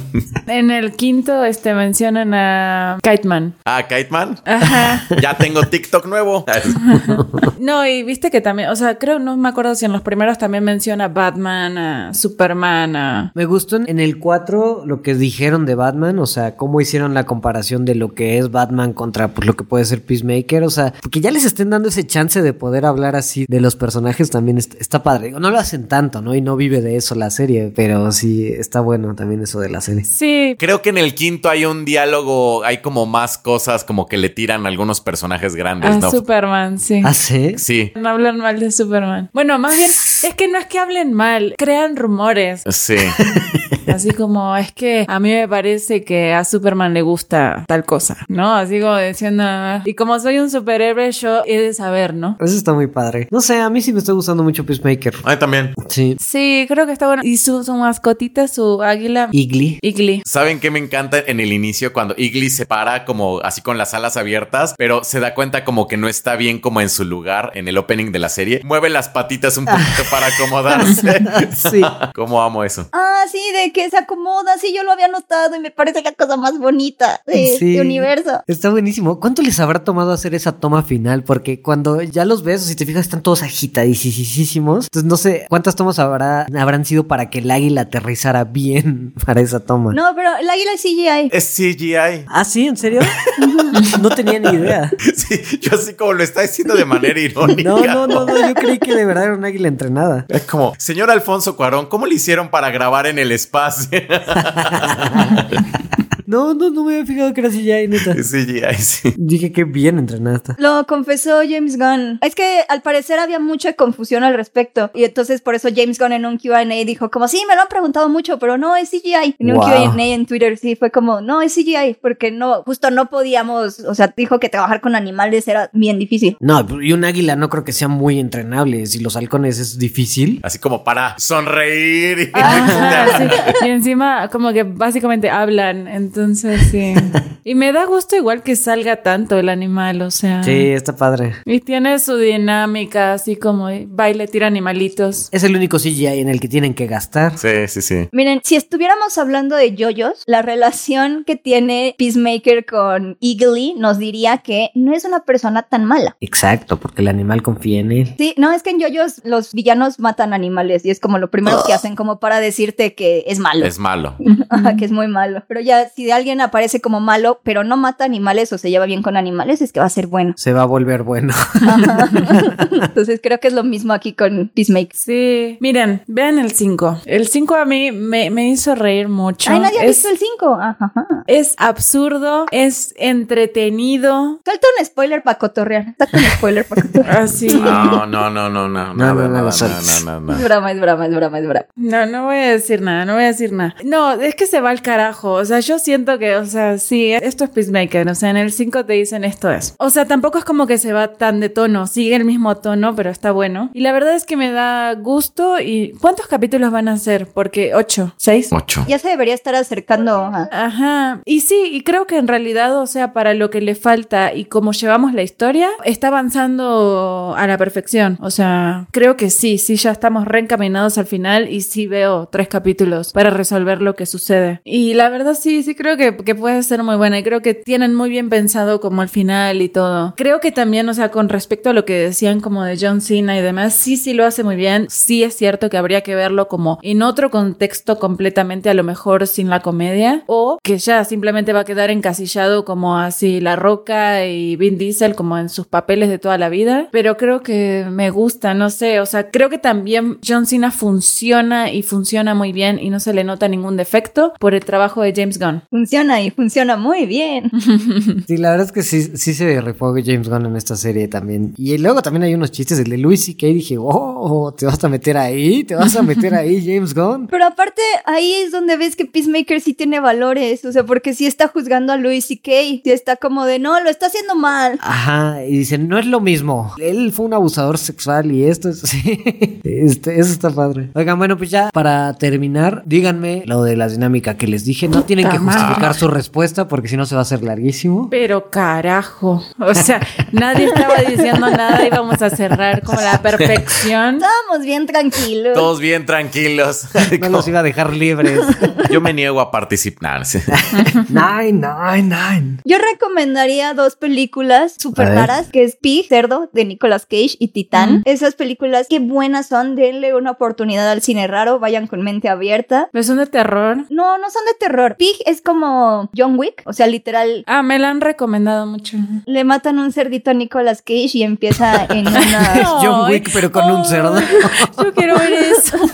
En el quinto, este, mencionan a Kiteman. ah, Kite Man. Ajá. Ya tengo TikTok nuevo. No, y viste que también, o sea, creo, no me acuerdo si en los primeros también menciona a Batman, a Superman, a... Me gustó en el 4 lo que dijeron de Batman, o sea, cómo hicieron la comparación de lo que es Batman contra pues, lo que puede ser Peacemaker, o sea, porque ya les estén dando ese chance de poder hablar así de los personajes también est- está padre. No lo hacen tanto, ¿no? Y no vive de eso la serie, pero sí está bueno también eso de la serie. Sí, Creo que en el quinto hay un diálogo, hay como más cosas como que le tiran a algunos personajes grandes, a ¿no? Superman, sí. ¿Ah, sí? Sí, No hablan mal de Superman. Bueno, más bien, es que no es que hablen mal, crean rumores. sí. Así como, es que a mí me parece que a Superman le gusta tal cosa, ¿no? Así como diciendo, y como soy un superhéroe, yo he de saber, ¿no? Eso está muy padre. No sé, a mí sí me está gustando mucho Peacemaker. A mí también. Sí. Sí, creo que está bueno. Y su, su mascotita, su águila, Igly. Igly. ¿Saben qué me encanta en el inicio cuando Igly se para como así con las alas abiertas, pero se da cuenta como que no está bien como en su lugar en el opening de la serie? Mueve las patitas un poquito para acomodarse. Sí. ¿Cómo amo eso? Ah, sí, de que se acomoda, sí, yo lo había notado y me parece la cosa más bonita de Sí. este universo. Está buenísimo. ¿Cuánto les habrá tomado hacer esa toma final? Porque cuando ya los ves, si te fijas, están todos agitadísimos. Entonces no sé cuántas tomas habrá, habrán sido para que el águila aterrizara bien para esa toma. No, pero el águila es CGI. Es CGI. Ah, sí, ¿en serio? no tenía ni idea. Sí, yo así como lo está diciendo de manera irónica. No, no, no, no, yo creí que de verdad era un águila entrenada. Es como, señor Alfonso Cuarón, ¿cómo le hicieron para grabar en el espacio? No, no, no me había fijado que era CGI, neta. CGI, sí. Dije que bien entrenada está. Lo confesó James Gunn. Es que al parecer había mucha confusión al respecto. Y entonces por eso James Gunn en un QA dijo como, sí, me lo han preguntado mucho, pero no, es CGI. En un Wow. QA en Twitter sí fue como, no, es CGI, porque no, justo no podíamos, o sea, dijo que trabajar con animales era bien difícil. No, y un águila no creo que sea muy entrenable. Si los halcones es difícil. Así como para sonreír. y- Ajá, sí. Y encima, como que básicamente hablan. Entonces, sí. Y me da gusto igual que salga tanto el animal, o sea. Sí, está padre. Y tiene su dinámica, así como baile, tira animalitos. Es el único CGI en el que tienen que gastar. Sí, sí, sí. Miren, si estuviéramos hablando de yoyos, la relación que tiene Peacemaker con Eagly nos diría que no es una persona tan mala. Exacto, porque el animal confía en él. Sí, no, es que en yoyos los villanos matan animales y es como lo primero que hacen como para decirte que es malo. Es malo. Que es muy malo. Pero ya, si alguien aparece como malo, pero no mata animales o se lleva bien con animales, es que va a ser bueno. Se va a volver bueno. Entonces creo que es lo mismo aquí con Peacemaker. Sí. Miren, vean el 5. El 5 a mí me, me hizo reír mucho. Ay, nadie ha es, visto el 5. Ajá. es absurdo, es entretenido. Suelta un spoiler para cotorrear. Saca un spoiler para cotorrear. Así. No, no, no, no, no. No, Nada, no, no, nada, lo nada, sueltes. nada, nada. Es broma, es broma, es broma, es broma. No, no voy a decir nada, no voy a decir nada. No, es que se va al carajo. O sea, yo siento que, o sea, sí, esto es Peacemaker. O sea, en el 5 te dicen esto es. O sea, tampoco es como que se va tan de tono. Sigue el mismo tono, pero está bueno. Y la verdad es que me da gusto. ¿Y cuántos capítulos van a ser? Porque, ¿ocho? ¿Seis? Ocho. Ya se debería estar acercando a... Ajá. Y sí, y creo que en realidad, o sea, para lo que le falta y cómo llevamos la historia, está avanzando a la perfección. O sea, creo que sí, sí, ya estamos reencaminados al final y sí veo tres capítulos para resolver lo que sucede. Y la verdad sí, sí creo que, que puede ser muy buena y creo que tienen muy bien pensado como el final y todo. Creo que también, o sea, con respecto a lo que decían como de John Cena y demás, sí, sí lo hace muy bien. Sí es cierto que habría que verlo como en otro contexto completamente, a lo mejor sin la comedia, o que ya simplemente va a quedar encasillado como así La Roca y Vin Diesel como en sus papeles de toda la vida. Pero creo que me gusta, no sé, o sea, creo que también John Cena funciona y funciona muy bien y no se le nota ningún defecto por el trabajo de James Gunn. Funciona y funciona muy bien. Sí, la verdad es que sí, sí se refuega James Gunn en esta serie también. Y luego también hay unos chistes, el de Louis C.K. Dije, oh, ¿te vas a meter ahí? ¿Te vas a meter ahí, James Gunn? Pero aparte, ahí es donde ves que Peacemaker sí tiene valores. O sea, porque sí está juzgando a Louis C.K. Sí está como de, no, lo está haciendo mal. Ajá, y dicen, no es lo mismo. Él fue un abusador sexual y esto es así. Este, eso está padre. Oigan, bueno, pues ya para terminar, díganme lo de la dinámica que les dije. No tienen que madre. Justificar su respuesta porque si no se va a hacer larguísimo. Pero carajo, o sea, nadie estaba diciendo nada, íbamos a cerrar como la perfección. Estábamos bien tranquilos. Todos bien tranquilos. No los iba a dejar libres. Yo me niego a participar. nine, nine, nine. Yo recomendaría dos películas súper raras, que es Pig, Cerdo, de Nicolas Cage y Titán. Esas películas, qué buenas son, denle una oportunidad al cine raro, vayan con mente abierta. ¿Pero son de terror? No, no son de terror. Pig es como John Wick, o sea, literal, Ah, me la han recomendado mucho. le matan un cerdito a Nicolas Cage y empieza en una... Es John Wick, pero con un cerdo. Yo quiero ver eso.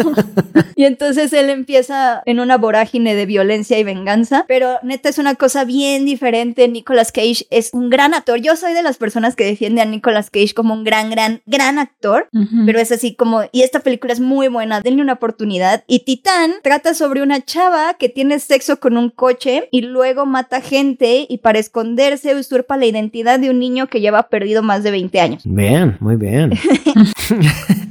Y entonces él empieza en una vorágine de violencia y venganza, pero neta es una cosa bien diferente. Nicolas Cage es un gran actor. Yo soy de las personas que defiende a Nicolas Cage como un gran, gran, gran actor, pero es así como, y esta película es muy buena, denle una oportunidad. Y Titán trata sobre una chava que tiene sexo con un coche y luego mata gente y para esconderse usurpa la identidad de un niño que lleva perdido más de 20 años. Bien, muy bien.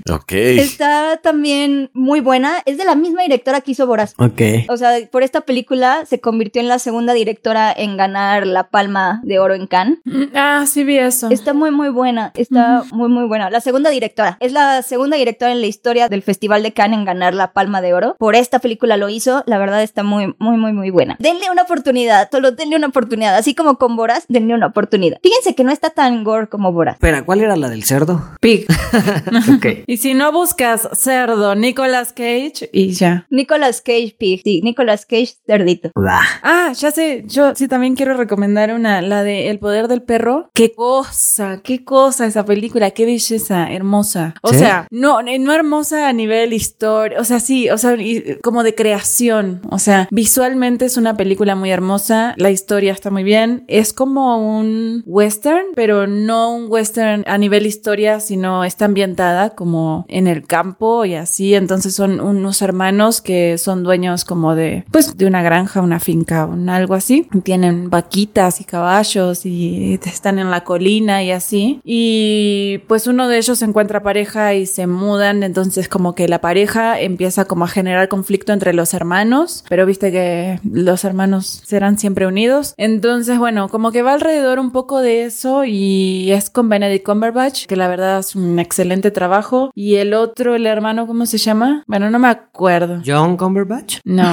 Ok. Está también muy buena. Es de la misma directora que hizo Boraz. Ok. O sea, por esta película se convirtió en la segunda directora en ganar la Palma de Oro en Cannes. Mm, Ah, sí vi eso. Está muy, muy buena. Está muy, muy buena. La segunda directora. Es la segunda directora en la historia del Festival de Cannes en ganar la Palma de Oro. Por esta película lo hizo. La verdad está muy, muy, muy, muy buena. Denle una oportunidad. Solo denle una oportunidad. Así como con Boraz, denle una oportunidad. Fíjense que no está tan gore como Boraz. Espera, ¿cuál era la del cerdo? Pig. Ok. y si no buscas cerdo, Nicolas Cage y ya. Nicolas Cage Pig. Sí, Nicolas Cage cerdito. Bah. Ah, ya sé, yo sí también quiero recomendar una, la de El poder del perro. Qué cosa, qué cosa esa película, qué belleza, hermosa. O ¿Sí? sea, no, no hermosa a nivel historia, o sea, sí, o sea, y- como de creación. O sea, visualmente es una película muy hermosa, la historia está muy bien. Es como un western, pero no un western a nivel historia, sino está ambientada como en el campo y así. Entonces son unos hermanos que son dueños como de, pues, de una granja, una finca, un algo así. Tienen vaquitas y caballos y están en la colina y así. Y pues uno de ellos encuentra pareja y se mudan. Entonces como que la pareja empieza como a generar conflicto entre los hermanos. Pero viste que los hermanos serán siempre unidos. Entonces, bueno, como que va alrededor un poco de eso y es con Benedict Cumberbatch, que la verdad es un excelente trabajo. Y el otro, el hermano, ¿cómo se llama? Bueno, no me acuerdo. John Cumberbatch. No.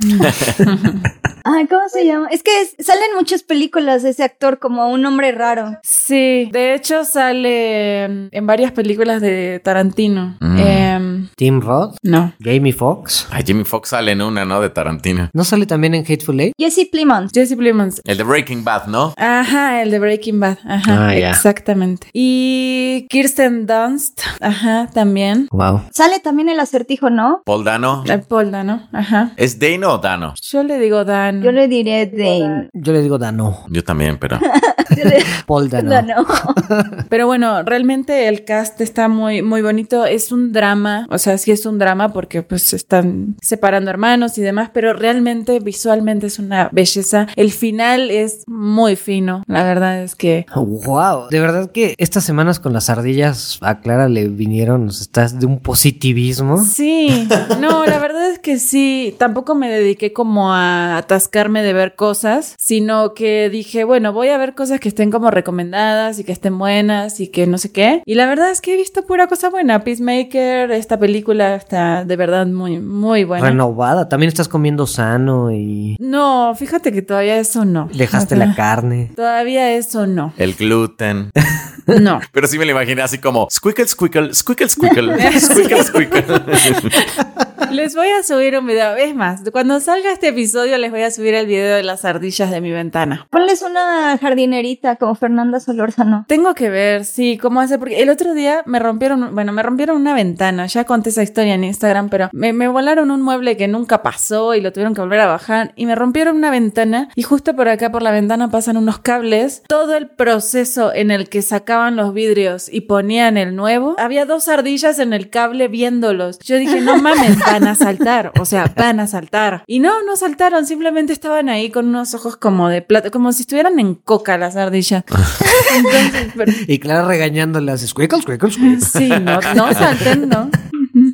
Ay, ¿cómo se llama? Es que es- salen muchas películas de ese actor como un hombre raro. Sí, de hecho sale en, en varias películas de Tarantino. Mm. Em, Tim Roth. no. Jamie Foxx. Ay, Jimmy Fox sale en una, ¿no? De Tarantino. ¿No sale también en Hateful Eight? Jesse Plemons. Jesse Plemons. El de Breaking Bad, ¿no? Ajá, el de Breaking Bad. Ajá, Ah, exactamente. Y Kirsten Dunst. Ajá, también. Wow. Sale también el acertijo, ¿no? Paul Dano. La Polda, ¿no? Ajá. ¿Es Dano o Dano? Yo le digo Dan. Yo le diré Dane. Yo le digo Dano. Yo también, pero. Paul Dano. Dano. Pero bueno, realmente el cast está muy, muy bonito. Es un drama, o sea, sí es un drama porque pues están separando hermanos y demás, pero realmente visualmente es una belleza. El final es muy fino, la verdad es que... Wow. De verdad que estas semanas con las ardillas a Clara le vinieron, estás de un positivismo. Sí, no, la verdad es que sí, tampoco me dediqué como a atascarme de ver cosas, sino que dije, bueno, voy a ver cosas que estén como recomendadas y que estén buenas y que no sé qué. Y la verdad es que he visto pura cosa buena. Peacemaker, esta película está de verdad muy, muy buena. Renovada. También estás comiendo sano y No, fíjate que todavía eso no. dejaste O sea, la carne. Todavía eso no. El gluten. No. Pero sí me lo imaginé así como squickle, squickle, squickle, squickle, squickle, squickle. Les voy a subir un video. Es más, cuando salga este episodio les voy a subir el video de las ardillas de mi ventana. Ponles una jardinerita como Fernanda Solórzano. Tengo que ver, sí, cómo hacer, porque el otro día me rompieron, bueno, me rompieron una ventana, ya conté esa historia en Instagram, pero me, me volaron un mueble que nunca pasó y lo tuvieron que volver a bajar y me rompieron una ventana y justo por acá por la ventana pasan unos cables, todo el proceso en el que sacaban los vidrios y ponían el nuevo, había dos ardillas en el cable viéndolos. Yo dije, no mames, van a saltar, o sea, van a saltar. Y no, no saltaron, simplemente estaban ahí con unos ojos como de plata, como si estuvieran en coca las ardillas. Entonces, pero- Y Clara regañándolas. Squinkle, squinkle, squinkle. Sí, no, no salten, ¿no?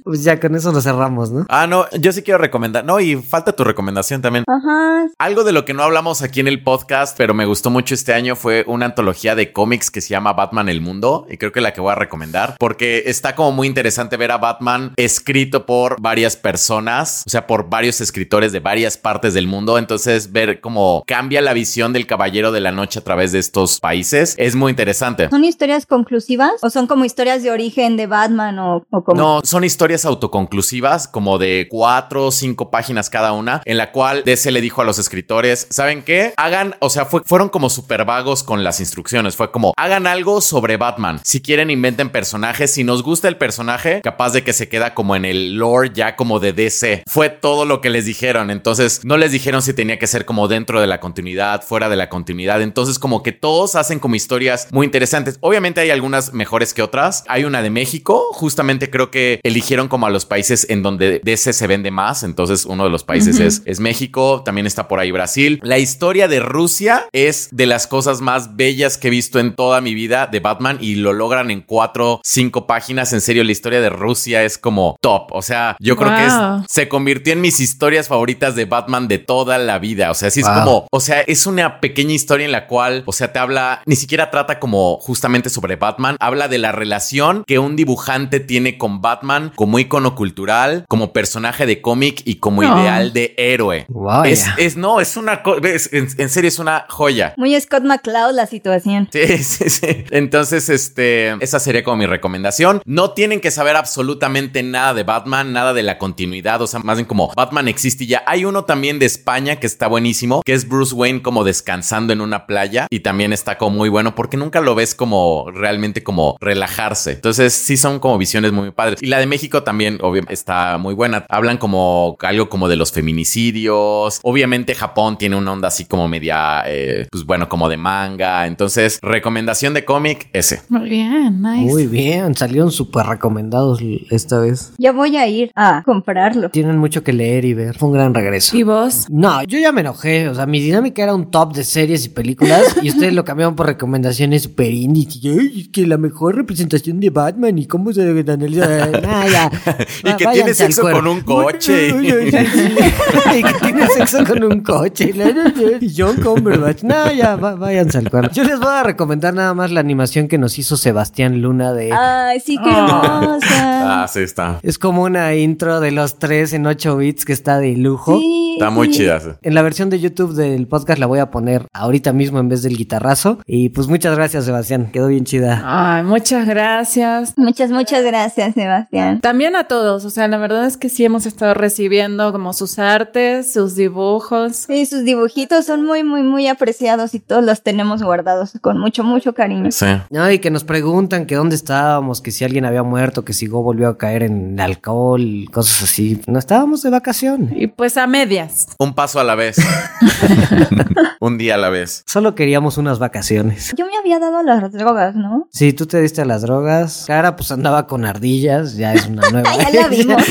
Pues ya con eso lo cerramos, ¿no? Ah, no, yo sí quiero recomendar. No, y falta tu recomendación también. Ajá. Algo de lo que no hablamos aquí en el podcast, pero me gustó mucho este año fue una antología de cómics que se llama Batman el Mundo y creo que la que voy a recomendar porque está como muy interesante ver a Batman escrito por varias personas, o sea, por varios escritores de varias partes del mundo, entonces ver cómo cambia la visión del Caballero de la Noche a través de estos países es muy interesante. ¿Son historias conclusivas o son como historias de origen de Batman o, o como? No, son historias autoconclusivas, como de cuatro o cinco páginas cada una, en la cual DC le dijo a los escritores, ¿saben qué? Hagan, o sea, fue- fueron como súper vagos con las instrucciones. Fue como, hagan algo sobre Batman. Si quieren, inventen personajes. Si nos gusta el personaje, capaz de que se queda como en el lore ya como de DC. Fue todo lo que les dijeron. Entonces, no les dijeron si tenía que ser como dentro de la continuidad, fuera de la continuidad. Entonces, como que todos hacen como historias muy interesantes. Obviamente hay algunas mejores que otras. Hay una de México, justamente creo que eligieron como a los países en donde DC se vende más. Entonces, uno de los países es, es México. También está por ahí Brasil. La historia de Rusia es de las cosas más bellas que he visto en toda mi vida de Batman y lo logran en cuatro, cinco páginas. En serio, la historia de Rusia es como top. O sea, yo creo que es, se convirtió en mis historias favoritas de Batman de toda la vida. O sea, sí es Wow. como, o sea, es una pequeña historia en la cual, o sea, te habla, ni siquiera trata como justamente sobre Batman, habla de la relación que un dibujante tiene con Batman como icono cultural, como personaje de cómic y como No. ideal de héroe. Es, es, no, es una, ves, en, en serio, es una joya. Muy Scott McCloud la situación. Sí, sí, sí. Entonces, este, esa sería como mi recomendación. No tienen que saber absolutamente nada de Batman, nada de la continuidad, o sea, más bien como Batman existe y ya. Hay uno también de España que está buenísimo, que es Bruce Wayne como descansando en una playa y también está como muy bueno porque nunca lo ves como realmente como relajarse. Entonces, sí son como visiones muy padres. Y la de México también, obviamente, está muy buena. Hablan como algo como de los feminicidios. Obviamente, Japón tiene una onda así como media, eh, pues bueno, como de manga. Entonces, recomendación de cómic, ese. Muy bien, nice. Muy bien, salieron súper recomendados esta vez. Ya voy a ir a comprarlo. Tienen mucho que leer y ver. Fue un gran regreso. ¿Y vos? No, yo ya me enojé. O sea, mi dinámica era un top de series y películas y ustedes lo cambiaron por recomendaciones super indies. Y, "Ay, es que la mejor representación de Batman y cómo se analiza. Nah, ya. Y que tiene sexo con un coche. Y que tiene sexo con un coche. Y John Cumberbatch. No, ya, váyanse al cuerno. Yo les voy a recomendar nada más la animación que nos hizo Sebastián Luna de... Ay, sí, qué Ah. hermosa. Ah, sí, está. Es como una intro de los tres en 8 bits que está de lujo. Sí, Está muy sí. chida. sí. En la versión de YouTube del podcast la voy a poner ahorita mismo en vez del guitarrazo. Y pues muchas gracias, Sebastián. Quedó bien chida. Ay, muchas gracias. Muchas, muchas gracias, Sebastián. También a todos, o sea, la verdad es que sí hemos estado recibiendo como sus artes, sus dibujos. Sí, sus dibujitos son muy, muy, muy apreciados y todos los tenemos guardados con mucho, mucho cariño. Sí. No, y que nos preguntan que dónde estábamos, que si alguien había muerto, que si Go volvió a caer en alcohol, cosas así. No estábamos de vacación. Y pues a medias. Un paso a la vez. Un día a la vez. Solo queríamos unas vacaciones. Yo me había dado las drogas, ¿no? Si tú te diste a las drogas, Cara pues andaba con ardillas, ya es una nueva. Ya la vimos.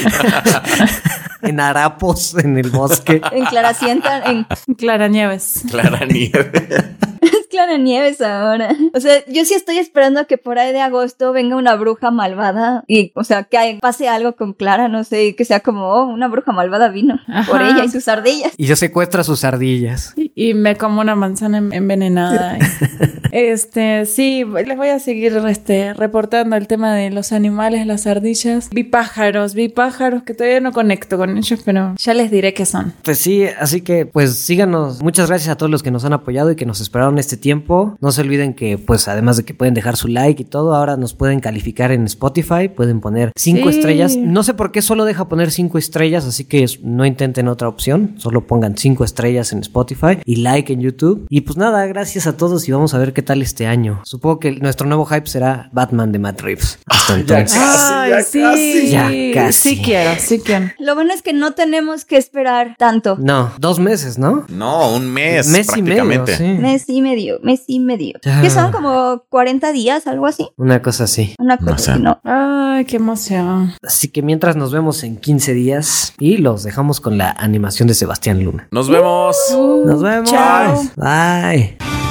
en harapos en el bosque. En Claracienta, en Clara Nieves. Clara Nieve. Nieves ahora. O sea, yo sí estoy esperando que por ahí de agosto venga una bruja malvada y, o sea, que hay- pase algo con Clara, no sé, y que sea como, oh, una bruja malvada vino Ajá. por ella y sus ardillas. Y yo secuestro a sus ardillas. Y, y me como una manzana en- envenenada. este, sí, les voy a seguir este, reportando el tema de los animales, las ardillas. Vi pájaros, vi pájaros que todavía no conecto con ellos, pero ya les diré qué son. Pues sí, así que pues síganos. Muchas gracias a todos los que nos han apoyado y que nos esperaron este tiempo. No se olviden que pues además de que pueden dejar su like y todo, ahora nos pueden calificar en Spotify, pueden poner cinco Sí. estrellas. No sé por qué solo deja poner cinco estrellas, así que no intenten otra opción, solo pongan cinco estrellas en Spotify y like en YouTube. Y pues nada, gracias a todos y vamos a ver qué tal este año. Supongo que nuestro nuevo hype será Batman de Matt Reeves. Hasta entonces. Ay, ya sí, casi. Ya casi. sí quiero, sí quiero. Lo bueno es que no tenemos que esperar tanto. No, dos meses, ¿no? No, un mes. Mes y medio, sí. Mes y medio, mes y medio. Ya. Que son como 40 días, algo así. Una cosa así. Una cosa No sé. así, ¿no? Ay, qué emoción. Así que mientras nos vemos en 15 días y los dejamos con la animación de Sebastián Luna. Nos vemos. Nos vemos. Chao. Bye.